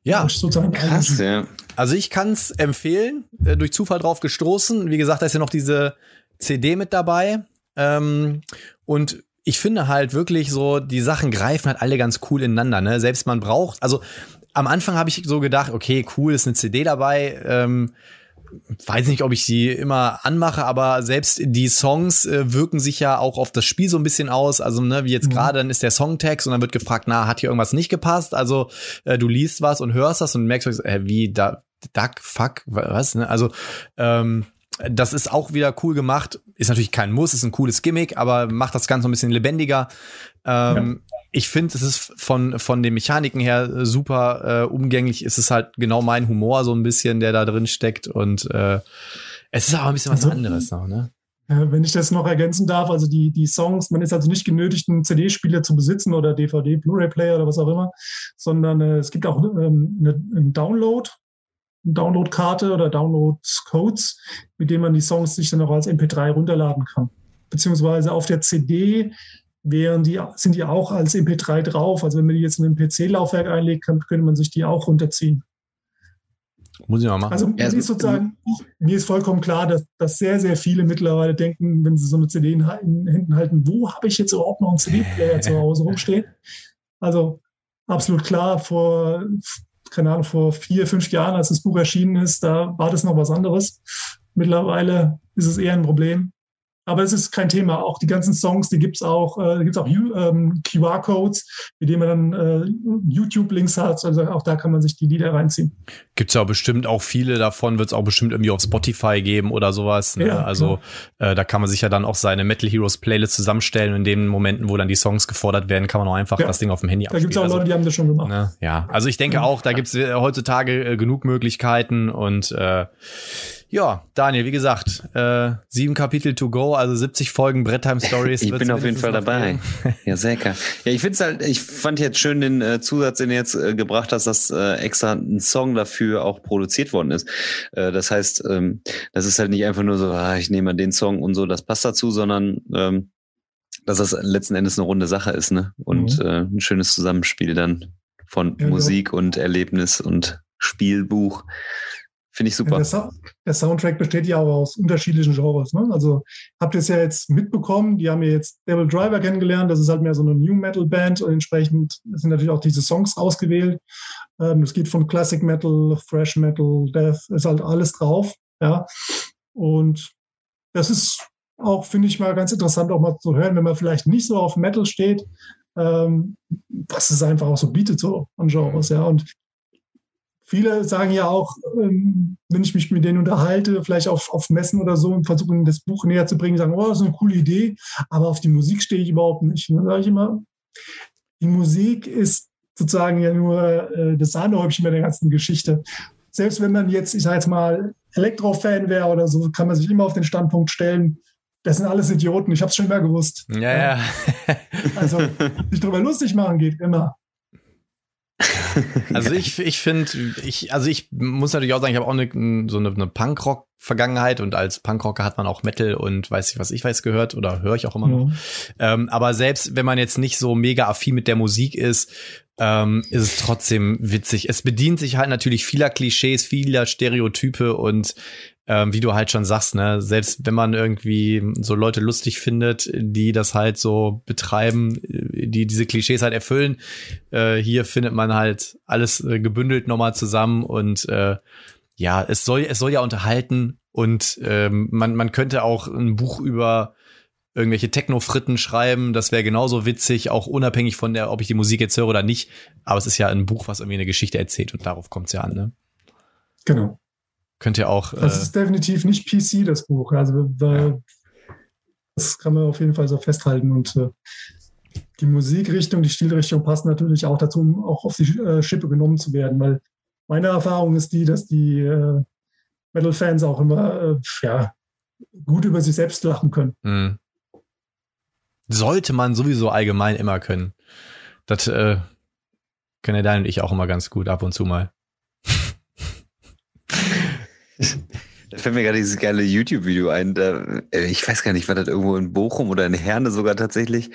S1: Ja,
S2: krass, ja.
S1: Also ich kann es empfehlen, äh, durch Zufall drauf gestoßen. Wie gesagt, da ist ja noch diese CD mit dabei. Ähm, und ich finde halt wirklich so, die Sachen greifen halt alle ganz cool ineinander. Ne? Selbst man braucht, also am Anfang habe ich so gedacht, okay, cool, ist eine CD dabei. Ähm, weiß nicht, ob ich sie immer anmache, aber selbst die Songs äh, wirken sich ja auch auf das Spiel so ein bisschen aus. Also, ne, wie jetzt mhm. gerade, dann ist der Songtext und dann wird gefragt, na, hat hier irgendwas nicht gepasst? Also, äh, du liest was und hörst das und merkst, äh, wie da, Duck, fuck, was, ne? Also, ähm, das ist auch wieder cool gemacht. Ist natürlich kein Muss, ist ein cooles Gimmick, aber macht das Ganze ein bisschen lebendiger. Ähm, ja. Ich finde, es ist von, von den Mechaniken her super äh, umgänglich. Es ist halt genau mein Humor so ein bisschen, der da drin steckt. Und äh, es ist aber ein bisschen was also, anderes noch, ne?
S3: Wenn ich das noch ergänzen darf, also die, die Songs, man ist also nicht genötigt, einen CD-Spieler zu besitzen oder DVD, Blu-ray-Player oder was auch immer, sondern äh, es gibt auch ähm, eine, einen Download Downloadkarte oder Download-Codes, mit denen man die Songs sich dann auch als MP3 runterladen kann. Beziehungsweise auf der CD wären die, sind die auch als MP3 drauf. Also wenn man die jetzt in ein PC-Laufwerk einlegt, kann, könnte man sich die auch runterziehen.
S1: Muss ich mal machen.
S3: Also mir ist sozusagen, mir ist vollkommen klar, dass, dass sehr, sehr viele mittlerweile denken, wenn sie so eine CD in, in Händen halten, wo habe ich jetzt überhaupt noch einen CD-Player zu Hause rumstehen? Also absolut klar, vor keine Ahnung, vor vier, fünf Jahren, als das Buch erschienen ist, da war das noch was anderes. Mittlerweile ist es eher ein Problem. Aber es ist kein Thema. Auch die ganzen Songs, die gibt's auch, äh, gibt's auch ähm, QR-Codes, mit denen man dann äh, YouTube-Links hat. Also auch da kann man sich die Lieder reinziehen.
S1: Gibt's ja bestimmt auch viele davon, wird's auch bestimmt irgendwie auf Spotify geben oder sowas. Ne? Ja, also äh, da kann man sich ja dann auch seine Metal Heroes Playlist zusammenstellen. In den Momenten, wo dann die Songs gefordert werden, kann man auch einfach ja. das Ding auf dem Handy
S3: Da gibt's auch Leute, die haben das schon gemacht.
S1: Ne? Ja, also ich denke auch, da gibt's äh, heutzutage äh, genug Möglichkeiten und äh, ja, Daniel, wie gesagt, äh, sieben Kapitel to go, also 70 Folgen Bretttime Stories.
S2: ich bin auf jeden Fall dabei. ja, sehr geil. Ja, ich find's halt, ich fand jetzt schön den äh, Zusatz, den du jetzt äh, gebracht hast, dass äh, extra ein Song dafür auch produziert worden ist. Äh, das heißt, ähm, das ist halt nicht einfach nur so, ah, ich nehme mal den Song und so, das passt dazu, sondern ähm, dass das letzten Endes eine runde Sache ist, ne? Und mhm. äh, ein schönes Zusammenspiel dann von ja, Musik ja. und Erlebnis und Spielbuch. Finde ich super.
S3: Der, der, Soundtrack besteht ja auch aus unterschiedlichen Genres. Ne? Also habt ihr es ja jetzt mitbekommen, die haben ja jetzt Devil Driver kennengelernt, das ist halt mehr so eine New Metal Band und entsprechend sind natürlich auch diese Songs ausgewählt. Ähm, es geht von Classic Metal, Thrash Metal, Death, ist halt alles drauf. Ja. Und das ist auch, finde ich mal ganz interessant, auch mal zu hören, wenn man vielleicht nicht so auf Metal steht, ähm, was es einfach auch so bietet, so an Genres, ja. Und viele sagen ja auch, ähm, wenn ich mich mit denen unterhalte, vielleicht auf, auf Messen oder so und versuche das Buch näher zu bringen, sagen, oh, das ist eine coole Idee, aber auf die Musik stehe ich überhaupt nicht. Dann sage ich immer, die Musik ist sozusagen ja nur äh, das Sahnehäubchen bei der ganzen Geschichte. Selbst wenn man jetzt, ich sage jetzt mal, Elektro-Fan wäre oder so, kann man sich immer auf den Standpunkt stellen, das sind alles Idioten, ich habe es schon immer gewusst.
S1: Ja, ja.
S3: also, sich darüber lustig machen geht immer.
S1: Also ich, ich finde, ich, also ich muss natürlich auch sagen, ich habe auch eine, so eine, eine Punkrock-Vergangenheit und als Punkrocker hat man auch Metal und weiß ich, was ich weiß gehört oder höre ich auch immer noch. Mhm. Ähm, aber selbst wenn man jetzt nicht so mega affin mit der Musik ist, ähm, ist es trotzdem witzig. Es bedient sich halt natürlich vieler Klischees, vieler Stereotype und ähm, wie du halt schon sagst, ne, selbst wenn man irgendwie so Leute lustig findet, die das halt so betreiben, die diese Klischees halt erfüllen, äh, hier findet man halt alles äh, gebündelt nochmal zusammen und äh, ja, es soll, es soll ja unterhalten und ähm, man, man könnte auch ein Buch über irgendwelche Techno-Fritten schreiben. Das wäre genauso witzig, auch unabhängig von der, ob ich die Musik jetzt höre oder nicht. Aber es ist ja ein Buch, was irgendwie eine Geschichte erzählt und darauf kommt es ja an, ne?
S3: Genau.
S1: Könnt ihr auch.
S3: Das
S1: äh,
S3: ist definitiv nicht PC, das Buch. Also da, das kann man auf jeden Fall so festhalten. Und äh, die Musikrichtung, die Stilrichtung passt natürlich auch dazu, um auch auf die äh, Schippe genommen zu werden, weil meine Erfahrung ist die, dass die äh, Metal-Fans auch immer äh, ja, gut über sich selbst lachen können.
S1: mh. Sollte man sowieso allgemein immer können. Das äh, können ja Daniel und ich auch immer ganz gut ab und zu mal.
S2: Da fällt mir gerade dieses geile YouTube-Video ein. Da, äh, ich weiß gar nicht, war das irgendwo in Bochum oder in Herne sogar tatsächlich,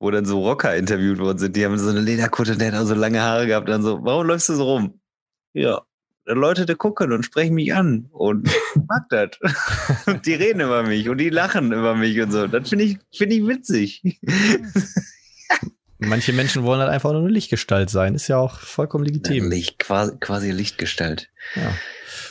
S2: wo dann so Rocker interviewt worden sind. Die haben so eine Lederkutte und der hat auch so lange Haare gehabt. Dann so, warum läufst du so rum? Ja, da Leute da gucken und sprechen mich an und ich mag das. Die reden über mich und die lachen über mich und so. Das finde ich, finde ich witzig.
S1: Manche Menschen wollen halt einfach nur eine Lichtgestalt sein. Ist ja auch vollkommen legitim.
S2: Licht, quasi, quasi Lichtgestalt.
S1: Ja.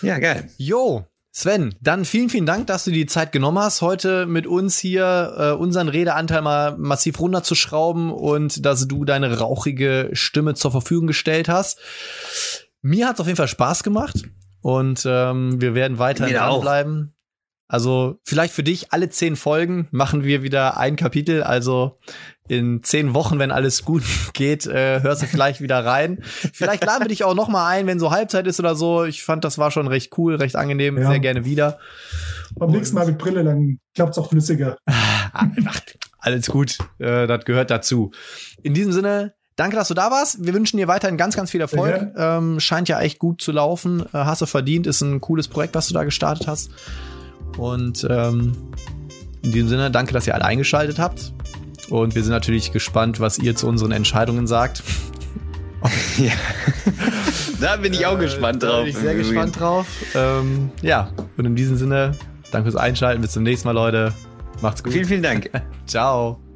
S2: Ja, geil.
S1: Jo, Sven, dann vielen, vielen Dank, dass du die Zeit genommen hast, heute mit uns hier äh, unseren Redeanteil mal massiv runterzuschrauben und dass du deine rauchige Stimme zur Verfügung gestellt hast. Mir hat es auf jeden Fall Spaß gemacht und ähm, wir werden weiterhin
S2: Mir auch.
S1: Also vielleicht für dich alle zehn Folgen machen wir wieder ein Kapitel. Also in zehn Wochen, wenn alles gut geht, äh, hörst du vielleicht wieder rein. Vielleicht laden wir dich auch noch mal ein, wenn so Halbzeit ist oder so. Ich fand, das war schon recht cool, recht angenehm.
S3: Ja.
S1: Sehr gerne wieder.
S3: Beim nächsten Mal mit Brille, dann klappt es auch flüssiger.
S1: Einfach alles gut. Äh, das gehört dazu. In diesem Sinne, danke, dass du da warst. Wir wünschen dir weiterhin ganz, ganz viel Erfolg.
S3: Sehr
S1: Ähm, scheint ja echt gut zu laufen. Äh, hast du verdient. Ist ein cooles Projekt, was du da gestartet hast. Und ähm, in diesem Sinne, danke, dass ihr alle eingeschaltet habt. Und wir sind natürlich gespannt, was ihr zu unseren Entscheidungen sagt.
S2: Ja. da bin ich auch gespannt
S1: Äh, Da
S2: drauf.
S1: bin ich sehr gespannt drauf. Ähm, ja, und in diesem Sinne, danke fürs Einschalten. Bis zum nächsten Mal, Leute. Macht's gut.
S2: Vielen, vielen Dank.
S1: Ciao.